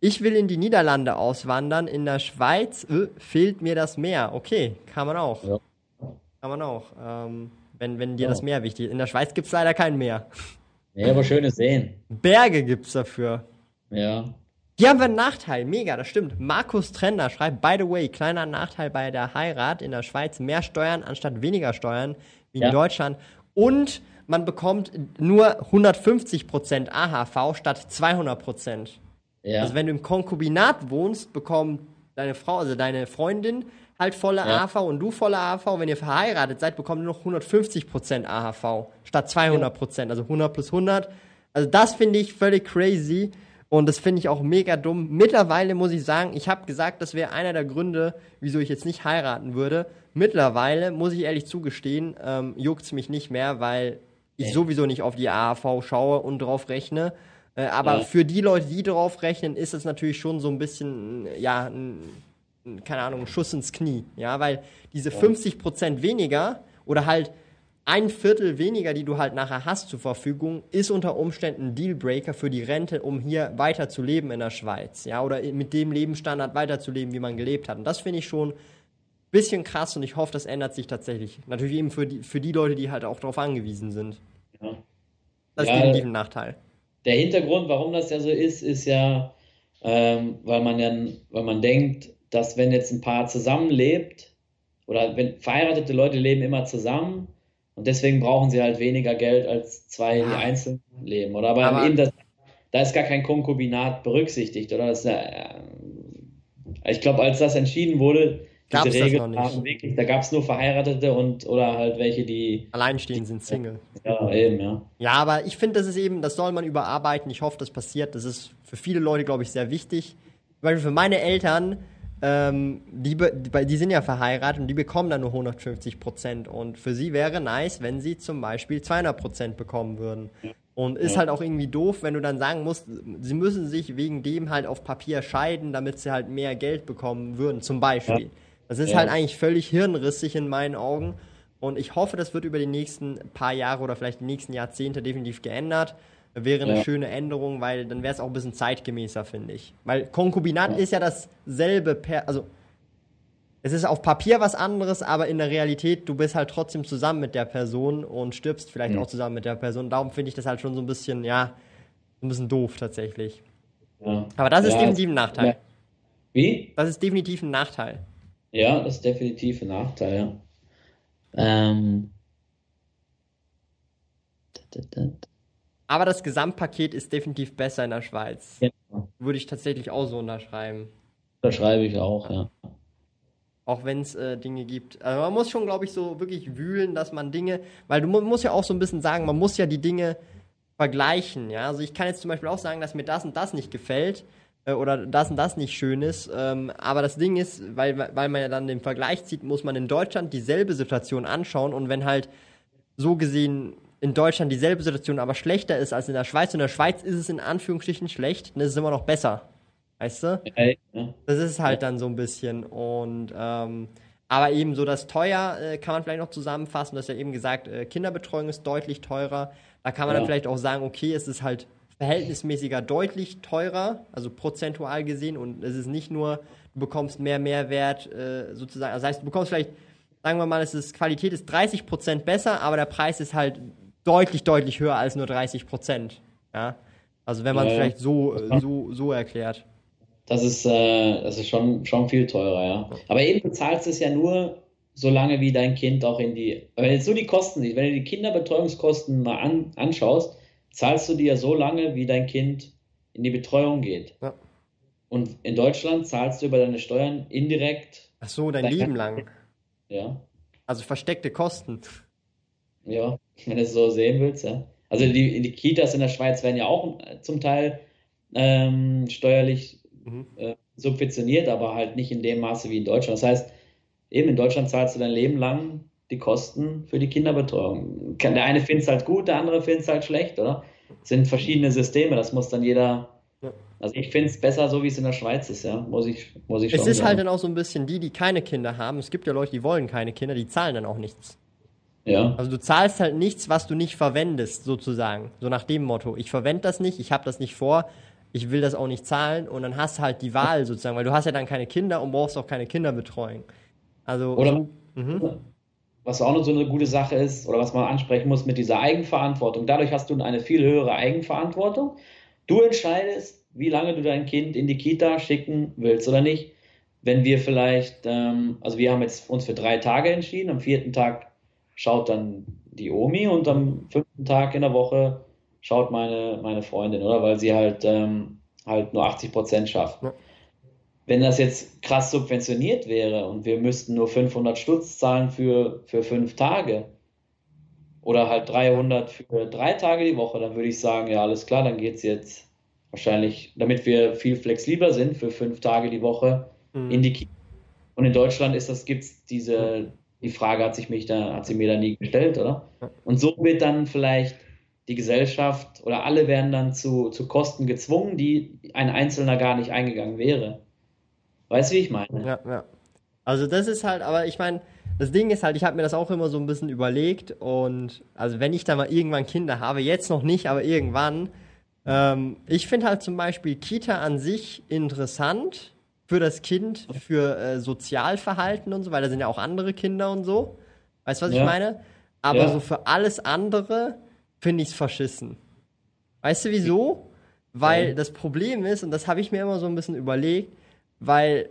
ich will in die Niederlande auswandern. In der Schweiz äh, fehlt mir das Meer. Okay, kann man auch. Ja. Kann man auch. Ähm, wenn, wenn dir ja. das Meer wichtig ist. In der Schweiz gibt es leider kein Meer. Ja, aber schöne Seen. Berge gibt es dafür. Ja. Hier haben wir einen Nachteil. Mega, das stimmt. Markus Trender schreibt, by the way, kleiner Nachteil bei der Heirat in der Schweiz. Mehr Steuern anstatt weniger Steuern wie in ja. Deutschland. Und man bekommt nur 150% AHV statt 200%. Ja. Also wenn du im Konkubinat wohnst, bekommt deine Frau, also deine Freundin, halt volle ja. AHV und du volle AHV. Wenn ihr verheiratet seid, bekommt ihr noch 150% AHV statt 200%, ja. also 100 plus 100. Also das finde ich völlig crazy und das finde ich auch mega dumm. Mittlerweile muss ich sagen, ich habe gesagt, das wäre einer der Gründe, wieso ich jetzt nicht heiraten würde. Mittlerweile, muss ich ehrlich zugestehen, ähm, juckt es mich nicht mehr, weil ich sowieso nicht auf die AHV schaue und drauf rechne. Äh, aber ja. für die Leute, die darauf rechnen, ist es natürlich schon so ein bisschen, ja, ein, keine Ahnung, ein Schuss ins Knie. Ja, weil diese ja. 50% weniger oder halt ein Viertel weniger, die du halt nachher hast zur Verfügung, ist unter Umständen ein Dealbreaker für die Rente, um hier weiter zu leben in der Schweiz. Ja, oder mit dem Lebensstandard weiterzuleben, wie man gelebt hat. Und das finde ich schon ein bisschen krass und ich hoffe, das ändert sich tatsächlich. Natürlich eben für die, für die Leute, die halt auch darauf angewiesen sind. Ja. Das ist definitiv ein Nachteil der Hintergrund, warum das ja so ist, ist ja, ähm, weil man ja, weil man denkt, dass wenn jetzt ein Paar zusammenlebt oder wenn verheiratete Leute leben immer zusammen und deswegen brauchen sie halt weniger Geld als zwei, die einzeln leben. Oder aber, aber eben das, da ist gar kein Konkubinat berücksichtigt, oder? Das, äh, ich glaube, als das entschieden wurde, Gab's diese Regeln waren wirklich, da gab es nur Verheiratete und oder halt welche, die alleinstehend sind, Single. Ja, eben, ja. Ja, aber ich finde, das ist eben, das soll man überarbeiten. Ich hoffe, das passiert. Das ist für viele Leute, glaube ich, sehr wichtig. Weil für meine Eltern, ähm, die, die, sind ja verheiratet und die bekommen dann nur 150 Prozent. Und für sie wäre nice, wenn sie zum Beispiel 200 Prozent bekommen würden. Und ist halt auch irgendwie doof, wenn du dann sagen musst, sie müssen sich wegen dem halt auf Papier scheiden, damit sie halt mehr Geld bekommen würden, zum Beispiel. Das ist ja. halt eigentlich völlig hirnrissig in meinen Augen. Und ich hoffe, das wird über die nächsten paar Jahre oder vielleicht die nächsten Jahrzehnte definitiv geändert. Wäre eine ja. schöne Änderung, weil dann wäre es auch ein bisschen zeitgemäßer, finde ich. Weil Konkubinat ja. ist ja dasselbe, per, also es ist auf Papier was anderes, aber in der Realität, du bist halt trotzdem zusammen mit der Person und stirbst vielleicht mhm. auch zusammen mit der Person. Darum finde ich das halt schon so ein bisschen, ja, ein bisschen doof tatsächlich. Ja. Aber das ist definitiv ein Nachteil. Wie? Das ist definitiv ein Nachteil. Ja, das ist definitiv ein Nachteil, ja. Ähm. Aber das Gesamtpaket ist definitiv besser in der Schweiz. Ja. Würde ich tatsächlich auch so unterschreiben. Unterschreibe ich auch, ja. Auch wenn es äh, Dinge gibt. Also man muss schon, glaube ich, so wirklich wühlen, dass man Dinge, weil du mu musst ja auch so ein bisschen sagen, man muss ja die Dinge vergleichen, ja. Also ich kann jetzt zum Beispiel auch sagen, dass mir das und das nicht gefällt. Äh, oder das und das nicht schön ist. Ähm, aber das Ding ist, weil, weil man ja dann den Vergleich zieht, muss man in Deutschland dieselbe Situation anschauen und wenn halt so gesehen in Deutschland dieselbe Situation aber schlechter ist als in der Schweiz und in der Schweiz ist es in Anführungsstrichen schlecht, dann ist es immer noch besser. Weißt du? Das ist halt dann so ein bisschen und ähm, aber eben so das teuer äh, kann man vielleicht noch zusammenfassen. Du hast ja eben gesagt, äh, Kinderbetreuung ist deutlich teurer. Da kann man ja. dann vielleicht auch sagen, okay, es ist halt verhältnismäßiger deutlich teurer, also prozentual gesehen. Und es ist nicht nur, du bekommst mehr Mehrwert äh, sozusagen. Das heißt, du bekommst vielleicht, sagen wir mal, es ist, Qualität ist 30% besser, aber der Preis ist halt deutlich, deutlich höher als nur 30% Ja? Also wenn man es ja, vielleicht so, so, so erklärt. Das ist, äh, das ist schon, schon viel teurer, ja. Aber eben bezahlst du es ja nur, solange wie dein Kind auch in die, wenn du jetzt so die Kosten wenn du die Kinderbetreuungskosten mal an, anschaust, zahlst du dir so lange, wie dein Kind in die Betreuung geht. Ja. Und in Deutschland zahlst du über deine Steuern indirekt. Ach so, dein, dein Leben lang. Ja. Also versteckte Kosten. Ja, (laughs) wenn du es so sehen willst, ja. Also die, die Kitas in der Schweiz werden ja auch zum Teil ähm, steuerlich mhm. äh, subventioniert, aber halt nicht in dem Maße wie in Deutschland. Das heißt, eben in Deutschland zahlst du dein Leben lang die Kosten für die Kinderbetreuung. Der eine findet es halt gut, der andere findet es halt schlecht, oder? Es sind verschiedene Systeme, das muss dann jeder. Also ich finde es besser, so wie es in der Schweiz ist, ja, muss ich, muss ich schon Es ist halt sagen. halt dann auch so ein bisschen die, die keine Kinder haben. Es gibt ja Leute, die wollen keine Kinder, die zahlen dann auch nichts. Ja. Also du zahlst halt nichts, was du nicht verwendest, sozusagen. So nach dem Motto, ich verwende das nicht, ich habe das nicht vor, ich will das auch nicht zahlen und dann hast du halt die Wahl sozusagen, weil du hast ja dann keine Kinder und brauchst auch keine Kinderbetreuung. Also. Oder mhm. was auch noch so eine gute Sache ist, oder was man ansprechen muss mit dieser Eigenverantwortung. Dadurch hast du eine viel höhere Eigenverantwortung. Du entscheidest, wie lange du dein Kind in die Kita schicken willst oder nicht. Wenn wir vielleicht, ähm, also wir haben jetzt uns für drei Tage entschieden, am vierten Tag schaut dann die Omi und am fünften Tag in der Woche schaut meine, meine Freundin, oder? Weil sie halt, ähm, halt nur 80 Prozent schafft. Ja wenn das jetzt krass subventioniert wäre und wir müssten nur 500 Stutz zahlen für, für fünf Tage oder halt 300 für drei Tage die Woche, dann würde ich sagen, ja, alles klar, dann geht es jetzt wahrscheinlich, damit wir viel flexibler sind für fünf Tage die Woche mhm. in die Kita. Und in Deutschland ist das, gibt es diese, die Frage hat sich mich da, hat sie mir da nie gestellt, oder? Und so wird dann vielleicht die Gesellschaft oder alle werden dann zu, zu Kosten gezwungen, die ein Einzelner gar nicht eingegangen wäre. Weißt du, wie ich meine? Ja, ja. Also das ist halt, aber ich meine, das Ding ist halt, ich habe mir das auch immer so ein bisschen überlegt und also wenn ich da mal irgendwann Kinder habe, jetzt noch nicht, aber irgendwann, ähm, ich finde halt zum Beispiel Kita an sich interessant für das Kind, für äh, Sozialverhalten und so, weil da sind ja auch andere Kinder und so. Weißt du, was ja. ich meine? Aber ja. so für alles andere finde ich es verschissen. Weißt du wieso? Weil ja. das Problem ist, und das habe ich mir immer so ein bisschen überlegt, weil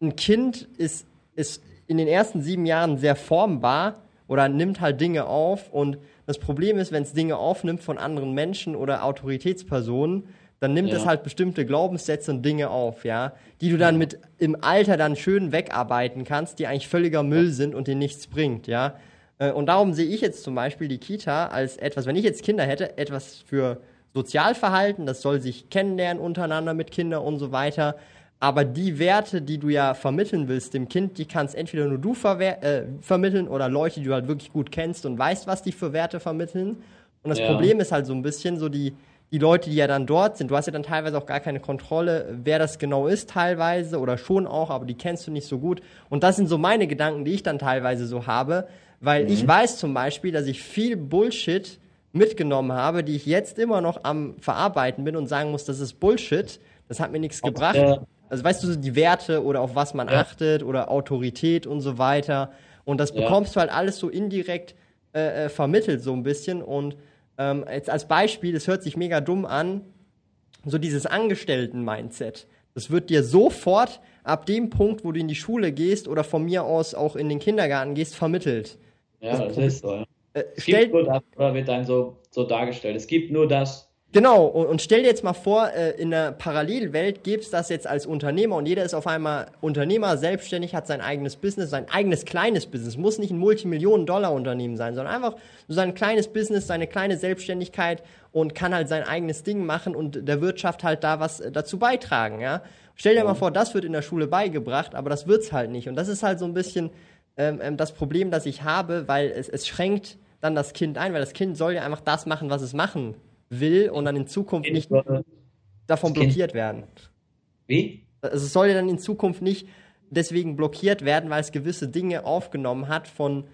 ein Kind ist, ist in den ersten sieben Jahren sehr formbar oder nimmt halt Dinge auf und das Problem ist, wenn es Dinge aufnimmt von anderen Menschen oder Autoritätspersonen, dann nimmt ja. es halt bestimmte Glaubenssätze und Dinge auf, ja, die du dann mit im Alter dann schön wegarbeiten kannst, die eigentlich völliger Müll sind und dir nichts bringt, ja. Äh, und darum sehe ich jetzt zum Beispiel die Kita als etwas, wenn ich jetzt Kinder hätte, etwas für Sozialverhalten, das soll sich kennenlernen untereinander mit Kindern und so weiter. Aber die Werte, die du ja vermitteln willst dem Kind, die kannst entweder nur du äh, vermitteln oder Leute, die du halt wirklich gut kennst und weißt, was die für Werte vermitteln. Und das ja. Problem ist halt so ein bisschen so die, die Leute, die ja dann dort sind. Du hast ja dann teilweise auch gar keine Kontrolle, wer das genau ist teilweise oder schon auch, aber die kennst du nicht so gut. Und das sind so meine Gedanken, die ich dann teilweise so habe, weil mhm. ich weiß zum Beispiel, dass ich viel Bullshit mitgenommen habe, die ich jetzt immer noch am Verarbeiten bin und sagen muss, das ist Bullshit, das hat mir nichts gebracht. Ja. Also weißt du, die Werte oder auf was man ja. achtet oder Autorität und so weiter. Und das bekommst ja. du halt alles so indirekt äh, äh, vermittelt so ein bisschen. Und ähm, jetzt als Beispiel, es hört sich mega dumm an, so dieses Angestellten-Mindset. Das wird dir sofort ab dem Punkt, wo du in die Schule gehst oder von mir aus auch in den Kindergarten gehst, vermittelt. Ja, das, das ist so. Ja. Äh, es gibt nur das, oder wird dann so, so dargestellt. Es gibt nur das. Genau, und, stell dir jetzt mal vor, äh, in einer Parallelwelt gäbe es das jetzt als Unternehmer und jeder ist auf einmal Unternehmer, selbstständig, hat sein eigenes Business, sein eigenes kleines Business. Muss nicht ein Multimillionen-Dollar-Unternehmen sein, sondern einfach so sein kleines Business, seine kleine Selbstständigkeit und kann halt sein eigenes Ding machen und der Wirtschaft halt da was äh, dazu beitragen, ja. Stell dir ja. mal vor, das wird in der Schule beigebracht, aber das wird's halt nicht. Und das ist halt so ein bisschen ähm, ähm, das Problem, das ich habe, weil es, es schränkt dann das Kind ein, weil das Kind soll ja einfach das machen, was es machen will und dann in Zukunft nicht davon blockiert werden. Wie? Also es soll ja dann in Zukunft nicht deswegen blockiert werden, weil es gewisse Dinge aufgenommen hat von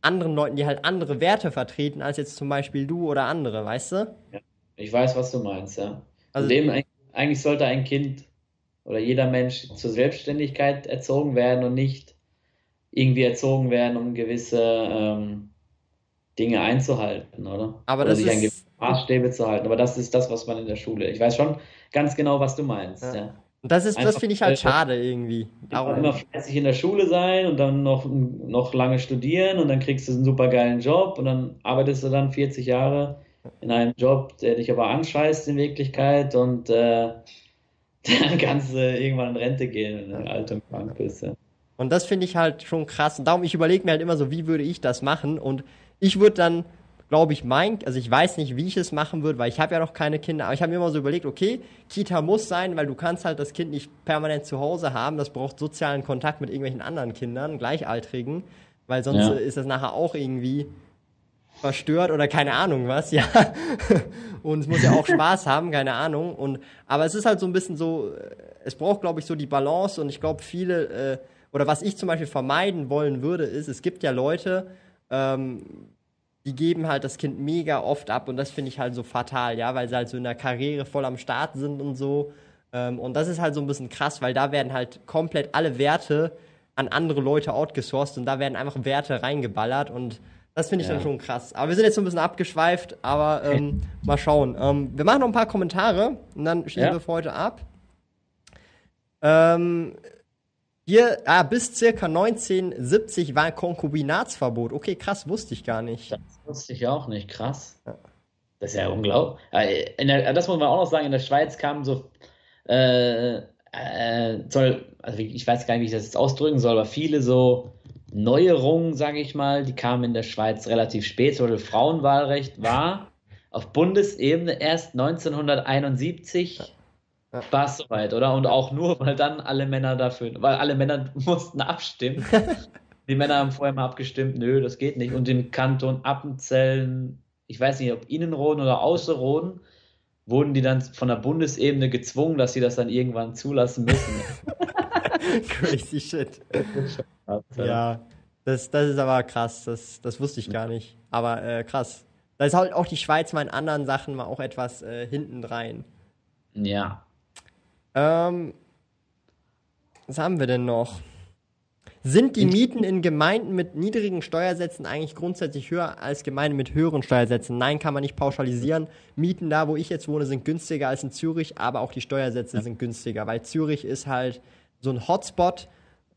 anderen Leuten, die halt andere Werte vertreten, als jetzt zum Beispiel du oder andere, weißt du? Ja, ich weiß, was du meinst, ja. Also dem, eigentlich sollte ein Kind oder jeder Mensch zur Selbstständigkeit erzogen werden und nicht irgendwie erzogen werden, um gewisse ähm, Dinge einzuhalten, oder? Aber oder das ist... Maßstäbe zu halten. Aber das ist das, was man in der Schule. Ich weiß schon ganz genau, was du meinst. Ja. ja. Und das ist, Einfach, das finde ich halt schade irgendwie. Darum. Immer fleißig in der Schule sein und dann noch, noch lange studieren und dann kriegst du einen super geilen Job und dann arbeitest du dann 40 Jahre in einem Job, der dich aber anscheißt in Wirklichkeit und äh, (laughs) dann kannst du irgendwann in Rente gehen, wenn du alt und krank bist. Ja. Und das finde ich halt schon krass. Und darum, ich überlege mir halt immer so, wie würde ich das machen? Und ich würde dann glaube ich, mein, also ich weiß nicht, wie ich es machen würde, weil ich habe ja noch keine Kinder, aber ich habe mir immer so überlegt, okay, Kita muss sein, weil du kannst halt das Kind nicht permanent zu Hause haben, das braucht sozialen Kontakt mit irgendwelchen anderen Kindern, Gleichaltrigen, weil sonst ja. ist das nachher auch irgendwie verstört oder keine Ahnung was, (laughs) ja. Und es muss ja auch Spaß (laughs) haben, keine Ahnung. Und aber es ist halt so ein bisschen so, äh, es braucht, glaube ich, so die Balance und ich glaube, viele, äh, oder was ich zum Beispiel vermeiden wollen würde, ist, es gibt ja Leute, ähm, die geben halt das Kind mega oft ab und das finde ich halt so fatal, ja, weil sie halt so in der Karriere voll am Start sind und so. Ähm, und das ist halt so ein bisschen krass, weil da werden halt komplett alle Werte an andere Leute outgesourced und da werden einfach Werte reingeballert und das finde ich ja. dann schon krass. Aber wir sind jetzt so ein bisschen abgeschweift, aber ähm, mal schauen. Ähm, wir machen noch ein paar Kommentare und dann schließen ja. wir für heute ab. Ähm, hier, ah, bis circa 1970 war Konkubinatsverbot. Okay, krass, wusste ich gar nicht. Das wusste ich auch nicht, krass. Ja. Das ist ja unglaublich. Der, das muss man auch noch sagen, in der Schweiz kam so, äh, äh, soll, also ich weiß gar nicht, wie ich das jetzt ausdrücken soll, aber viele so Neuerungen, sage ich mal, die kamen in der Schweiz relativ spät, weil Frauenwahlrecht war auf Bundesebene erst 1971 ja. War es soweit, oder? Und auch nur, weil dann alle Männer dafür, weil alle Männer (laughs) mussten abstimmen. (laughs) die Männer haben vorher mal abgestimmt, nö, das geht nicht. Und im Kanton Appenzellen, ich weiß nicht, ob Innenroden oder Außenroden, wurden die dann von der Bundesebene gezwungen, dass sie das dann irgendwann zulassen müssen. (laughs) Crazy shit. ja, das, das ist aber krass. Das, das wusste ich gar nicht. Aber äh, krass. Da ist halt auch die Schweiz mal in anderen Sachen mal auch etwas äh, hinten rein. Ja. Ähm, was haben wir denn noch? Sind die Mieten in Gemeinden mit niedrigen Steuersätzen eigentlich grundsätzlich höher als Gemeinden mit höheren Steuersätzen? Nein, kann man nicht pauschalisieren. Mieten da, wo ich jetzt wohne, sind günstiger als in Zürich, aber auch die Steuersätze ja. sind günstiger, weil Zürich ist halt so ein Hotspot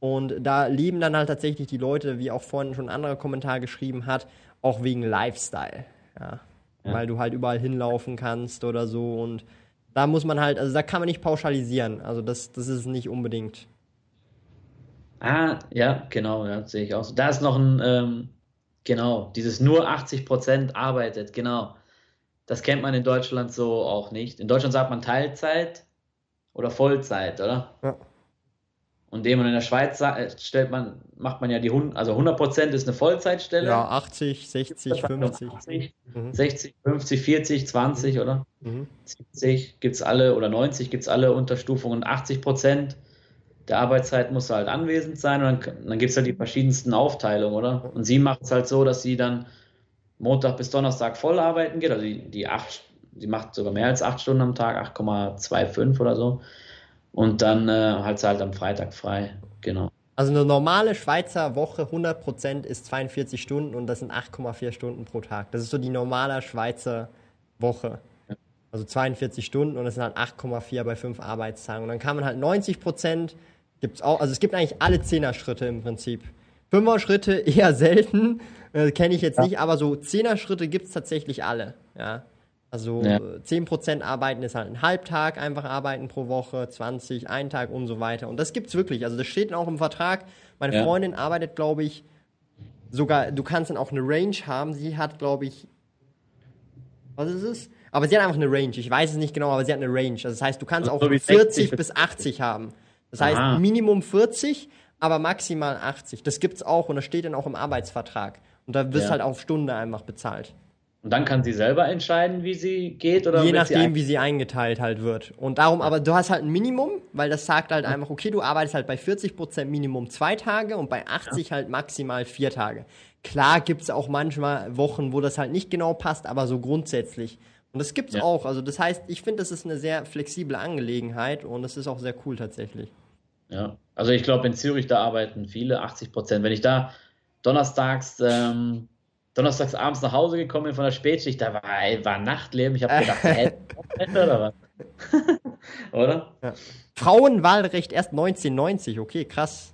und da leben dann halt tatsächlich die Leute, wie auch vorhin schon ein anderer Kommentar geschrieben hat, auch wegen Lifestyle. Ja. ja. Weil du halt überall hinlaufen kannst oder so und da muss man halt, also da kann man nicht pauschalisieren. Also das, das ist nicht unbedingt. Ah, ja, genau, ja, sehe ich auch so. Da ist noch ein, ähm, genau, dieses nur 80% arbeitet, genau. Das kennt man in Deutschland so auch nicht. In Deutschland sagt man Teilzeit oder Vollzeit, oder? Ja. Und dem in der Schweiz äh, stellt man, macht man ja die 100, also 100% ist eine Vollzeitstelle. Ja, 80, 60, 50. 80, mhm. 60, 50, 40, 20, mhm. oder? Mhm. 70 gibt es alle, oder 90 gibt es alle Unterstufungen. 80% der Arbeitszeit muss halt anwesend sein und dann, dann gibt es halt die verschiedensten Aufteilungen, oder? Und sie macht es halt so, dass sie dann Montag bis Donnerstag voll arbeiten geht, also die, die acht, sie macht sogar mehr als acht Stunden am Tag, 8,25 oder so und dann äh, sie halt am Freitag frei. Genau. Also eine normale Schweizer Woche 100% ist 42 Stunden und das sind 8,4 Stunden pro Tag. Das ist so die normale Schweizer Woche. Also 42 Stunden und das sind halt 8,4 bei 5 Arbeitstagen. Und dann kann man halt 90% gibt's auch, also es gibt eigentlich alle 10er Schritte im Prinzip. 5er Schritte (laughs) eher selten, äh, kenne ich jetzt ja. nicht, aber so 10er Schritte gibt es tatsächlich alle. Ja. Also ja. 10% arbeiten ist halt ein Halbtag einfach arbeiten pro Woche, 20, ein Tag und so weiter. Und das gibt's wirklich. Also das steht auch im Vertrag. Meine ja. Freundin arbeitet, glaube ich, sogar, du kannst dann auch eine Range haben. Sie hat, glaube ich, was ist es? Aber sie hat einfach eine Range. Ich weiß es nicht genau, aber sie hat eine Range. Also das heißt, du kannst auch 40 bis 80 haben. Das heißt, Aha. Minimum 40, aber maximal 80. Das gibt's auch und das steht dann auch im Arbeitsvertrag. Und da wirst ja. halt auf Stunde einfach bezahlt. Und dann kann sie selber entscheiden, wie sie geht oder Je nachdem, wie sie eingeteilt halt wird. Und darum, aber du hast halt ein Minimum, weil das sagt halt einfach, okay, du arbeitest halt bei 40% Minimum zwei Tage und bei 80 ja. halt maximal vier Tage. Klar gibt es auch manchmal Wochen, wo das halt nicht genau passt, aber so grundsätzlich. Und das gibt's ja. auch. Also das heißt, ich finde, das ist eine sehr flexible Angelegenheit und das ist auch sehr cool tatsächlich. Ja, also ich glaube, in Zürich, da arbeiten viele, 80 Prozent. Wenn ich da donnerstags ähm, donnerstags abends nach Hause gekommen bin von der Spätschicht, da war, war Nachtleben. Ich habe gedacht, hä, (laughs) oder was? (laughs) oder? Ja. Frauenwahlrecht erst 1990, okay, krass.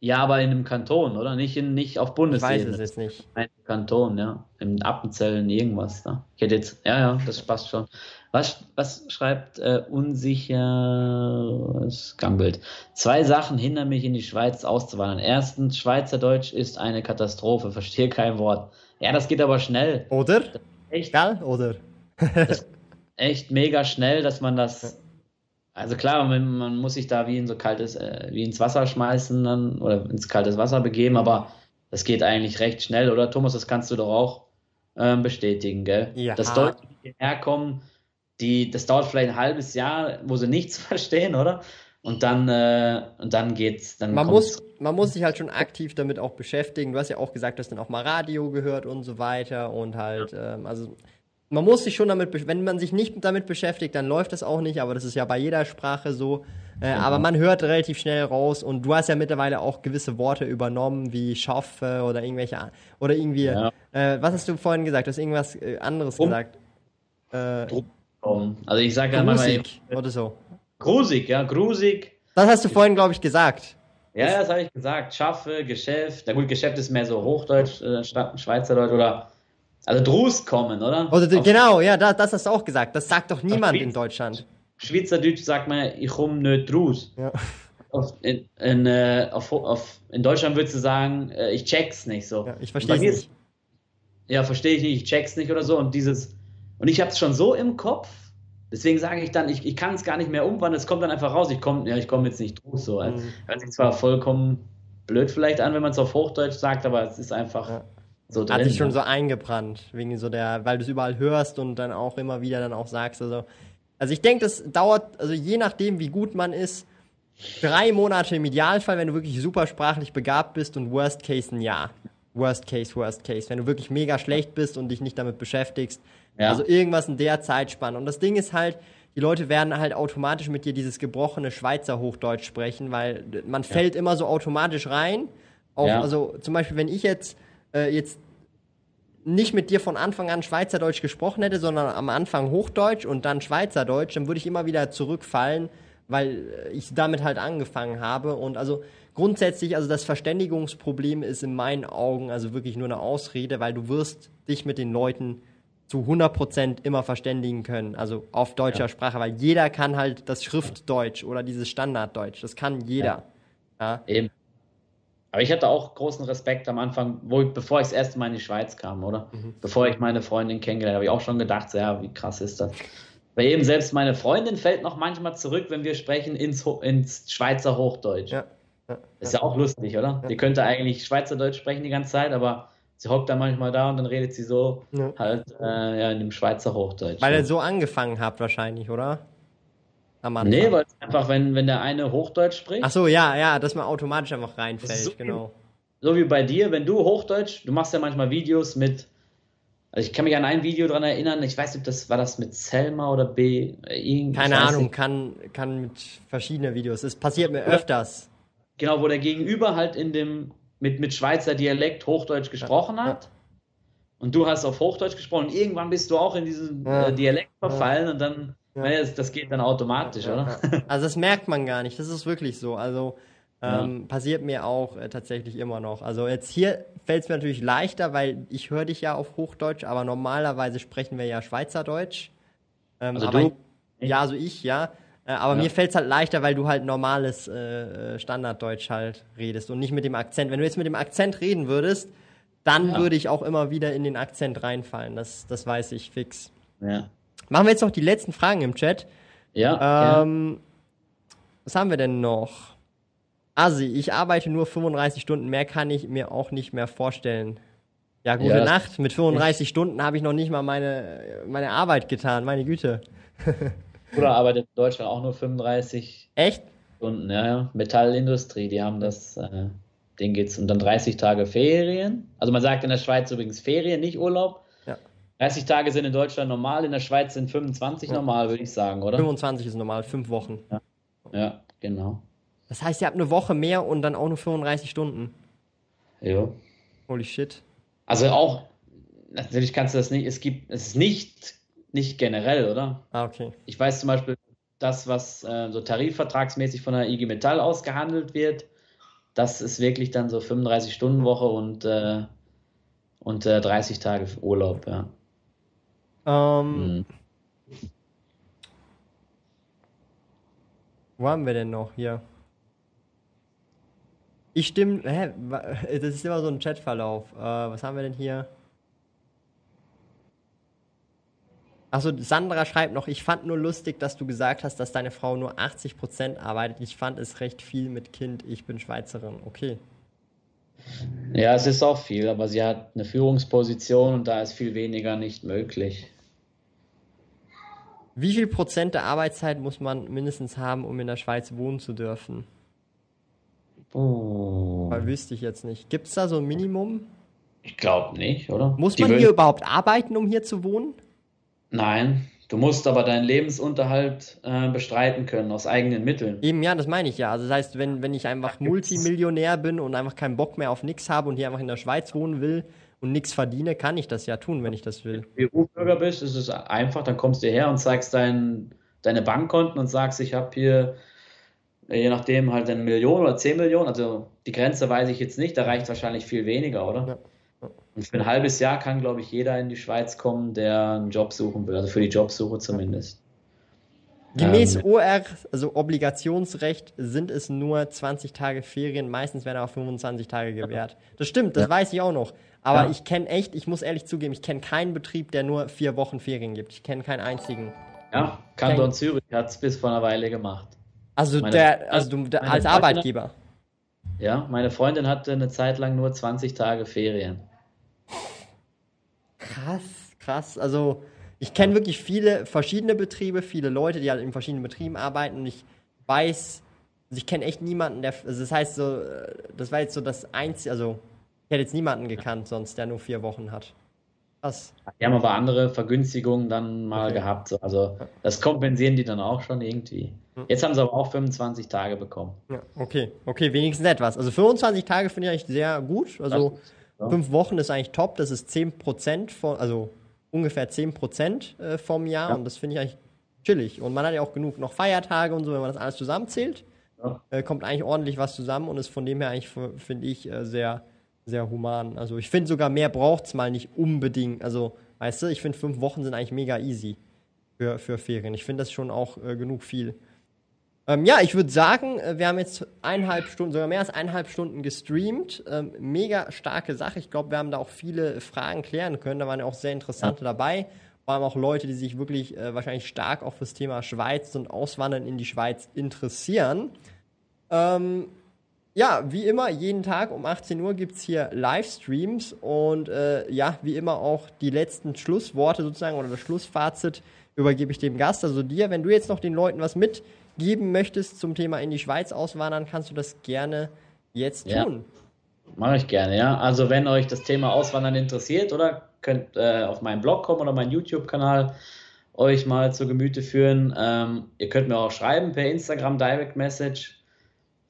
Ja, aber in einem Kanton, oder? Nicht, in, nicht auf Bundesebene. Ich weiß es jetzt nicht. Ein Kanton, ja. Im Appenzellen irgendwas da. Ich hätte jetzt, ja, ja, das passt schon. Was, was schreibt äh, unsicheres Gangbild? Zwei Sachen hindern mich, in die Schweiz auszuwandern. Erstens, Schweizerdeutsch ist eine Katastrophe, verstehe kein Wort. Ja, das geht aber schnell. Oder? Echt, Gell? Oder? echt mega schnell, dass man das. Also klar, man, man muss sich da wie in so kaltes, äh, wie ins Wasser schmeißen dann oder ins kaltes Wasser begeben, aber das geht eigentlich recht schnell, oder Thomas? Das kannst du doch auch ähm, bestätigen, gell? Ja. Dass Leute die hierher kommen, die, das dauert vielleicht ein halbes Jahr, wo sie nichts (laughs) verstehen, oder? Und dann, äh, und dann geht's, dann Man muss, man muss sich halt schon aktiv damit auch beschäftigen. Du hast ja auch gesagt, du hast dann auch mal Radio gehört und so weiter und halt, ähm, also man muss sich schon damit, wenn man sich nicht damit beschäftigt, dann läuft das auch nicht, aber das ist ja bei jeder Sprache so. Äh, Aber man hört relativ schnell raus und du hast ja mittlerweile auch gewisse Worte übernommen, wie schaffe oder irgendwelche, oder irgendwie, Ja. äh, was hast du vorhin gesagt? Du hast irgendwas äh, anderes Drum- gesagt. Äh, kommen. Also ich sage dann mal grusig oder so. grusig, ja, grusig. Das hast du vorhin, glaube ich, gesagt. Ja, das habe ich gesagt. Schaffe, Geschäft. Na gut, Geschäft ist mehr so Hochdeutsch, äh, statt Schweizerdeutsch oder. Also Drust kommen, oder? Oder, Auf genau, ja, das, das hast du auch gesagt. Das sagt doch niemand Schweiz- in Deutschland. Schweizerdeutsch sagt man, ich komme nicht raus. Ja. Auf, in, in, äh, auf, auf, in Deutschland würdest du sagen, äh, ich check's nicht so. Ja, ich verstehe nicht. Ja, verstehe ich nicht, ich check's nicht oder so. Und dieses, und ich habe es schon so im Kopf, deswegen sage ich dann, ich, ich kann es gar nicht mehr umwandeln, es kommt dann einfach raus. Ich komme ja, ich komme jetzt nicht draus so. Mhm. Hört sich zwar vollkommen blöd vielleicht an, wenn man es auf Hochdeutsch sagt, aber es ist einfach Ja. so drin. Hat sich schon so eingebrannt, wegen so der, weil du es überall hörst und dann auch immer wieder dann auch sagst. Also, also ich denke, das dauert, also je nachdem, wie gut man ist, drei Monate im Idealfall, wenn du wirklich super sprachlich begabt bist und Worst Case ein Jahr. Worst Case, Worst Case. Wenn du wirklich mega schlecht bist und dich nicht damit beschäftigst. Ja. Also irgendwas in der Zeitspanne. Und das Ding ist halt, die Leute werden halt automatisch mit dir dieses gebrochene Schweizer Hochdeutsch sprechen, weil man fällt immer so automatisch rein. Auch, Ja. Also zum Beispiel, wenn ich jetzt, äh, jetzt nicht mit dir von Anfang an Schweizerdeutsch gesprochen hätte, sondern am Anfang Hochdeutsch und dann Schweizerdeutsch, dann würde ich immer wieder zurückfallen, weil ich damit halt angefangen habe. Und also grundsätzlich, also das Verständigungsproblem ist in meinen Augen also wirklich nur eine Ausrede, weil du wirst dich mit den Leuten zu 100% immer verständigen können, also auf deutscher Sprache, weil jeder kann halt das Schriftdeutsch oder dieses Standarddeutsch, das kann jeder. Ja. Eben. Aber ich hatte auch großen Respekt am Anfang, wo ich, bevor ich das erste Mal in die Schweiz kam, oder? Mhm. Bevor ich meine Freundin kennengelernt habe, habe ich auch schon gedacht, so, ja, wie krass ist das? Weil eben selbst meine Freundin fällt noch manchmal zurück, wenn wir sprechen, ins, Ho- ins Schweizer Hochdeutsch. Ja. ja. Ist ja auch lustig, oder? Die könnte eigentlich Schweizerdeutsch sprechen die ganze Zeit, aber sie hockt dann manchmal da und dann redet sie so Ja. halt äh, ja, in dem Schweizer Hochdeutsch. Weil ja. ihr so angefangen habt wahrscheinlich, oder? Am Anfang. Nee, weil es einfach, wenn, wenn der eine Hochdeutsch spricht, Ach so, ja, ja, dass man automatisch einfach reinfällt, so genau. so wie bei dir, wenn du Hochdeutsch, du machst ja manchmal Videos mit, also ich kann mich an ein Video dran erinnern, ich weiß nicht, ob das war das mit Selma oder B, Keine Ahnung, nicht. kann, kann mit verschiedenen Videos. Es passiert mir öfters. Genau, wo der Gegenüber halt in dem, mit, mit Schweizer Dialekt Hochdeutsch gesprochen hat. Und du hast auf Hochdeutsch gesprochen. Und irgendwann bist du auch in diesen Ja. äh, Dialekt verfallen und dann, Ja. naja, das, das geht dann automatisch, oder? Also das merkt man gar nicht, das ist wirklich so. Also ähm, passiert mir auch äh, tatsächlich immer noch. Also jetzt hier fällt es mir natürlich leichter, weil ich höre dich ja auf Hochdeutsch, aber normalerweise sprechen wir ja Schweizerdeutsch. Ähm, Also du? Ja, also ich, ja. Äh, aber Ja. mir fällt es halt leichter, weil du halt normales äh, äh, Standarddeutsch halt redest und nicht mit dem Akzent. Wenn du jetzt mit dem Akzent reden würdest, dann Ja. würde ich auch immer wieder in den Akzent reinfallen. Das, das weiß ich fix. Ja. Machen wir jetzt noch die letzten Fragen im Chat. Ja. Ähm, was haben wir denn noch? Assi, ich arbeite nur 35 Stunden, mehr kann ich mir auch nicht mehr vorstellen. Ja, gute Ja, Nacht. Mit 35 Stunden habe ich noch nicht mal meine, meine Arbeit getan, meine Güte. (laughs) Bruder arbeitet in Deutschland auch nur 35 Echt? Stunden, ja, ja. Metallindustrie, die haben das, äh, denen geht's und dann 30 Tage Ferien. Also man sagt in der Schweiz übrigens Ferien, nicht Urlaub. Ja. 30 Tage sind in Deutschland normal, in der Schweiz sind 25 normal, würde ich sagen, oder? 25 ist normal, fünf Wochen. Ja, genau. Das heißt, ihr habt eine Woche mehr und dann auch nur 35 Stunden. Ja. Holy shit. Also auch, natürlich kannst du das nicht, es gibt, es ist nicht, nicht generell, oder? Ah, okay. Ich weiß zum Beispiel, das, was äh, so tarifvertragsmäßig von der IG Metall ausgehandelt wird, das ist wirklich dann so 35-Stunden-Woche und, äh, und äh, 30 Tage Urlaub, ja. Ähm, Mhm. Wo haben wir denn noch hier? Ich stimme. Hä? (laughs) Das ist immer so ein Chatverlauf. Äh, was haben wir denn hier? Achso, Sandra schreibt noch, ich fand nur lustig, dass du gesagt hast, dass deine Frau nur 80% arbeitet. Ich fand es recht viel mit Kind. Ich bin Schweizerin. Okay. Ja, es ist auch viel, aber sie hat eine Führungsposition und da ist viel weniger nicht möglich. Wie viel Prozent der Arbeitszeit muss man mindestens haben, um in der Schweiz wohnen zu dürfen? Oh. Weil wüsste ich jetzt nicht. Gibt es da so ein Minimum? Ich glaube nicht, oder? Muss Die man hier überhaupt arbeiten, um hier zu wohnen? Nein, du musst aber deinen Lebensunterhalt äh, bestreiten können aus eigenen Mitteln. Eben, ja, das meine ich ja. Also das heißt, wenn, wenn ich einfach Multimillionär bin und einfach keinen Bock mehr auf nichts habe und hier einfach in der Schweiz wohnen will und nichts verdiene, kann ich das ja tun, wenn ich das will. EU-Bürger bist, ist es einfach, dann kommst du her und zeigst dein, deine Bankkonten und sagst, ich habe hier, äh, je nachdem, halt eine Million oder 10 Millionen. Also die Grenze weiß ich jetzt nicht, da reicht wahrscheinlich viel weniger, oder? Ja. Und für ein halbes Jahr kann, glaube ich, jeder in die Schweiz kommen, der einen Job suchen will, also für die Jobsuche zumindest. Gemäß Ähm. OR, also Obligationsrecht, sind es nur 20 Tage Ferien, meistens werden aber 25 Tage gewährt. Das stimmt, das Ja. weiß ich auch noch. Aber Ja. ich kenne echt, ich muss ehrlich zugeben, ich kenne keinen Betrieb, der nur vier Wochen Ferien gibt. Ich kenne keinen einzigen. Ja, Kanton Zürich hat es bis vor einer Weile gemacht. Also Meine- der, also du, der, als Freundin- Arbeitgeber. Ja, meine Freundin hatte eine Zeit lang nur 20 Tage Ferien. Krass, krass. Also ich kenne wirklich viele verschiedene Betriebe, viele Leute, die halt in verschiedenen Betrieben arbeiten und ich weiß, also ich kenne echt niemanden, der, also das heißt so, äh, das war jetzt so das einzige, also ich hätte jetzt niemanden gekannt sonst, der nur vier Wochen hat. Krass. Die haben aber andere Vergünstigungen dann mal Okay. gehabt. so. Also das kompensieren die dann auch schon irgendwie. Jetzt haben sie aber auch 25 Tage bekommen. Ja, okay, okay, wenigstens etwas. Also 25 Tage finde ich eigentlich sehr gut. Also Ja. fünf Wochen ist eigentlich top. Das ist 10% von, also ungefähr 10% äh, vom Jahr Ja. und das finde ich eigentlich chillig. Und man hat ja auch genug noch Feiertage und so, wenn man das alles zusammenzählt, Ja. äh, kommt eigentlich ordentlich was zusammen und ist von dem her eigentlich, finde ich, äh, sehr, sehr human. Also ich finde sogar mehr braucht es mal nicht unbedingt. Also, weißt du, ich finde fünf Wochen sind eigentlich mega easy für, für Ferien. Ich finde das schon auch genug viel. Ähm, ja, ich würde sagen, äh, wir haben jetzt eineinhalb Stunden, sogar mehr als eineinhalb Stunden gestreamt. Ähm, mega starke Sache. Ich glaube, wir haben da auch viele Fragen klären können. Da waren ja auch sehr interessante dabei. Vor allem auch Leute, die sich wirklich äh, wahrscheinlich stark auch fürs Thema Schweiz und Auswandern in die Schweiz interessieren. Ähm, ja, wie immer, jeden Tag um 18 Uhr gibt es hier Livestreams und äh, ja, wie immer auch die letzten Schlussworte sozusagen oder das Schlussfazit übergebe ich dem Gast, also dir. Wenn du jetzt noch den Leuten was mitgeben möchtest zum Thema in die Schweiz auswandern, kannst du das gerne jetzt Ja. tun. Mache ich gerne, ja. Also wenn euch das Thema Auswandern interessiert, oder könnt äh, auf meinen Blog kommen oder meinen YouTube-Kanal euch mal zu Gemüte führen. Ähm, ihr könnt mir auch schreiben per Instagram Direct Message.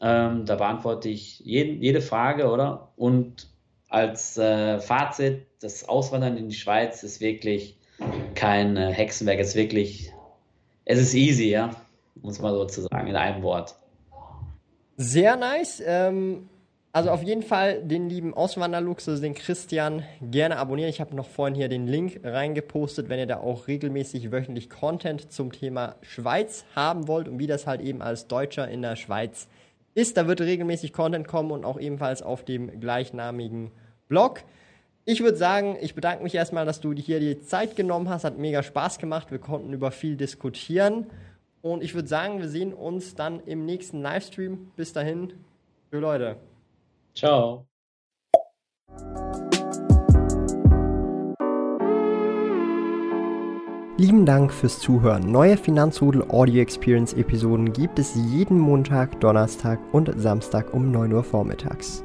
Ähm, da beantworte ich jeden, jede Frage, oder? Und als äh, Fazit, das Auswandern in die Schweiz ist wirklich kein äh, Hexenwerk. Es ist wirklich, es ist easy, ja. Muss man sozusagen in einem Wort. Sehr nice. Ähm, also auf jeden Fall den lieben Auswanderlux, also den Christian, gerne abonnieren. Ich habe noch vorhin hier den Link reingepostet, wenn ihr da auch regelmäßig wöchentlich Content zum Thema Schweiz haben wollt und wie das halt eben als Deutscher in der Schweiz ist. Da wird regelmäßig Content kommen und auch ebenfalls auf dem gleichnamigen Blog. Ich würde sagen, ich bedanke mich erstmal, dass du hier die Zeit genommen hast. Hat mega Spaß gemacht. Wir konnten über viel diskutieren. Und ich würde sagen, wir sehen uns dann im nächsten Livestream. Bis dahin, für Leute. Ciao. Lieben Dank fürs Zuhören. Neue Finanzrudel Audio Experience Episoden gibt es jeden Montag, Donnerstag und Samstag um 9 Uhr vormittags.